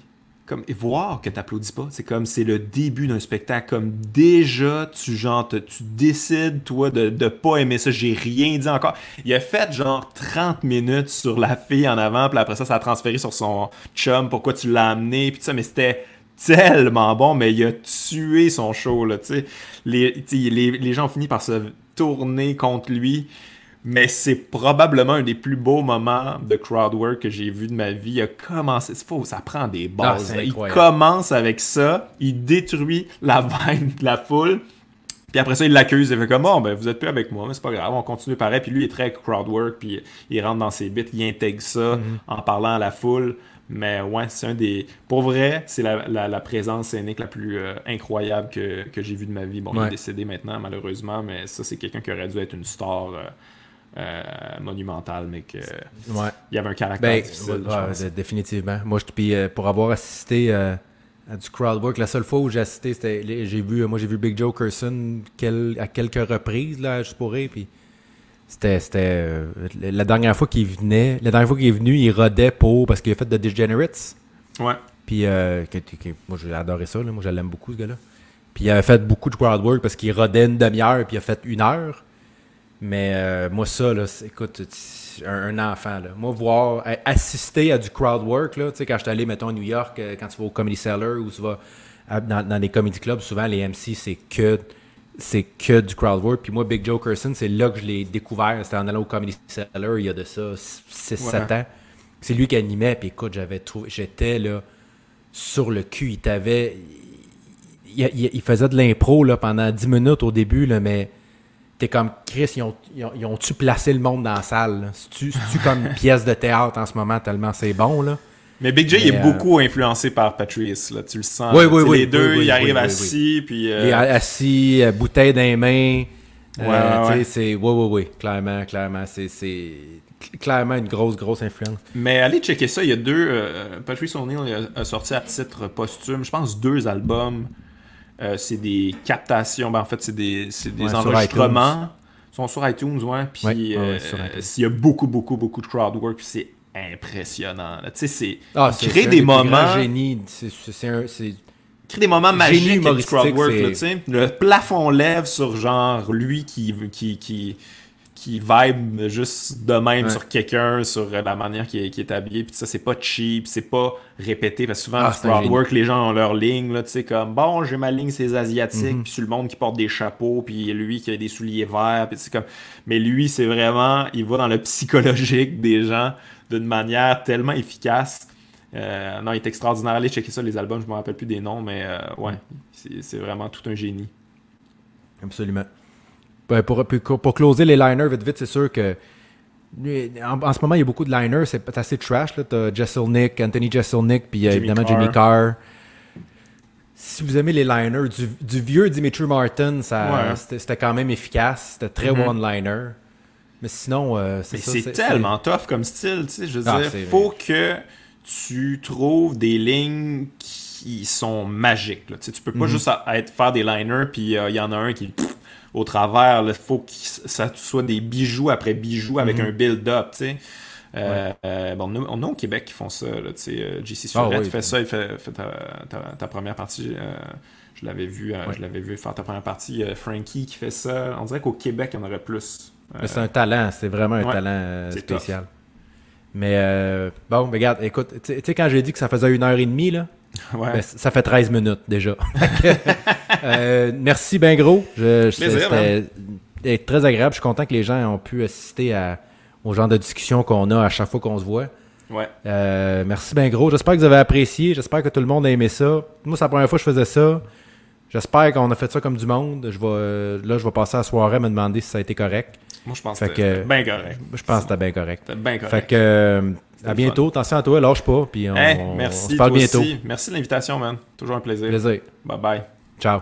Comme et voir que t'applaudis pas, c'est comme c'est le début d'un spectacle. Comme déjà, tu genre tu décides toi de, de pas aimer ça. J'ai rien dit encore. Il a fait genre 30 minutes sur la fille en avant, puis après ça, ça a transféré sur son chum. Pourquoi tu l'as amené, puis ça, mais c'était tellement bon, mais il a tué son show là. Tu sais, les, les, les gens ont fini par se tourner contre lui. Mais c'est probablement un des plus beaux moments de crowd work que j'ai vu de ma vie. Il a commencé, c'est faux, ça prend des Ah, bases. là. il commence avec ça, il détruit la [laughs] vibe de la foule. Puis après ça, il l'accuse. Il fait comme, bon, ben, vous êtes plus avec moi, mais c'est pas grave, on continue pareil. Puis lui, il est très crowd work, puis il rentre dans ses bits, il intègre ça Mhm. en parlant à la foule. Mais ouais, c'est un des. Pour vrai, c'est la, la- la présence scénique la plus euh, incroyable que, que j'ai vue de ma vie. Bon, il est décédé maintenant, malheureusement, mais ça, c'est quelqu'un qui aurait dû être une star euh, euh, monumentale, mais que Ouais. il y avait un caractère Ben, difficile, ouais, je définitivement. Moi, je, puis, euh, pour avoir assisté euh, à du crowd work, la seule fois où j'ai assisté, c'était, j'ai vu, moi, j'ai vu Big Joe Curson quel- à quelques reprises, là, juste pour rire, puis c'était, c'était euh, la dernière fois qu'il venait, la dernière fois qu'il est venu, il rodait pour, parce qu'il a fait de Degenerates, Ouais. puis euh, que- que- que- moi, j'ai adoré ça, là, moi, je l'aime beaucoup, ce gars-là. Puis il avait fait beaucoup de crowd work parce qu'il rodait une demi-heure, puis il a fait une heure. Mais euh, moi, ça, là, c'est- écoute, un, un enfant, là. Moi, voir, assister à du crowd work, là, tu sais, quand je suis allé, mettons, à New York, euh, quand tu vas au Comedy Cellar ou tu vas à- dans, dans les comedy clubs, souvent, les MC, c'est que c'est que du crowd work. Puis moi, Big Joe Curson, c'est là que je l'ai découvert. C'était en allant au Comedy Cellar il y a de ça 6-7 Ouais. ans. C'est lui qui animait, puis écoute, j'avais trouvé, j'étais là sur le cul. Il t'avait. Il, il- il faisait de l'impro là, pendant 10 minutes au début, là, mais t'es comme Chris, ils ont, ils ont- ils ont-tu placé le monde dans la salle? C'est-tu, comme une pièce de théâtre en ce moment tellement c'est bon? là? Mais Big J, Mais, est euh, beaucoup influencé par Patrice, là, tu le sens. Oui, oui, Tu oui, Les deux, ils arrivent assis, puis... euh, assis, euh, bouteille dans les mains. Ouais, ouais, tu c'est. Oui, oui, oui. Clairement, clairement. C'est, clairement une grosse, grosse influence. Mais allez checker ça, il y a deux... Patrice O'Neill a sorti à titre posthume, je pense, deux albums. Euh, c'est des captations, ben, en fait, c'est des, c'est des Ouais, enregistrements. Ils sont sur iTunes, ouais. Puis Ouais, euh, il y a beaucoup, beaucoup, beaucoup de crowd work, puis c'est impressionnant. Tu sais, c'est... Ah, il crée des moments... génie. C'est, un- c'est- crée des moments magiques du crowd work, là. Le plafond lève sur genre lui qui qui qui qui vibe juste de même Ouais. sur quelqu'un, sur la manière qui est, qui est habillé, puis ça c'est pas cheap, c'est pas répété parce que souvent Ah, crowd work les gens ont leur ligne là, tu sais comme bon, j'ai ma ligne c'est les asiatiques, Mhm. puis sur le monde qui porte des chapeaux, puis lui qui a des souliers verts, puis c'est comme mais lui c'est vraiment il va dans le psychologique des gens d'une manière tellement efficace. Euh, non, il est extraordinaire. Allez checker ça, les albums, je me rappelle plus des noms, mais euh, ouais, c'est c'est vraiment tout un génie. Absolument. Ben, pour, pour, pour closer les liners vite vite, c'est sûr que en, en ce moment, il y a beaucoup de liners, c'est assez trash. Là. T'as Jesselnick, Anthony Jesselnick, puis euh, évidemment Carr. Jimmy Carr. Si vous aimez les liners, du, du vieux Dimitri Martin, ça, Ouais. c'était, quand même efficace. C'était très Mhm. one-liner. Mais sinon, euh, c'est c'est tellement tough comme style, tu sais. Je veux Ah, dire, faut que tu trouves des lignes qui sont magiques. Là. Tu sais, tu peux pas Mhm. juste être, faire des liners, puis euh, il y en a un qui pff, au travers. Il faut que ça soit des bijoux après bijoux avec Mhm. un build-up, tu sais. Euh, euh, bon, on, a, on a au Québec qui font ça. Là, tu sais, euh, JC Ah Surette oui. fait ça, il fait, fait ta, ta- ta première partie. euh, je l'avais vu, Ouais. je l'avais vu faire ta première partie. Frankie qui fait ça. On dirait qu'au Québec, il y en aurait plus. C'est un talent, c'est vraiment un Ouais, talent spécial. Mais euh, bon, mais regarde, écoute, tu sais, quand j'ai dit que ça faisait une heure et demie, là, ouais. ben, ça fait 13 minutes déjà. [laughs] Euh, merci ben gros. Je, je- Plaisir, C'était très agréable. Je suis content que les gens ont pu assister à, au genre de discussion qu'on a à chaque fois qu'on se voit. ouais. Euh, merci ben gros. J'espère que vous avez apprécié. J'espère que tout le monde a aimé ça. Moi, c'est la première fois que je faisais ça. J'espère qu'on a fait ça comme du monde. Je vais, euh, là, je vais passer la soirée à me demander si ça a été correct. Moi, je pense Fait que bien correct. Je pense que c'était bien correct. C'était bien correct. Fait que, à bientôt. Attention à toi, lâche pas. Puis on, Hey, on merci. se parle bientôt. aussi. Merci de l'invitation, man. Toujours un plaisir. Plaisir. Bye bye. Ciao.